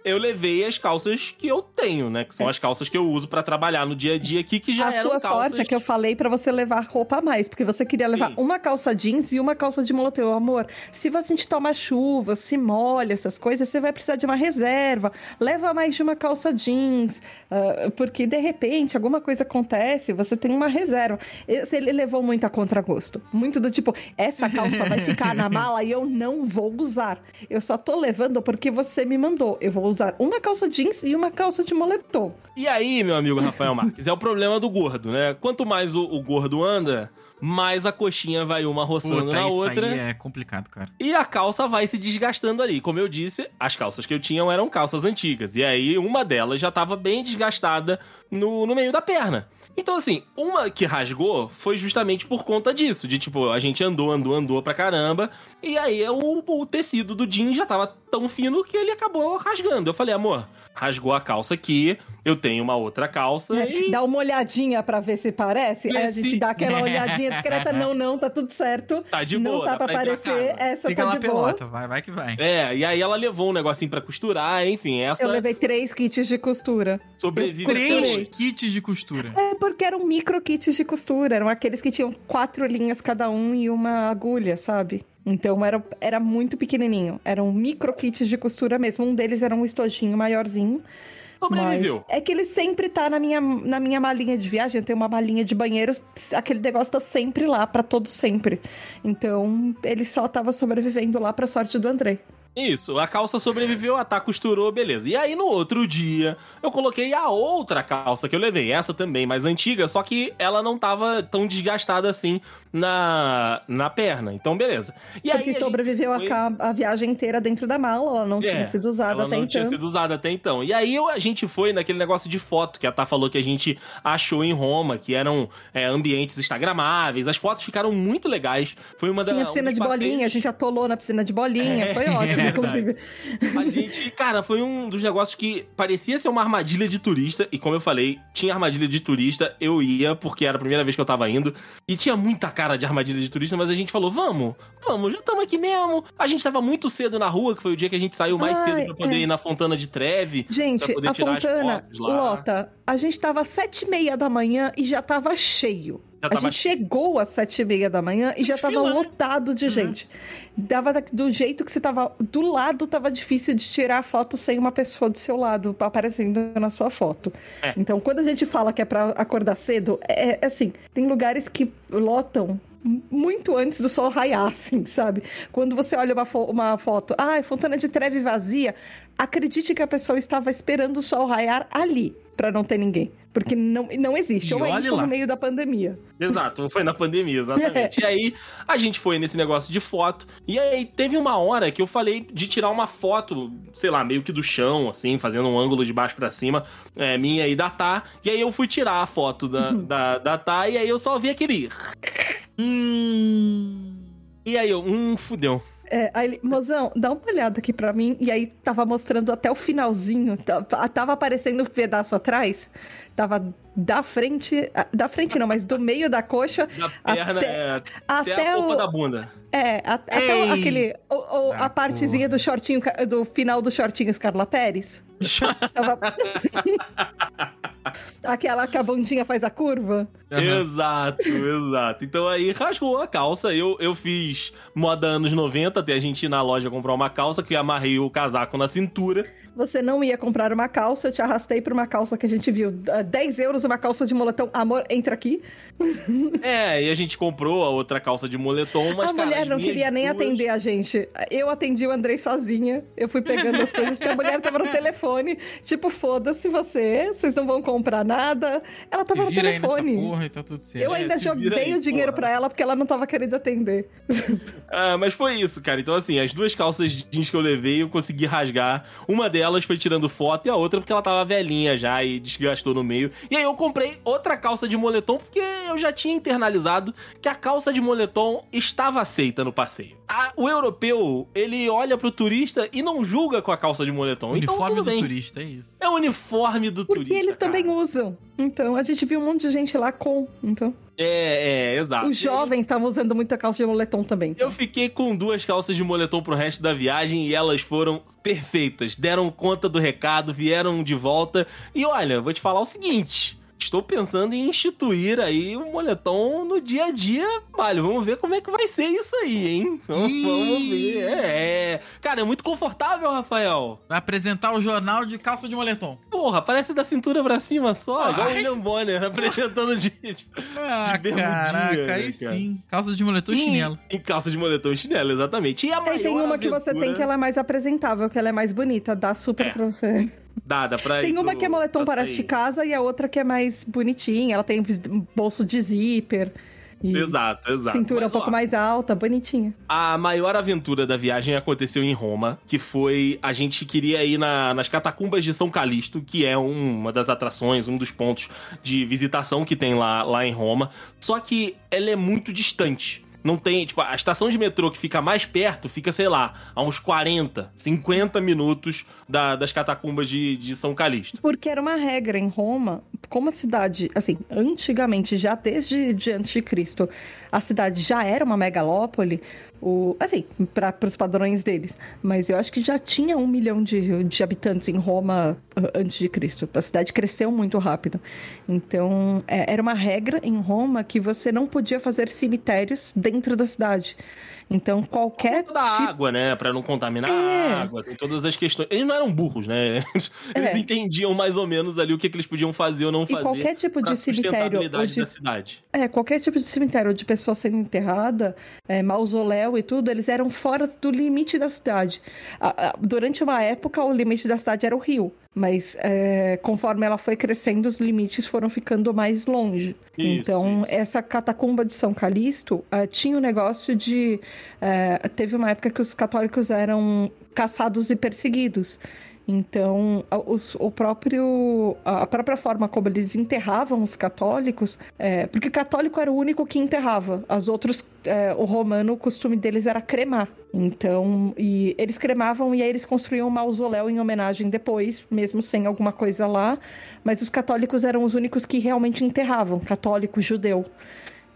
B: eu levei as calças que eu tenho, né? Que são as calças que eu uso pra trabalhar no dia a dia aqui, que já
C: a
B: eram
C: sua
B: calças...
C: sorte é que eu falei pra você levar roupa a mais, porque você queria levar
B: Sim.
C: uma calça jeans e uma calça de moletom. Amor, se a gente toma chuva, se molha, essas coisas, você vai precisar de uma reserva. Leva mais de uma calça jeans, ah, porque de repente alguma coisa acontece, você tem uma reserva. Esse- Ele levou muito a contragosto. Muito do tipo, essa calça vai ficar na mala e eu não vou usar. Eu só tô levando porque você me mandou. Eu vou usar uma calça jeans e uma calça de moletom.
B: E aí, meu amigo Rafael Marques, é o problema do gordo, né? Quanto mais o, o gordo anda, mais a coxinha vai uma roçando
A: Puta,
B: na
A: isso
B: outra.
A: aí é complicado, cara.
B: E a calça vai se desgastando ali. Como eu disse, as calças que eu tinha eram calças antigas. E aí, uma delas já tava bem desgastada no, no meio da perna. Então, assim, uma que rasgou foi justamente por conta disso. De tipo, a gente andou, andou, andou pra caramba. E aí o, o tecido do jeans já tava tão fino que ele acabou rasgando. Eu falei, amor, rasgou a calça aqui, eu tenho uma outra calça
C: É,
B: e.
C: Dá uma olhadinha pra ver se parece.
B: Vê
C: Aí a gente dá aquela <laughs> olhadinha discreta. Não, não, tá tudo certo.
B: Tá de
C: não
B: boa,
C: tá
B: dá
C: pra aparecer. Essa
A: Fica
C: tá
A: lá
C: de boa.
A: pelota, vai, vai que vai.
B: É, e aí ela levou um negocinho pra costurar, enfim, essa
C: Eu levei três kits de costura.
B: sobrevive.
A: Três kits de costura.
C: É porque eram micro kits de costura. Eram aqueles que tinham quatro linhas cada um e uma agulha, sabe? Então era, era muito pequenininho. Eram micro kits de costura mesmo. Um deles era um estojinho maiorzinho.
B: Sobreviveu.
C: Mas é que ele sempre tá na minha, na minha malinha de viagem. Eu tenho uma malinha de banheiro, aquele negócio tá sempre lá, pra todo sempre. Então, ele só tava sobrevivendo lá pra sorte do André.
B: Isso, a calça sobreviveu, a tá costurou, beleza. E aí no outro dia, eu coloquei a outra calça que eu levei, essa também mais antiga, só que ela não tava tão desgastada assim na, na perna. Então, beleza. E
C: Porque
B: aí a
C: sobreviveu
B: gente foi-
C: a, a viagem inteira dentro da mala, ela não
B: É,
C: tinha sido usada até
B: não
C: então.
B: tinha sido usada até então. E aí eu- a gente foi naquele negócio de foto que a Tá falou que a gente achou em Roma, que eram é, ambientes instagramáveis. As fotos ficaram muito legais. Foi uma da
C: Tinha
B: um
C: piscina
B: dos
C: de bolinha, a gente atolou na piscina de bolinha,
B: É,
C: foi <laughs> ótimo. Inclusive.
B: A gente, cara, foi um dos negócios que parecia ser uma armadilha de turista. E como eu falei, tinha armadilha de turista, eu ia, porque era a primeira vez que eu tava indo. E tinha muita cara de armadilha de turista, mas a gente falou: vamos, vamos, já estamos aqui mesmo. A gente tava muito cedo na rua, que foi o dia que a gente saiu mais
C: Ai,
B: cedo pra poder
C: é.
B: ir na Fontana de Treve.
C: Gente, a Fontana lota. A gente tava às sete e meia da manhã e já tava cheio.
B: Já
C: a
B: tava
C: gente chegou às sete e meia da manhã e já tava
A: fila, né?
C: lotado de gente. Dava da- do jeito que você tava do lado, tava difícil de tirar a foto sem uma pessoa do seu lado aparecendo na sua foto.
B: É.
C: Então, quando a gente fala que é pra acordar cedo, é, é assim, tem lugares que lotam muito antes do sol raiar, <laughs> assim, sabe? Quando você olha uma, fo- uma foto, ah, é Fontana de Treve vazia, acredite que a pessoa estava esperando o sol raiar ali, pra não ter ninguém. Porque não, não existe.
A: E
C: Ou é isso
A: lá.
C: no meio da pandemia.
B: Exato, foi na pandemia, <laughs> exatamente. e aí, a gente foi nesse negócio de foto. E aí, teve uma hora que eu falei de tirar uma foto, sei lá, meio que do chão, assim, fazendo um ângulo de baixo pra cima, é, minha e da Tá. E aí, eu fui tirar a foto da, da, da Tá, e aí eu só vi aquele.
A: Hum.
B: E aí, eu, hum, fudeu.
C: É, aí ele, mozão, dá uma olhada aqui pra mim. E aí tava mostrando até o finalzinho. Tava, tava aparecendo um pedaço atrás. Tava da frente. Da frente não, mas do meio da coxa
B: Da perna,
C: Até-
B: é, até,
C: até
B: a roupa
C: o.
B: da bunda.
C: É, a- até aquele. o- o- a
A: Ah,
C: partezinha do shortinho, do final do shortinho Carla Pérez. <laughs> Tava... <laughs> Aquela que a bundinha faz a curva.
A: Aham.
B: Exato, exato. Então aí rasgou a calça. Eu, eu fiz moda anos 90, até a gente ir na loja comprar uma calça, que eu amarrei o casaco na cintura.
C: Você não ia comprar uma calça, eu te arrastei pra uma calça que a gente viu. ah, 10 euros uma calça de moletom. Amor, entra aqui. <laughs>
B: É, e a gente comprou a outra calça de moletom, mas
C: a
B: cara,
C: mulher não queria nem
B: duas-
C: atender a gente. Eu atendi o Andrei sozinha. Eu fui pegando as coisas porque a mulher tava no telefone. Tipo, foda-se você, vocês não vão comprar nada. Ela tava no
A: vira aí nessa
C: telefone.
A: porra e tá tudo certo.
C: Eu
B: É,
C: ainda joguei o dinheiro
B: porra.
C: pra ela porque ela não tava querendo atender.
B: Ah, mas foi isso, cara. Então, assim, as duas calças jeans que eu levei, eu consegui rasgar. Uma delas foi tirando foto e a outra porque ela tava velhinha já e desgastou no meio. E aí eu comprei outra calça de moletom porque eu já tinha internalizado que a calça de moletom estava aceita no passeio. A- o europeu, ele olha pro turista e não julga com a calça de moletom.
A: O
B: então,
A: uniforme do
B: bem.
A: turista, é isso.
B: É o uniforme do
C: Porque
B: turista.
C: eles também
B: cara.
C: usam. Então, a gente viu um monte de gente lá com. Então,
B: É, é, exato.
C: os jovens estavam usando muita calça de moletom também.
B: Eu fiquei com duas calças de moletom pro resto da viagem e elas foram perfeitas. Deram conta do recado, vieram de volta. E olha, vou te falar o seguinte. Estou pensando em instituir aí o moletom no dia a dia. Vale, vamos ver como é que vai ser isso aí, hein? Vamos, vamos ver. É, é. Cara, é muito confortável, Rafael.
A: Vai apresentar o jornal de calça de moletom.
B: Porra, parece da cintura pra cima só.
A: Ai.
B: Igual o William Bonner apresentando de,
A: Ah,
B: De bermudinha,
A: caraca,
B: né,
A: aí
B: cara?
A: sim. Calça de moletom e chinelo.
B: Em, em calça de moletom e chinelo, exatamente. E a
C: É,
B: maior
C: e tem uma que você tem
B: aventura-
C: que ela é mais apresentável, que ela é mais bonita. Dá super
B: É.
C: pra você.
B: Dada pra
C: Tem uma
B: pro-
C: que é moletom
B: sair.
C: de casa e a outra que é mais bonitinha. Ela tem bolso de zíper.
B: Exato, exato.
C: cintura
B: Mas,
C: um pouco
B: ó,
C: mais alta, bonitinha.
B: A maior aventura da viagem aconteceu em Roma, que foi a gente queria ir na- nas catacumbas de São Calixto, que é um- uma das atrações, um dos pontos de visitação que tem lá, lá em Roma. Só que ela é muito distante. Não tem, tipo, a estação de metrô que fica mais perto fica, sei lá, a uns 40, 50 minutos da- das catacumbas de, de São Calixto.
C: Porque era uma regra em Roma, como a cidade, assim, antigamente, já desde de antes de Cristo, a cidade já era uma megalópole, o, assim, para os padrões deles. Mas eu acho que já tinha um milhão de, de habitantes em Roma ah, antes de Cristo. A cidade cresceu muito rápido. Então, é, era uma regra em Roma que você não podia fazer cemitérios dentro da cidade. Então, qualquer
B: Por conta da
C: tipo
B: água, né? Pra não contaminar
C: É.
B: a água, tem todas as questões. Eles não eram burros, né? <laughs> Eles
C: É.
B: entendiam mais ou menos ali o que, que eles podiam fazer ou não
C: e
B: fazer.
C: qualquer tipo de cemitério ou de
B: da cidade.
C: É, qualquer tipo de cemitério de pessoa sendo enterrada, é, mausoléu e tudo, eles eram fora do limite da cidade. Durante uma época, o limite da cidade era o rio. Mas é, conforme ela foi crescendo, os limites foram ficando mais longe.
B: Isso,
C: então,
B: isso.
C: essa catacumba de São Calixto eh, tinha o negócio de. eh, teve uma época que os católicos eram caçados e perseguidos. Então, os- o próprio, a própria forma como eles enterravam os católicos, é, porque católico era o único que enterrava. As outros, é, o romano, o costume deles era cremar. Então, e eles cremavam e aí eles construíam um mausoléu em homenagem depois, mesmo sem alguma coisa lá. Mas os católicos eram os únicos que realmente enterravam, católico, judeu.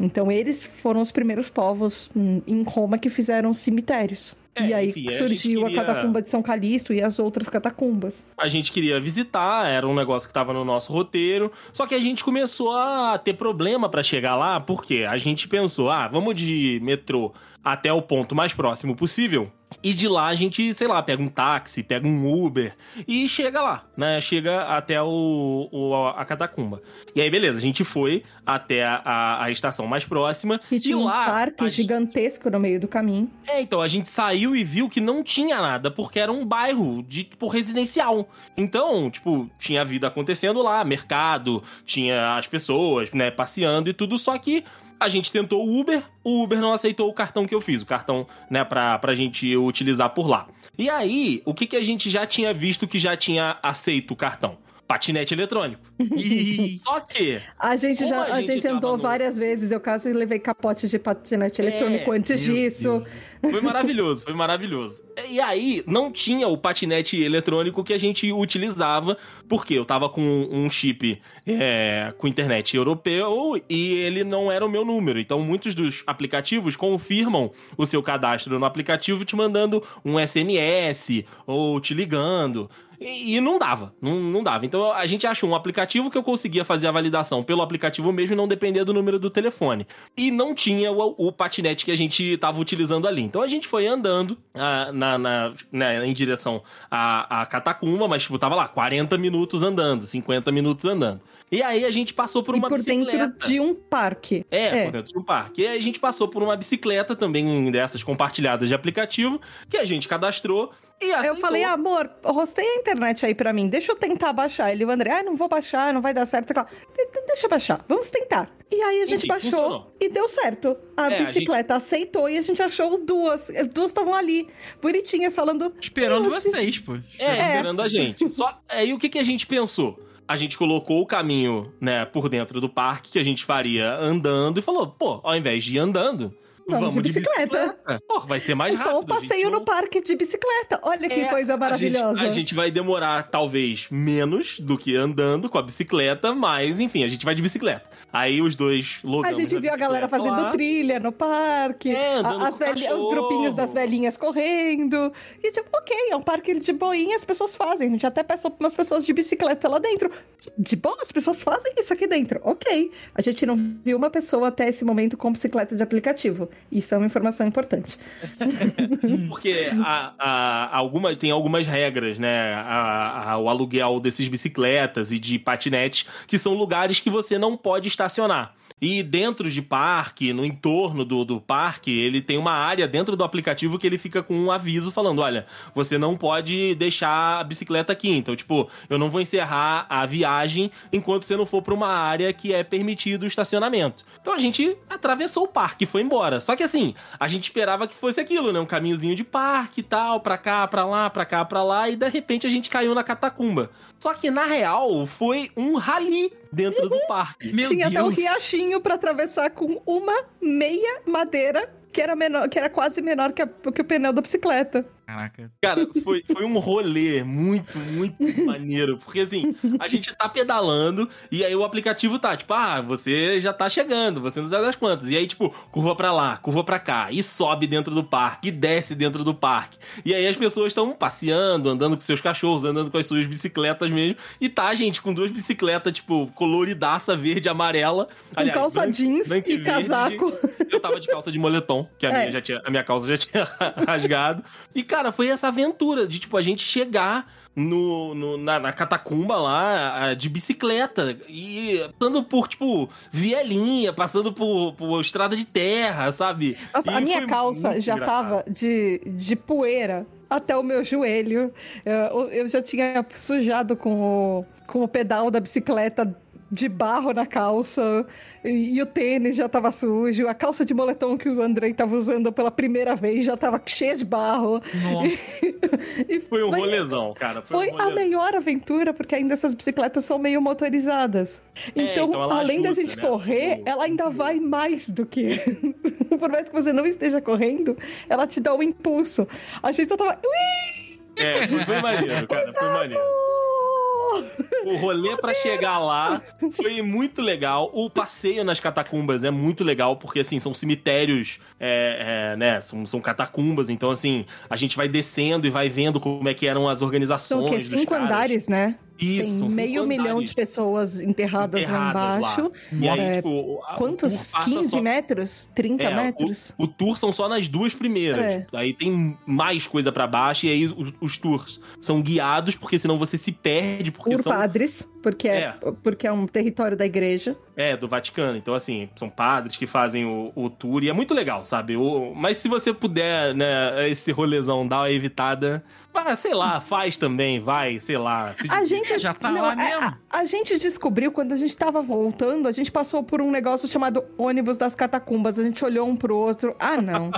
C: Então, eles foram os primeiros povos hum, em Roma que fizeram cemitérios.
B: É,
C: e aí
B: enfim, a
C: surgiu
B: queria-
C: a catacumba de São Calixto e as outras catacumbas.
B: A gente queria visitar, era um negócio que tava no nosso roteiro. Só que a gente começou a ter problema pra chegar lá, porque a gente pensou, ah, vamos de metrô até o ponto mais próximo possível. E de lá a gente, sei lá, pega um táxi, pega um Uber e chega lá, né? Chega até o, o- a catacumba. E aí, beleza, a gente foi até a, a- estação mais próxima.
C: E tinha um
B: lá,
C: parque gigantesco no meio do caminho.
B: é, então, a gente saiu e viu que não tinha nada, porque era um bairro de, tipo, residencial. Então, tipo, tinha vida acontecendo lá, mercado, tinha as pessoas, né, passeando e tudo, só que a gente tentou o Uber, o Uber não aceitou o cartão que eu fiz, o cartão, né, pra, pra gente utilizar por lá. E aí, o que que a gente já tinha visto que já tinha aceito o cartão? Patinete eletrônico.
A: Ih, <laughs> <laughs>
B: Só que
C: A gente já
B: a
C: a
B: gente
C: gente,
B: tava
C: andou
B: no-
C: várias vezes. Eu quase levei capote de patinete
B: É,
C: eletrônico antes
A: meu
C: disso.
A: Deus.
B: Foi <laughs> maravilhoso, foi maravilhoso. E aí, não tinha o patinete eletrônico que a gente utilizava, porque eu tava com um chip é, com internet europeu e ele não era o meu número. Então, muitos dos aplicativos confirmam o seu cadastro no aplicativo te mandando um SMS ou te ligando. E, não dava, não, não dava. Então a gente achou um aplicativo que eu conseguia fazer a validação pelo aplicativo mesmo e não depender do número do telefone. E não tinha o, o patinete que a gente tava utilizando ali. Então a gente foi andando ah, na, na- né, em direção à, à catacumba, mas tipo, tava lá 40 minutos andando, 50 minutos andando. E aí a gente passou por
C: e
B: uma
C: por
B: bicicleta.
C: dentro de um parque.
B: É, por dentro de um parque. E aí a gente passou por uma bicicleta também dessas compartilhadas de aplicativo que a gente cadastrou e
C: Eu
B: aceitou.
C: falei, amor, rostei a internet aí pra mim, deixa eu tentar baixar. Ele, o André, ah, não vou baixar, não vai dar certo. Deixa eu baixar, vamos tentar. E aí a gente
B: Enfim,
C: baixou
B: funcionou.
C: e deu certo. A
B: É, a
C: bicicleta aceitou e a gente achou duas. As duas estavam ali, bonitinhas, falando.
A: esperando
C: "Nossa,
A: vocês, pô.
B: É,
C: É.
B: esperando a gente. Só aí o que, que a gente pensou? A gente colocou o caminho, né, por dentro do parque que a gente faria andando e falou, pô, ao invés de ir andando,
C: Vamos
B: vamos,
C: de
B: de bicicleta.
C: bicicleta.
B: Pô, vai ser mais
C: É
B: rápido.
C: só um
B: a gente
C: passeio
B: não-
C: no parque de bicicleta. Olha que
B: É,
C: coisa maravilhosa.
B: A gente, a gente vai demorar, talvez, menos do que andando com a bicicleta, mas, enfim, a gente vai de bicicleta. Aí os dois
C: A
B: logamos
C: gente
B: na
C: viu a galera
B: bicicleta
C: fazendo
B: lá.
C: trilha no parque,
B: É, andando
C: a- as
B: com o
C: velhi- os grupinhos das velhinhas correndo. E tipo, ok, é um parque de boinha, as pessoas fazem. A gente até passou por umas pessoas de bicicleta lá dentro. De boa, as pessoas fazem isso aqui dentro. Ok. A gente não viu uma pessoa até esse momento com bicicleta de aplicativo. Isso é uma informação importante. <laughs>
B: Porque a, a, algumas, tem algumas regras, né? A, o aluguel desses bicicletas e de patinetes, que são lugares que você não pode estacionar. E dentro de parque, no entorno do, do parque, ele tem uma área dentro do aplicativo que ele fica com um aviso falando: olha, você não pode deixar a bicicleta aqui. Então, tipo, eu não vou encerrar a viagem enquanto você não for pra uma área que é permitido o estacionamento. Então a gente atravessou o parque e foi embora. Só que assim, a gente esperava que fosse aquilo, né? Um caminhozinho de parque e tal, pra cá, pra lá, pra cá, pra lá, e de repente a gente caiu na catacumba. Só que na real foi um rally dentro do parque.
A: Meu
C: Tinha até um
A: Deus.
C: riachinho pra atravessar com uma meia madeira que era menor, que era quase menor que, a- que o pneu da bicicleta.
A: Caraca.
B: Cara, foi, foi um rolê muito, muito <laughs> maneiro. Porque assim, a gente tá pedalando e aí o aplicativo tá, tipo, ah, você já tá chegando, você não sabe das quantas. E aí, tipo, curva pra lá, curva pra cá, e sobe dentro do parque, e desce dentro do parque. E aí as pessoas estão passeando, andando com seus cachorros, andando com as suas bicicletas mesmo. E tá, gente, com duas bicicletas, tipo, coloridaça, verde e amarela.
C: Com calça
B: branca-
C: jeans
B: branca
C: e
B: verde.
C: casaco.
B: Eu tava de calça de moletom, que a,
C: É.
B: minha, já tinha, a minha calça já tinha <laughs> rasgado. E, cara, foi essa aventura de, tipo, a gente chegar no, no na, na, catacumba lá de bicicleta e passando por, tipo, vielinha, passando por, por estrada de terra, sabe?
C: Nossa,
B: e
C: a minha calça já engraçado. tava de, de poeira até o meu joelho. Eu, eu já tinha sujado com o, com o pedal da bicicleta de barro na calça. E, e, o tênis já tava sujo, a calça de moletom que o Andrei tava usando pela primeira vez já tava cheia de barro.
B: Nossa. E, <laughs> e foi um foi, rolezão, cara.
C: Foi,
B: foi
C: um a melhor aventura, porque ainda essas bicicletas são meio motorizadas. É, então, então além ajuda, da gente né? correr, tipo, ela ainda vai mais do que. <laughs> Por mais que você não esteja correndo, ela te dá um impulso. A gente só tava. Ui!
B: É, foi maneiro, cara. Foi maneiro. <laughs> O rolê para chegar lá foi muito legal. O passeio nas catacumbas é muito legal, porque, assim, são cemitérios, é, é, né? São, são catacumbas, então, assim, a gente vai descendo e vai vendo como é que eram as organizações. São o
C: quê? Cinco andares, né? Isso, Tem meio milhão de pessoas enterradas, enterradas lá embaixo. Lá. E aí, é, tipo, quantos? 15 só... metros? 30 é, metros?
B: O, o, tour são só nas duas primeiras. É. Aí tem mais coisa para baixo, e aí os, os, tours são guiados, porque senão você se perde. Porque
C: Por
B: são...
C: padres, porque é, é, porque é um território da igreja.
B: É, do Vaticano. Então, assim, são padres que fazem o, o tour, e é muito legal, sabe? O, mas se você puder, né, esse rolezão dar uma evitada ah, sei lá, faz também, vai, sei lá.
C: a gente já tá não, lá é, mesmo. A, a, gente descobriu quando a gente tava voltando, a gente passou por um negócio chamado ônibus das catacumbas. A gente olhou um pro outro. Ah, não.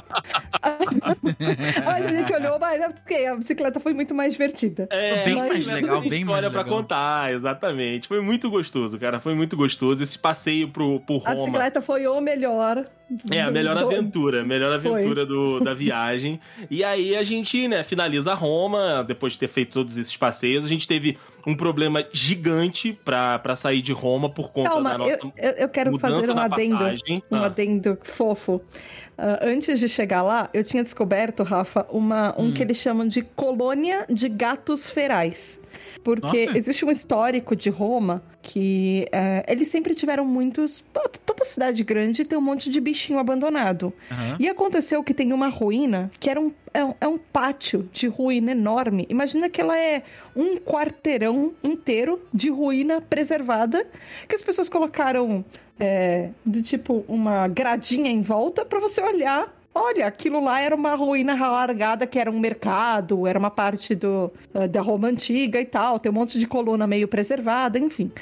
C: mas <laughs> a gente olhou, mas é porque a bicicleta foi muito mais divertida.
A: É, bem mais legal, bem mais legal.
B: pra contar, exatamente. Foi muito gostoso, cara. Foi muito gostoso. Esse passeio pro, pro Roma.
C: A bicicleta foi o melhor.
B: É, a melhor do... aventura, melhor aventura do, <laughs> da viagem. E aí a gente, né, finaliza Roma, depois de ter feito todos esses passeios. A gente teve um problema gigante pra, pra sair de Roma por conta
C: Calma,
B: da nossa
C: eu, eu quero fazer um adendo,
B: passagem.
C: um ah. adendo fofo. Uh, antes de chegar lá, eu tinha descoberto, Rafa, uma, um hum. que eles chamam de colônia de gatos ferais. Porque Nossa. existe um histórico de Roma que uh, eles sempre tiveram muitos. Toda cidade grande tem um monte de bichinho abandonado. Uhum. E aconteceu que tem uma ruína que era um, é, um, é um pátio de ruína enorme. Imagina que ela é um quarteirão inteiro de ruína preservada que as pessoas colocaram é, do tipo uma gradinha em volta para você olhar Olha, aquilo lá era uma ruína largada que era um mercado, era uma parte do, uh, da Roma antiga e tal. Tem um monte de coluna meio preservada, enfim.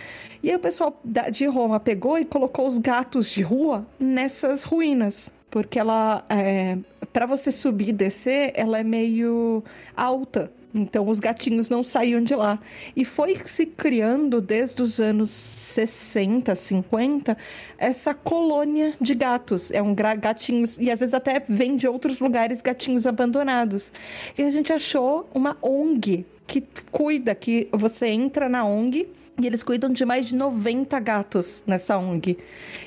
C: E aí o pessoal de Roma pegou e colocou os gatos de rua nessas ruínas. Porque ela, é, para você subir e descer, ela é meio alta. Então os gatinhos não saíam de lá. E foi se criando desde os anos 60, 50, essa colônia de gatos. É um gatinhos, e às vezes até vem de outros lugares gatinhos abandonados. E a gente achou uma ONG que cuida, que você entra na ONG e eles cuidam de mais de 90 gatos nessa ONG.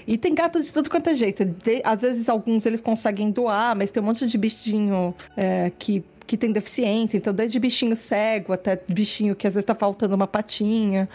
C: E tem gato de tudo quanto é jeito. De, às vezes alguns eles conseguem doar, mas tem um monte de bichinho é, que que tem deficiência, então desde bichinho cego até bichinho que às vezes tá faltando uma patinha.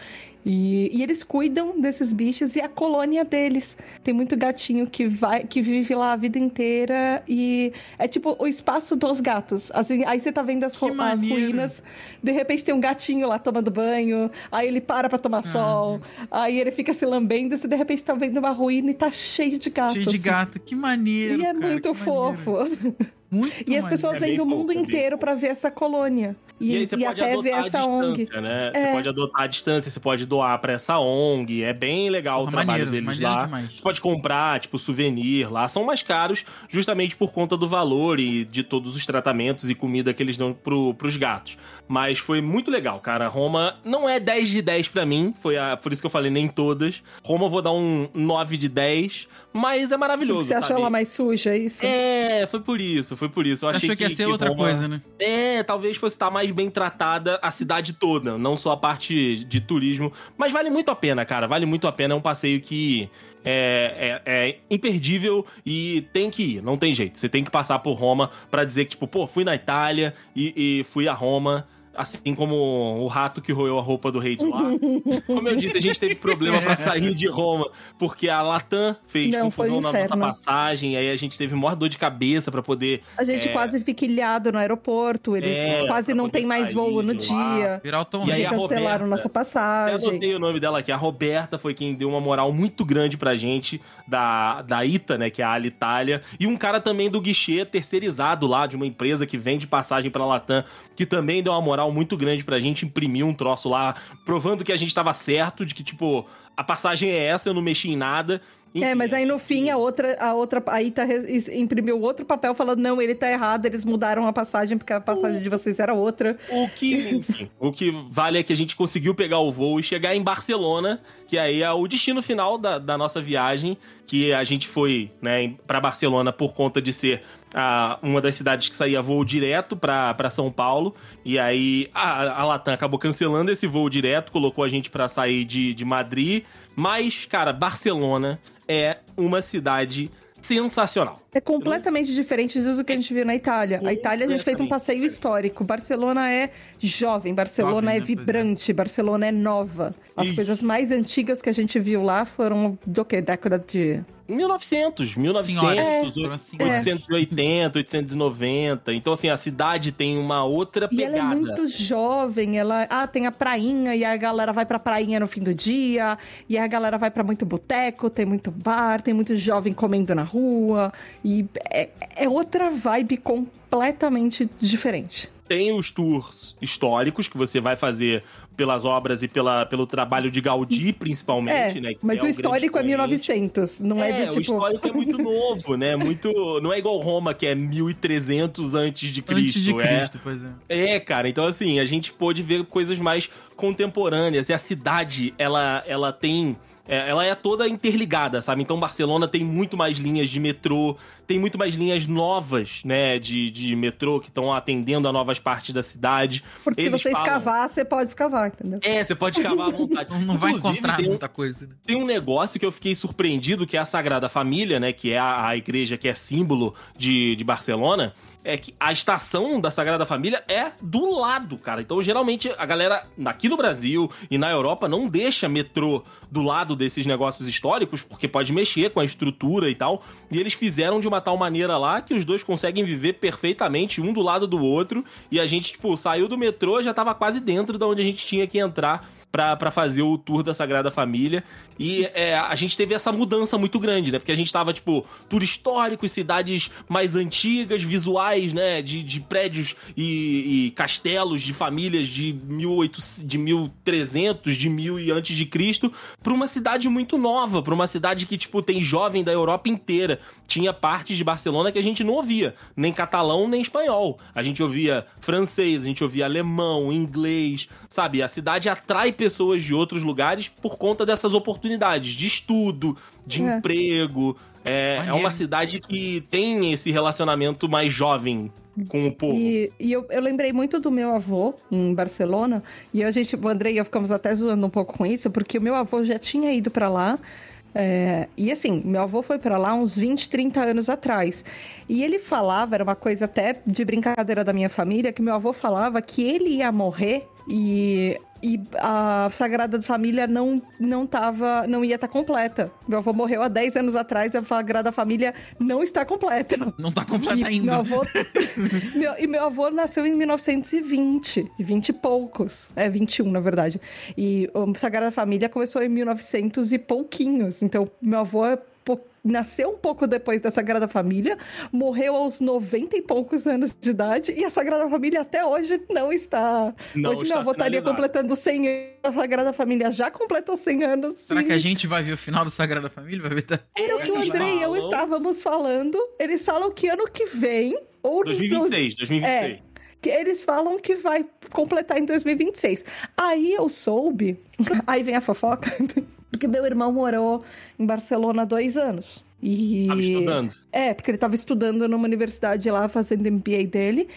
C: E, e, eles cuidam desses bichos e a colônia deles. Tem muito gatinho que vai, que vive lá a vida inteira e é tipo o espaço dos gatos. Assim, aí você tá vendo as, as ruínas, de repente tem um gatinho lá tomando banho, aí ele para pra tomar ah. sol, aí ele fica se lambendo, e você de repente tá vendo uma ruína e tá cheio de gatos.
A: Cheio de gato, que maneiro.
C: E é
A: cara,
C: muito fofo.
A: Maneiro. <laughs> Muito
C: e as pessoas vêm do mundo inteiro para ver essa colônia.
B: E, e aí você e pode até ver essa ONG. Né? É. Você pode adotar a distância, você pode doar para essa ONG. É bem legal Porra, o trabalho maneiro, deles maneiro lá. Demais. Você pode comprar, tipo, souvenir lá. São mais caros justamente por conta do valor e de todos os tratamentos e comida que eles dão pro, pros gatos. Mas foi muito legal, cara. Roma não é 10 de 10 para mim. Foi a, por isso que eu falei nem todas. Roma eu vou dar um 9 de 10. Mas é maravilhoso.
C: Você
B: sabe?
C: achou ela mais suja, é isso?
B: É, foi por isso foi por isso. Eu achei
A: Achou que, ia ser que outra Roma... coisa, né?
B: É, talvez fosse estar mais bem tratada a cidade toda, não só a parte de turismo. Mas vale muito a pena, cara. Vale muito a pena. É um passeio que é, é, é, imperdível e tem que ir, não tem jeito. Você tem que passar por Roma para dizer que, tipo, pô, fui na Itália e, e fui a Roma. Assim como o rato que roeu a roupa do rei de lá. Como eu disse, a gente teve problema pra <laughs> sair de Roma, porque a Latam fez
C: Não,
B: confusão na nossa passagem, aí a gente teve maior dor de cabeça pra poder
C: A gente
B: É.
C: quase fica ilhado no aeroporto, eles
B: É,
C: quase não tem mais voo no dia.
A: Virar o Tom
B: E aí a
C: cancelaram
B: Roberta-
C: nossa
B: Eu
C: passagem.
B: anotei o nome dela aqui. A Roberta foi quem deu uma moral muito grande pra gente, da, da ITA, né, que é a Alitalia. E um cara também do guichê terceirizado lá, de uma empresa que vende passagem pra Latam, que também deu uma moral muito grande pra gente, imprimiu um troço lá, provando que a gente tava certo, de que, tipo, a passagem é essa, eu não mexi em nada.
C: É,
B: Enfim,
C: mas aí no
B: gente-
C: fim a outra, a outra, aí tá imprimiu outro papel falando não, ele tá errado, eles mudaram a passagem porque a passagem de vocês era outra.
B: O que, enfim, o que vale é que a gente conseguiu pegar o voo e chegar em Barcelona, que aí é o destino final da, da nossa viagem, que a gente foi, né, para Barcelona por conta de ser a, uma das cidades que saía voo direto para São Paulo, e aí a, a Latam acabou cancelando esse voo direto, colocou a gente para sair de, de Madrid, mas, cara, Barcelona é uma cidade sensacional.
C: É completamente diferente do que a gente viu na Itália. A Itália a gente fez um passeio histórico. Barcelona é jovem, Barcelona
A: Jovem,
C: é
A: né? É.
C: vibrante, Barcelona é nova. As
B: Isso.
C: coisas mais antigas que a gente viu lá foram do que? Década de
B: 1900, 1900,
A: Senhora, foram assim,
B: 880, 890. Então, assim, a cidade tem uma outra
C: E ela é
B: pegada.
C: muito jovem, ela ah, tem a prainha e a galera vai pra prainha no fim do dia, e a galera vai pra muito boteco, tem muito bar, tem muito jovem comendo na rua, e é, é outra vibe completamente diferente.
B: Tem os tours históricos que você vai fazer pelas obras e pela, pelo trabalho de Gaudí, principalmente,
C: É,
B: né? que
C: mas
B: é
C: o histórico é
B: expoente.
C: 1900, não é,
B: É,
C: do
B: o
C: tipo...
B: histórico é muito <laughs> novo, né? Muito, não é igual Roma que é 1300 antes de Cristo,
A: Antes de
B: é.
A: Cristo, pois é.
B: É, cara, então assim, a gente pôde ver coisas mais contemporâneas. E a cidade, ela, ela tem. É, Ela é toda interligada, sabe? Então Barcelona tem muito mais linhas de metrô, tem muito mais linhas novas, né, de, de metrô que estão atendendo a novas partes da cidade.
C: Porque
B: Eles
C: se você
B: falam-
C: escavar, você pode escavar, entendeu?
B: É, você pode escavar à <laughs> vontade.
A: Não, não vai
B: Inclusive,
A: encontrar
B: tem um-
A: muita coisa, né?
B: tem um negócio que eu fiquei surpreendido, que é a Sagrada Família, né? Que é a, a igreja que é símbolo de, de Barcelona. É que a estação da Sagrada Família é do lado, cara. Então, geralmente, a galera aqui no Brasil e na Europa não deixa metrô do lado desses negócios históricos, porque pode mexer com a estrutura e tal. E eles fizeram de uma tal maneira lá que os dois conseguem viver perfeitamente, um do lado do outro. E a gente, tipo, saiu do metrô já tava quase dentro da onde a gente tinha que entrar pra fazer o tour da Sagrada Família. E é, a gente teve essa mudança muito grande, né? Porque a gente tava, tipo, tour histórico, cidades mais antigas, visuais, né? De, de prédios e, e castelos de famílias de, 1800, de 1300, de 1000 e antes de Cristo, pra uma cidade muito nova, pra uma cidade que, tipo, tem jovem da Europa inteira. Tinha partes de Barcelona que a gente não ouvia, nem catalão, nem espanhol. A gente ouvia francês, a gente ouvia alemão, inglês, sabe? A cidade atrai pessoas de outros lugares por conta dessas oportunidades de estudo, de
C: É.
B: emprego. É, é uma cidade que tem esse relacionamento mais jovem com o povo.
C: E, e eu, eu lembrei muito do meu avô em Barcelona, e a gente, o Andrei e eu ficamos até zoando um pouco com isso, porque o meu avô já tinha ido pra lá. é, e assim, meu avô foi pra lá uns 20, 30 anos atrás. E ele falava, era uma coisa até de brincadeira da minha família, que meu avô falava que ele ia morrer e, e a Sagrada Família não, não tava, não ia estar completa. Meu avô morreu há 10 anos atrás e a Sagrada Família não está completa.
A: Não tá completa
C: E
A: ainda.
C: Meu avô, <laughs> meu, e meu avô nasceu em 1920, 20 e poucos. É, 21, na verdade. E o Sagrada Família começou em 1900 e pouquinhos. Então, meu avô nasceu um pouco depois da Sagrada Família, morreu aos 90 e poucos anos de idade, e a Sagrada Família até hoje não está.
B: Não
C: hoje
B: está
C: meu avô estaria completando 100 anos. A Sagrada Família já completou 100 anos.
A: Será
C: sim.
A: que a gente vai ver o final da Sagrada Família? Vai ver tá-
C: Era o que o André e eu estávamos falando. Eles falam que ano que vem. Ou
B: 2026, 2026.
C: É. que eles falam que vai completar em 2026. Aí eu soube, <laughs> aí vem a fofoca, <laughs> porque meu irmão morou em Barcelona há dois anos. E...
B: Tava estudando.
C: É, porque ele estava estudando numa universidade lá, fazendo MBA dele.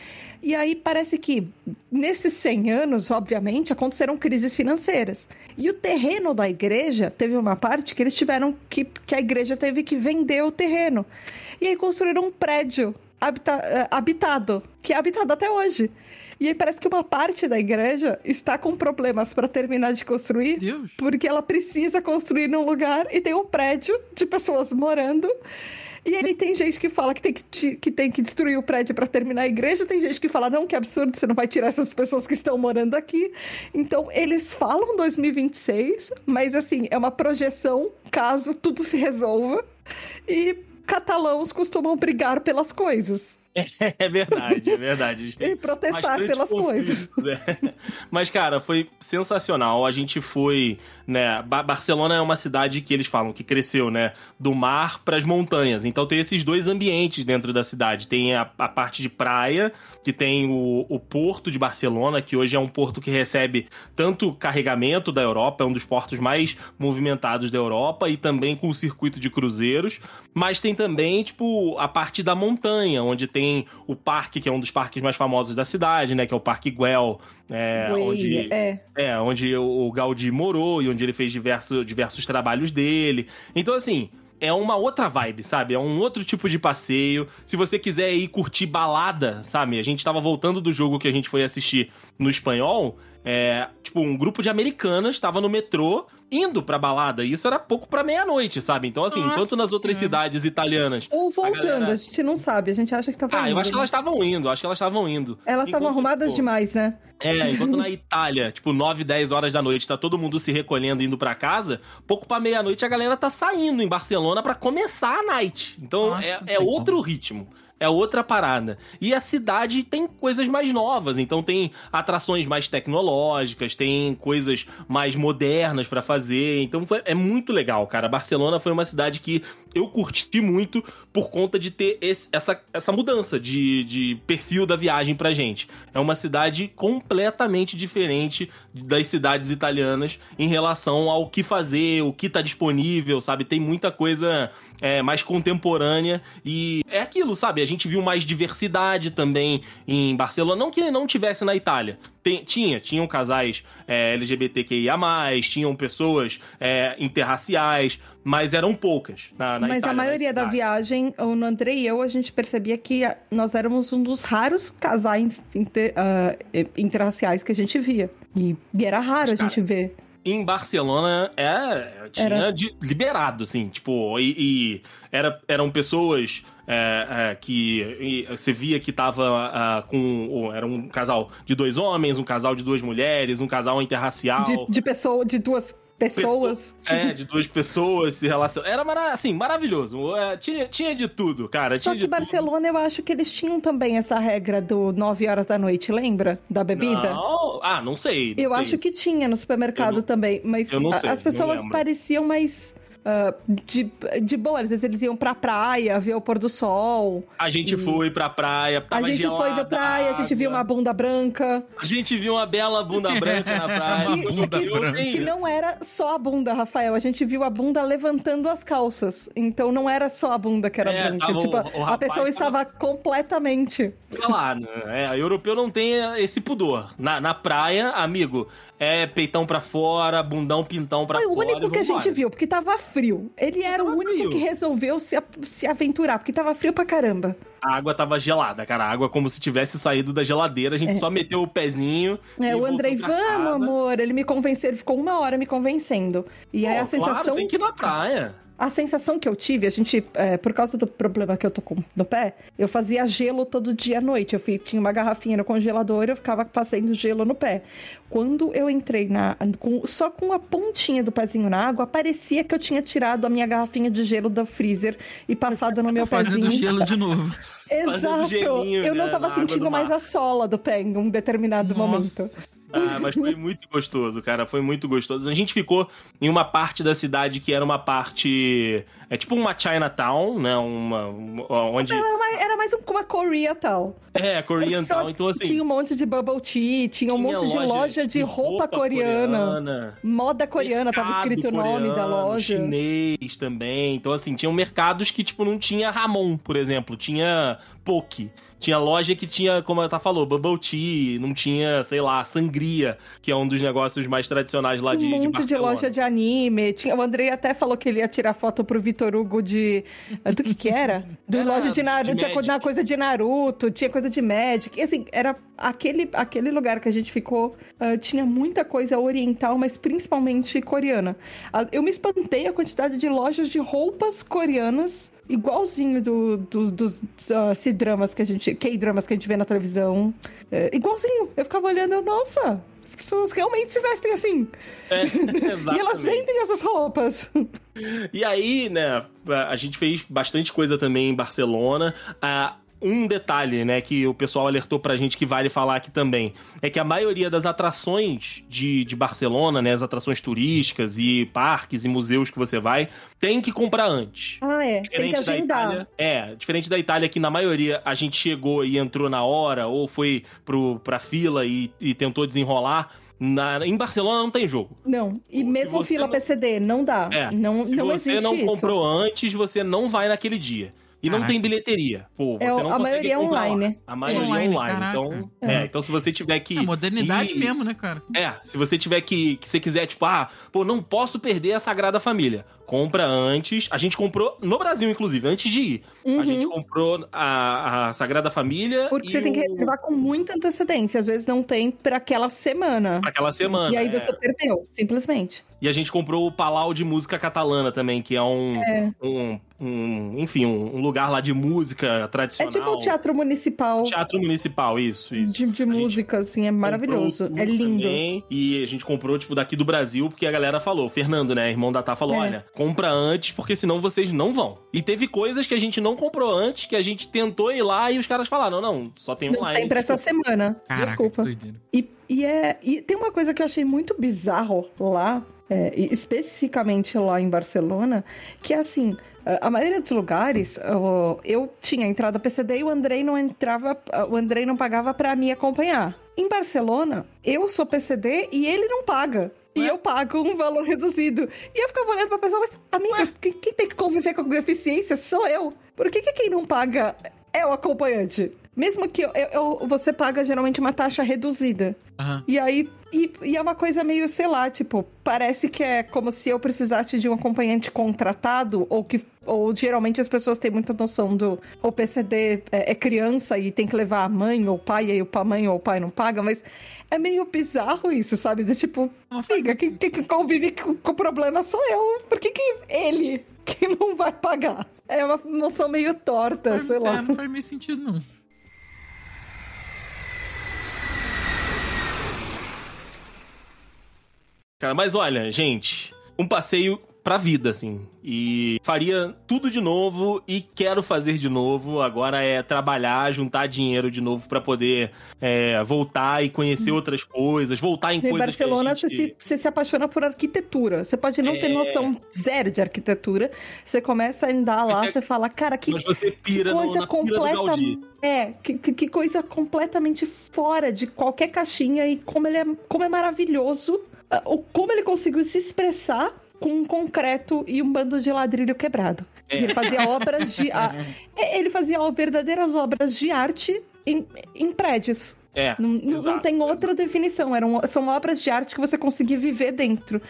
C: E aí parece que nesses 100 anos, obviamente, aconteceram crises financeiras. E o terreno da igreja teve uma parte que eles tiveram que. que a igreja teve que vender o terreno. E aí construíram um prédio habita- eh, habitado, que é habitado até hoje. E aí parece que uma parte da igreja está com problemas para terminar de construir,
A: Deus.
C: porque ela precisa construir num lugar e tem um prédio de pessoas morando. E aí tem gente que fala que tem que, que tem que destruir o prédio para terminar a igreja, tem gente que fala, não, que absurdo, você não vai tirar essas pessoas que estão morando aqui. Então, eles falam 2026, mas assim, é uma projeção caso tudo se resolva. E catalãos costumam brigar pelas coisas <laughs>
B: É verdade, é verdade. A gente tem
C: e protestar pelas coisas. <laughs>
B: é. Mas, cara, foi sensacional. A gente foi, né? Ba- Barcelona é uma cidade que eles falam que cresceu, né? Do mar para as montanhas. Então tem esses dois ambientes dentro da cidade. Tem a, a parte de praia, que tem o, o porto de Barcelona, que hoje é um porto que recebe tanto carregamento da Europa, é um dos portos mais movimentados da Europa, e também com o circuito de cruzeiros. Mas tem também, tipo, a parte da montanha, onde tem o parque, que é um dos parques mais famosos da cidade, né? Que é o Parque Güell, é, onde,
C: é.
B: é, onde o Gaudí morou e onde ele fez diversos, diversos trabalhos dele. Então, assim, é uma outra vibe, sabe? É um outro tipo de passeio. Se você quiser ir curtir balada, sabe? A gente tava voltando do jogo que a gente foi assistir no espanhol. É, tipo, um grupo de americanas tava no metrô indo pra balada. E isso era pouco pra meia-noite, sabe? Então, assim,
A: Nossa
B: enquanto nas outras
A: Senhora.
B: cidades italianas.
C: Ou voltando,
B: galera-
C: a gente não sabe, a gente acha que tava
B: Ah, eu
C: indo,
B: acho que elas estavam indo, acho que elas estavam indo.
C: Elas estavam arrumadas
B: pô,
C: demais, né?
B: É, <laughs> enquanto na Itália, tipo, 9, 10 horas da noite, tá todo mundo se recolhendo, indo pra casa, pouco pra meia-noite a galera tá saindo em Barcelona pra começar a night. Então
A: Nossa,
B: é, é outro ritmo. É outra parada. E a cidade tem coisas mais novas, então tem atrações mais tecnológicas, tem coisas mais modernas pra fazer. Então foi- é muito legal, cara. Barcelona foi uma cidade que eu curti muito por conta de ter esse- essa, essa mudança de, de perfil da viagem pra gente. É uma cidade completamente diferente das cidades italianas em relação ao que fazer, o que tá disponível, sabe? Tem muita coisa é, mais contemporânea e é aquilo, sabe? A gente viu mais diversidade também em Barcelona. Não que não tivesse na Itália. Tem- tinha, tinham casais é, LGBTQIA, tinham pessoas é, interraciais, mas eram poucas na, na
C: Mas
B: Itália,
C: a
B: na
C: maioria da viagem, o André e eu, a gente percebia que a- nós éramos um dos raros casais inter, ah, eh, interraciais que a gente via. E, e era raro a
B: Cara,
C: gente ver.
B: Em Barcelona é, tinha
C: Era.
B: de- liberado, assim, tipo, e, e era, eram pessoas é, é, que e você via que tava ah, com. ou Era um casal de dois homens, um casal de duas mulheres, um casal interracial.
C: De, de pessoa, de duas pessoas.
B: É, de duas pessoas se relacionando. Era mara- assim, maravilhoso. É, Tinha, tinha de tudo, cara.
C: Só que
B: de tudo.
C: Barcelona, eu acho que eles tinham também essa regra do 9 horas da noite, lembra? Da bebida?
B: Não, ah, não sei. não
C: Eu
B: sei.
C: acho que tinha no supermercado
B: não-
C: também, mas as pessoas pareciam mais ah, de, de boa. Às vezes eles iam pra praia, ver o pôr do sol.
B: A gente foi pra praia, tava
C: a gente foi pra praia, a gente viu uma bunda branca.
B: A gente viu uma bela bunda <laughs> branca na praia.
A: Uma bunda
B: Eu
A: branca.
C: Que não era só a bunda, Rafael. A gente viu a bunda levantando as calças. Então não era só a bunda que era
B: É,
C: branca.
B: tava o-
C: tipo,
B: o
C: a
B: rapaz
C: pessoa estava completamente.
B: Fica lá, né? É, europeu não tem esse pudor. Na, na praia, amigo, é peitão pra fora, bundão pintão pra
C: Foi o
B: fora.
C: único
B: e
C: que a gente viu, porque tava frio. Ele era o único
B: frio.
C: que resolveu se, se aventurar, porque tava frio pra caramba.
B: A água tava gelada, cara. A água como se tivesse saído da geladeira. A gente só meteu o pezinho.
C: É,
B: e
C: o Andrei, vamos, amor. Ele me convenceu, ele ficou uma hora me convencendo. E aí
B: Pô,
C: a sensação.
B: Claro, tem que ir na praia.
C: A sensação que eu tive, a gente, é, por causa do problema que eu tô com no pé, eu fazia gelo todo dia à noite. Eu fui- tinha uma garrafinha no congelador, eu ficava passando gelo no pé. Quando eu entrei na, com- só com a pontinha do pezinho na água, parecia que eu tinha tirado a minha garrafinha de gelo do freezer e passado no meu
A: Fazendo
C: pezinho.
A: gelo de novo. <laughs>
C: Exato.
B: gelinho,
C: eu não
B: né,
C: tava sentindo
B: do
C: mais a sola do pé em um determinado momento.
B: Ah, mas foi muito gostoso, cara. Foi muito gostoso. A gente ficou em uma parte da cidade que era uma parte. É tipo uma Chinatown, né? Uma. uma- onde.
C: Era mais, era mais um- uma Korea tal.
B: É, Korean
C: Só
B: Town. Então, assim.
C: Tinha um monte de bubble tea, tinha um
B: tinha
C: monte de loja de roupa, coreana.
B: coreana,
C: Moda coreana, tava escrito o nome da loja.
B: chinês também. Então, assim, tinham mercados que, tipo, não tinha Ramon, por exemplo. Tinha Poke. Tinha loja que tinha, como a tá falou, Bubble Tea. Não tinha, sei lá, Sangria, que é um dos negócios mais tradicionais lá de
C: um
B: de
C: monte de,
B: Barcelona.
C: loja de anime. Tinha, o Andrei até falou que ele ia tirar foto pro Vitor Hugo de. Do que que era? <laughs> Do
B: Era
C: loja de Naruto.
B: de
C: tinha coisa,
B: Magic.
C: coisa de Naruto, tinha coisa de Magic. E assim, era aquele, aquele lugar que a gente ficou uh, tinha muita coisa oriental, mas principalmente coreana. Uh, eu me espantei a quantidade de lojas de roupas coreanas igualzinho do, do, dos uh, C-dramas que a gente. K-dramas que a gente vê na televisão. É, igualzinho. Eu ficava olhando, nossa, as pessoas realmente se vestem assim.
B: É, <laughs>
C: e elas vendem essas roupas.
B: E aí, né, a gente fez bastante coisa também em Barcelona. Ah, um detalhe, né, que o pessoal alertou pra gente que vale falar aqui também, é que a maioria das atrações de, de Barcelona, né, as atrações turísticas e parques e museus que você vai, tem que comprar antes.
C: Ah, é. Diferente tem que agendar.
B: Da Itália, é, diferente da Itália, que na maioria a gente chegou e entrou na hora, ou foi pro, pra fila e, e tentou desenrolar. Na, em Barcelona não tem jogo.
C: Não. E se mesmo fila não... PCD, não dá. É, não,
B: se
C: não
B: você não
C: isso.
B: comprou antes, você não vai naquele dia. E não tem bilheteria. Pô, você
C: é,
B: não
C: a maioria é online. Lá.
B: A maioria é online. online. Então, é. é. então, se você tiver que. É
A: modernidade ir... mesmo, né, cara?
B: É, se você tiver que. Que você quiser, tipo, ah, pô, não posso perder a Sagrada Família. Compra antes. A gente comprou no Brasil, inclusive, antes de ir. Uhum. A gente comprou a, a Sagrada Família.
C: Porque você o... tem que reservar com muita antecedência. Às vezes não tem para aquela semana.
B: Pra aquela semana.
C: E aí é. você perdeu, simplesmente.
B: E a gente comprou o Palau de Música Catalana também, que é um, é. um, um enfim, um, lugar lá de música tradicional.
C: É tipo o teatro municipal.
B: Teatro municipal, isso, isso.
C: De, de música, assim, é maravilhoso. É lindo. Também,
B: e a gente comprou, tipo, daqui do Brasil, porque a galera falou, o Fernando, né, irmão da Tá, falou, é. olha, compra antes, porque senão vocês não vão. E teve coisas que a gente não comprou antes, que a gente tentou ir lá e os caras falaram, não, não, só tem online. Não
C: tem pra essa semana. Caraca, Desculpa. E, e, é, e tem uma coisa que eu achei muito bizarro lá, é, especificamente lá em Barcelona, que é assim, a maioria dos lugares, eu tinha entrada PCD e o Andrei não entrava, o Andrei não pagava para me acompanhar. Em Barcelona, eu sou PCD e ele não paga. E Ué? eu pago um valor reduzido. E eu ficava olhando pra pessoa, mas, amiga, quem, quem, tem que conviver com deficiência sou eu. Por que, que quem não paga é o acompanhante? Mesmo que eu, eu, você paga geralmente uma taxa reduzida. Uhum. E aí. E, e, é uma coisa meio, sei lá, tipo, parece que é como se eu precisasse de um acompanhante contratado, ou que. Ou geralmente as pessoas têm muita noção do. O PCD é, é criança e tem que levar a mãe ou o pai, e aí o mãe ou o pai não paga, mas é meio bizarro isso, sabe? De tipo, fica, quem, quem convive com, com o problema sou eu. Por que, que ele que não vai pagar? É uma noção meio torta, sei lá.
A: É, não faz meio sentido, não.
B: Cara, mas olha, gente, um passeio pra vida, assim. E faria tudo de novo e quero fazer de novo. Agora é trabalhar, juntar dinheiro de novo para poder é, voltar e conhecer hum. outras coisas, voltar em, em coisas.
C: Em Barcelona,
B: gente...
C: você, se, você se apaixona por arquitetura. Você pode não é... ter noção zero de arquitetura. Você começa a andar lá, você, você fala, cara, que,
B: Mas você pira
C: que coisa
B: no,
C: completa. É, que, que, coisa completamente fora de qualquer caixinha e como ele é, como é maravilhoso como ele conseguiu se expressar com um concreto e um bando de ladrilho quebrado. É. Ele fazia <laughs> obras de. A, é, ele fazia verdadeiras obras de arte em, em prédios.
B: É,
C: não, exato, não tem outra exato. definição. Eram, são obras de arte que você conseguia viver dentro.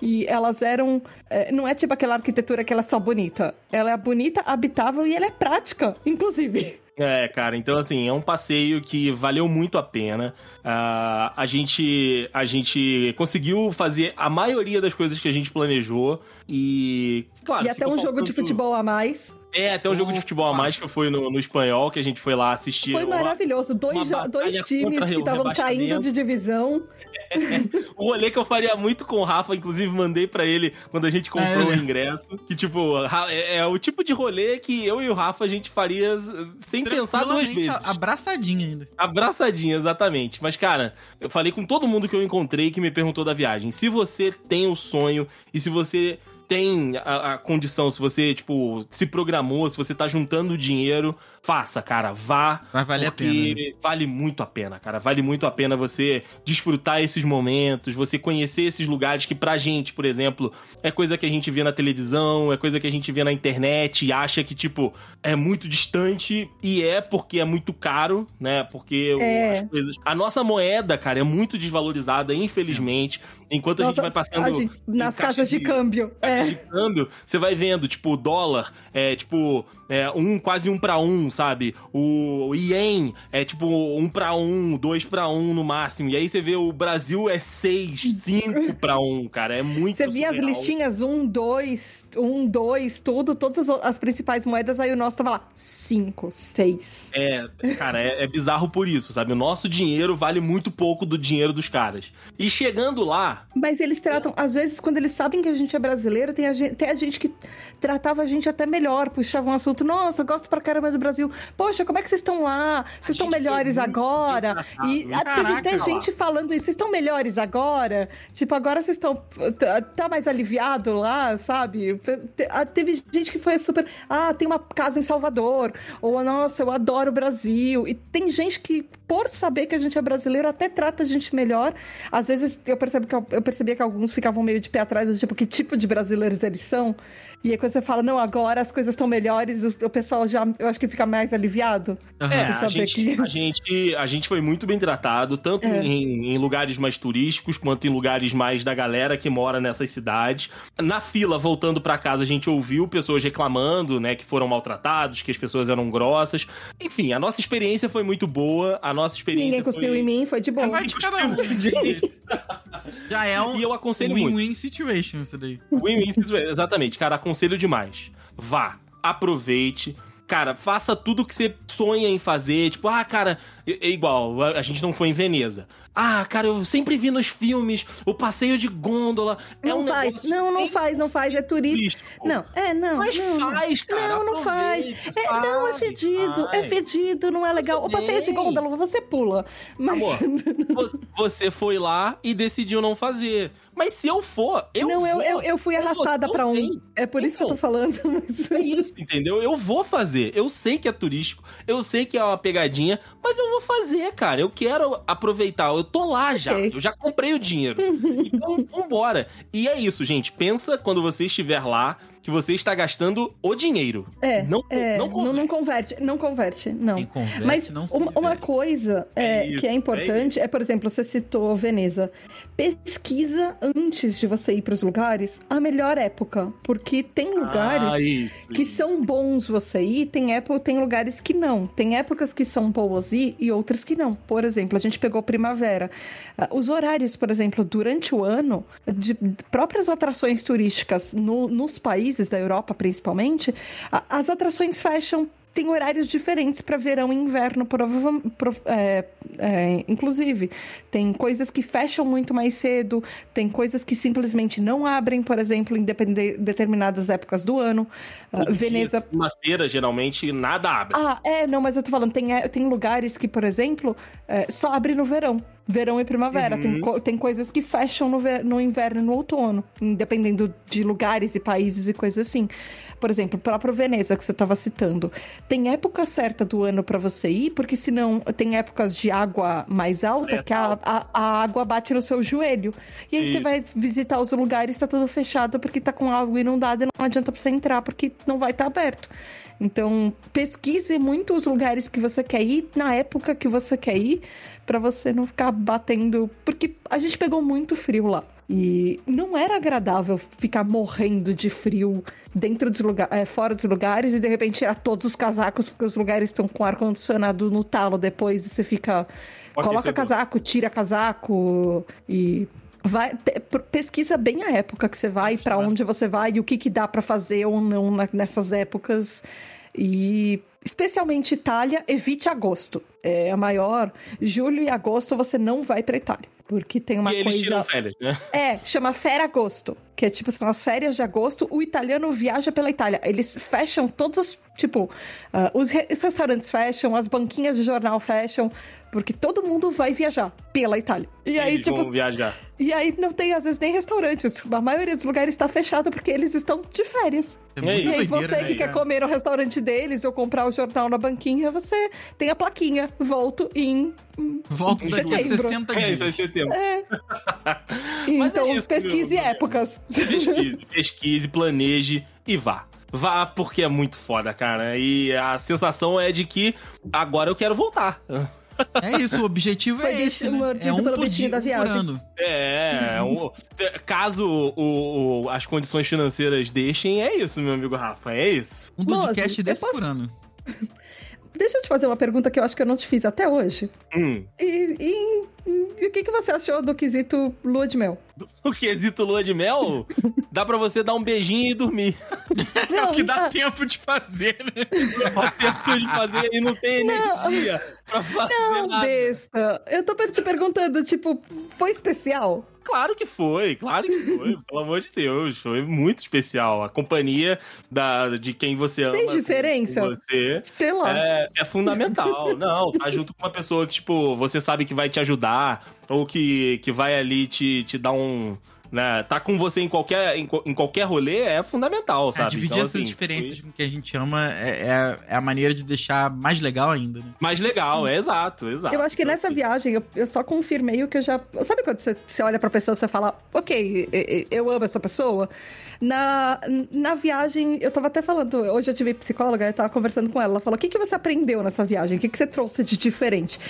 C: E elas eram. É, não é tipo aquela arquitetura que ela é só bonita. Ela é bonita, habitável e ela é prática, inclusive.
B: É, cara, então assim, é um passeio que valeu muito a pena. Uh, a, gente, a gente conseguiu fazer a maioria das coisas que a gente planejou e, claro...
C: E até um jogo de futebol a mais.
B: É, até um jogo de futebol a mais que foi no, no espanhol, que a gente foi lá assistir.
C: Foi maravilhoso. Dois, dois times que estavam caindo de divisão.
B: O <laughs> rolê que eu faria muito com o Rafa, inclusive mandei para ele quando a gente comprou é. o ingresso. Que, tipo, é, é, o tipo de rolê que eu e o Rafa a gente faria sem pensar duas vezes.
A: Abraçadinha ainda.
B: Abraçadinha, exatamente. Mas, cara, eu falei com todo mundo que eu encontrei que me perguntou da viagem. Se você tem o sonho e se você tem a, a, condição, se você, tipo, se programou, se você tá juntando dinheiro, faça, cara, vá.
A: Vai valer a pena. Né?
B: Vale muito a pena, cara. Vale muito a pena você desfrutar esses momentos, você conhecer esses lugares que pra gente, por exemplo, é coisa que a gente vê na televisão, é coisa que a gente vê na internet e acha que, tipo, é muito distante e é porque é muito caro, né? Porque é. as coisas. A nossa moeda, cara, é muito desvalorizada, infelizmente. Enquanto nossa, a gente vai passando.
C: nas casas de, de câmbio. É
B: taxas de câmbio, você vai vendo, tipo, o dólar é tipo é, um, quase um para um, sabe? O ien é tipo um para um, dois para um no máximo. E aí você vê o Brasil é seis, cinco <laughs> para um, cara. É muito
C: Você via as listinhas um, dois, um, dois, tudo, todas as, as principais moedas, aí o nosso tava lá, cinco, seis.
B: É, cara, é, é bizarro por isso, sabe? O nosso dinheiro vale muito pouco do dinheiro dos caras. E chegando lá,
C: Mas eles tratam, às vezes, quando eles sabem que a gente é brasileiro, tem a gente, tem a gente que tratava a gente até melhor, puxava um assunto, nossa, eu gosto pra caramba do Brasil. Poxa, como é que vocês estão lá? Vocês estão melhores
B: muito
C: agora? E teve até
A: lá.
C: gente falando isso, vocês estão melhores agora? Tipo, agora vocês estão. Tá, tá mais aliviado lá, sabe? Te- Teve gente que foi super. Ah, tem uma casa em Salvador. Ou, nossa, eu adoro o Brasil. E tem gente que, por saber que a gente é brasileiro, até trata a gente melhor. Às vezes eu percebo que eu percebia que alguns ficavam meio de pé atrás, do tipo, que tipo de brasileiros eles são. E aí quando você fala, não, agora as coisas estão melhores, o, o pessoal já, eu acho que fica mais aliviado.
A: Aham.
B: É,
C: Por
B: a
C: saber
B: gente,
C: que-
B: a, gente, a gente foi muito bem tratado, tanto
C: É.
B: em, em lugares mais turísticos, quanto em lugares mais da galera que mora nessas cidades. Na fila, voltando pra casa, a gente ouviu pessoas reclamando, né, que foram maltratados, que as pessoas eram grossas. Enfim, a nossa experiência foi muito boa, a nossa experiência
C: Ninguém cuspiu
B: foi...
C: em mim, foi de boa.
A: Um. <laughs>
B: Gente,
A: Já é um
B: E eu aconselho muito.
A: win-win situation isso daí.
B: Win-win situation, exatamente. Cara, aconselho demais. Vá, aproveite. Cara, faça tudo que você sonha em fazer. Tipo, ah, cara, é é igual, a gente não foi em Veneza. Ah, cara, eu sempre vi nos filmes o passeio de gôndola. é
C: Não
B: um
C: faz, não, não faz, não faz, é turista. Não, é, não.
B: Mas
C: não,
B: faz, cara.
C: Não, não faz.
B: aproveite,
C: É, não, é
B: faz,
C: fedido, é
B: faz.
C: fedido, não é legal. O passeio de gôndola, você pula. Mas.
B: Amor, <laughs> Você foi lá e decidiu não fazer. Mas se eu for, eu
C: não, eu,
B: vou.
C: eu, eu fui
B: Com
C: arrastada
B: eu
C: um.
B: sei.
C: É por isso que eu tô
B: Então.
C: falando. <laughs> Mas...
B: É isso, entendeu? Eu vou fazer. Eu sei que é turístico, eu sei que é uma pegadinha, mas eu vou fazer, cara. Eu quero aproveitar. Eu tô lá já.
C: Ok.
B: Eu já comprei o dinheiro. Então, vambora. E é isso, gente. Pensa quando você estiver lá que você está gastando o dinheiro.
C: É,
B: Não,
C: é,
B: não,
C: não, não converte, não converte, não.
A: Quem conversa
C: Mas
A: não
C: uma, uma coisa é,
B: É isso,
C: que é importante é, por exemplo, você citou Veneza. Pesquisa antes de você ir para os lugares a melhor época, porque tem lugares
B: Ah, isso,
C: que
B: isso.
C: são bons você ir, tem época, tem lugares que não. Tem épocas que são boas ir e outras que não. Por exemplo, a gente pegou primavera. Ah, Os horários, por exemplo, durante o ano, de de próprias atrações turísticas no- nos países da Europa, principalmente, as atrações fecham. Tem horários diferentes para verão e inverno, provavelmente. é, é, inclusive. Tem coisas que fecham muito mais cedo, tem coisas que simplesmente não abrem, por exemplo, em determinadas épocas do ano.
B: Todo
C: Veneza.
B: Uma feira, geralmente, nada abre.
C: Ah, é, não, mas eu tô falando, tem, é, tem lugares que, por exemplo, é, só abre no verão. Verão e primavera. Tem, co- tem coisas que fecham no, no inverno e no outono, dependendo de lugares e países e coisas assim. Por exemplo, o próprio Veneza, que você estava citando. Tem época certa do ano para você ir, porque senão tem épocas de água mais alta
B: É,
C: que a, a, a água bate no seu joelho. E aí você
B: Isso.
C: vai visitar os lugares, tá tudo fechado porque tá com água inundada e não adianta você entrar, porque não vai estar aberto. Então, pesquise muito os lugares que você quer ir, na época que você quer ir, pra você não ficar batendo. Porque a gente pegou muito frio lá. E não era agradável ficar morrendo de frio dentro dos lugares, fora dos lugares e de repente tirar todos os casacos porque os lugares estão com ar condicionado no talo depois e você fica coloca casaco, tira casaco e vai te- pesquisa bem a época que você vai, pra onde você vai e o que que dá pra fazer ou não na- nessas épocas. E especialmente Itália, evite agosto. É a maior. Julho e agosto você não vai pra Itália, porque tem uma
B: e eles
C: coisa
B: tiram férias, né?
C: é, chama Feragosto, que é tipo, são as férias de agosto, o italiano viaja pela Itália. Eles fecham todos os, tipo, ah, os, re- os restaurantes fecham, as banquinhas de jornal fecham, porque todo mundo vai viajar pela Itália. E aí,
B: eles
C: tipo,
B: vão viajar.
C: e aí não tem às vezes nem restaurantes. A maioria dos lugares está fechada porque eles estão de férias.
A: É
B: É
C: E aí
A: doideira,
C: você
A: né,
C: que quer comer no restaurante deles ou comprar o jornal na banquinha, você tem a plaquinha. Volto em
A: Volto daqui a
C: setembro.
A: 60
B: É,
A: dias. <laughs>
B: isso vai ser tempo.
C: Então,
B: é isso,
C: pesquise
B: meu-
C: épocas.
B: Pesquise, pesquise, planeje e vá. Vá porque é muito foda, cara. E a sensação é de que agora eu quero voltar.
A: É isso, o objetivo
C: Foi
A: é esse, né? É um
C: pelo
A: por dia,
C: da
A: um
C: viagem.
A: ano.
B: É, um- se- caso o- o- as condições financeiras deixem, é isso, meu amigo Rafa, é isso.
A: Um
C: Moço,
A: podcast
C: eu
A: desse
C: posso-
A: por ano. <laughs>
C: Deixa eu te fazer uma pergunta que eu acho que eu não te fiz até hoje.
B: Hum.
C: E, e- e o que, que você achou do quesito lua de mel?
B: O <laughs> quesito lua de mel, <laughs> dá pra você dar um beijinho e dormir. <laughs>
A: É o que dá
C: ah,
A: tempo de fazer, né?
B: Ter tudo de fazer e não tem energia pra fazer
C: Não,
B: nada.
C: besta. Eu tô te perguntando, tipo, foi especial?
B: Claro que foi, claro que foi, <laughs> pelo amor de Deus. Foi muito especial. A companhia da, de quem você ama. Com-
C: diferença?
B: Você
C: Sei lá.
B: é, é fundamental. <laughs> Não, tá junto com uma pessoa que, tipo, você sabe que vai te ajudar, ou que, que vai ali te, te dar um. Né, tá com você em qualquer, em, em qualquer rolê é fundamental,
A: É,
B: sabe?
A: dividir
B: Então,
A: essas
B: assim,
A: experiências
B: foi
A: com que a gente ama é, é- é a maneira de deixar mais legal ainda, né?
B: Mais legal, é exato, exato.
C: Eu acho que
B: Então,
C: nessa viagem eu, eu só confirmei o que eu já. Sabe quando você, você olha pra pessoa e você fala, ok, eu amo essa pessoa? Na, na viagem, eu tava até falando, hoje eu tive psicóloga, eu tava conversando com ela. Ela falou: o que, que você aprendeu nessa viagem? O que, que você trouxe de diferente?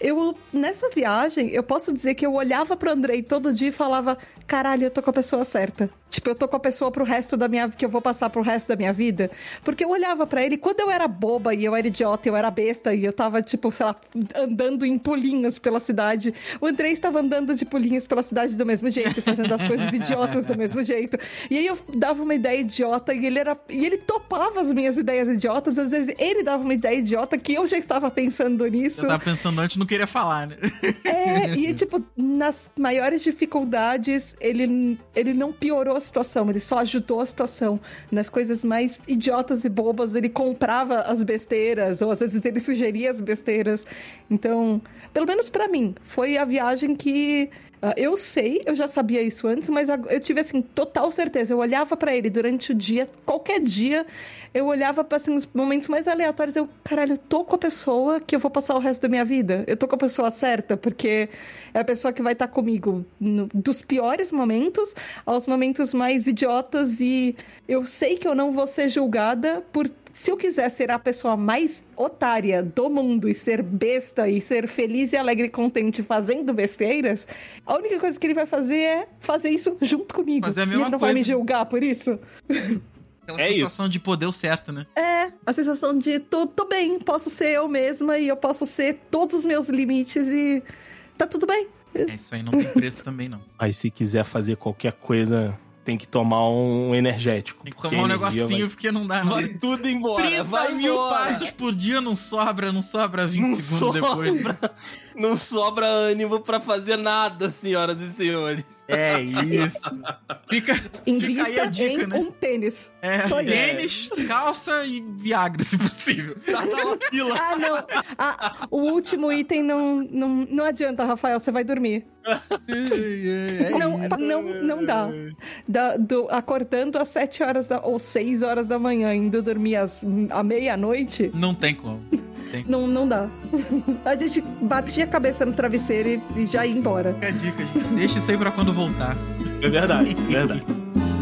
C: Eu, nessa viagem, eu posso dizer que eu olhava pro Andrei todo dia e falava: caralho, eu tô com a pessoa certa. Tipo, eu tô com a pessoa pro resto da minha que eu vou passar pro resto da minha vida. Porque eu olhava pra ele, quando eu era boba e eu era idiota, eu era besta e eu tava, tipo, sei lá, andando em pulinhos pela cidade. O Andrei estava andando de pulinhos pela cidade do mesmo jeito, fazendo as coisas idiotas do mesmo jeito. E aí eu dava uma ideia idiota e ele era. E ele topava as minhas ideias idiotas. Às vezes ele dava uma ideia idiota que eu já estava pensando nisso.
A: Eu tava pensando antes, não queria falar, né?
C: É, e <laughs> tipo, nas maiores dificuldades, ele, ele não piorou a situação, ele só ajudou a situação. Nas coisas mais idiotas e bobas, ele comprava as besteiras, ou às vezes ele sugeria as besteiras. Então, pelo menos pra mim, foi a viagem que. Ah, eu sei, eu já sabia isso antes, mas eu tive assim total certeza. Eu olhava pra ele durante o dia, qualquer dia, eu olhava pra assim, os momentos mais aleatórios, eu, caralho, eu tô com a pessoa que eu vou passar o resto da minha vida. Eu tô com a pessoa certa, porque é a pessoa que vai estar comigo no- dos piores momentos aos momentos mais idiotas e eu sei que eu não vou ser julgada por se eu quiser ser a pessoa mais otária do mundo e ser besta e ser feliz e alegre e contente fazendo besteiras, a única coisa que ele vai fazer é fazer isso junto comigo.
A: Fazer a
C: e
A: mesma
C: ele não vai
A: coisa.
C: me julgar por isso. <laughs>
A: Aquela
B: É
A: sensação de poder o certo, né?
C: É, a sensação de tô, tô bem, posso ser eu mesma e eu posso ser todos os meus limites e tá tudo bem.
A: É, isso aí não tem preço <laughs> também, não.
B: Mas se quiser fazer qualquer coisa, tem que tomar um energético.
A: Tem que
B: porque
A: tomar um negocinho
B: vai-
A: porque não dá, não.
B: Vai tudo embora.
A: 30
B: vai
A: mil
B: embora.
A: passos por dia não sobra, não sobra 20
B: Não
A: segundos depois.
B: sobra, <laughs> não sobra ânimo pra fazer nada, senhoras e senhores.
A: É isso. Fica, fica aí a dica,
C: em
A: né?
C: um tênis.
A: É,
C: Só
A: tênis, calça e Viagra, se possível.
B: Tá na <laughs> fila.
C: Ah, não. Ah, o último item não, não, não adianta, Rafael, você vai dormir. <laughs>
A: É
C: não, não, não dá. Da- do, acordando às 7 horas da, ou 6 horas da manhã, indo dormir às, à meia-noite,
A: Não tem como.
C: não, não dá. <laughs> A gente batia a cabeça no travesseiro e, e já ia embora.
A: Fica a dica, gente. Deixa isso aí pra quando voltar.
B: É verdade, é verdade. <laughs>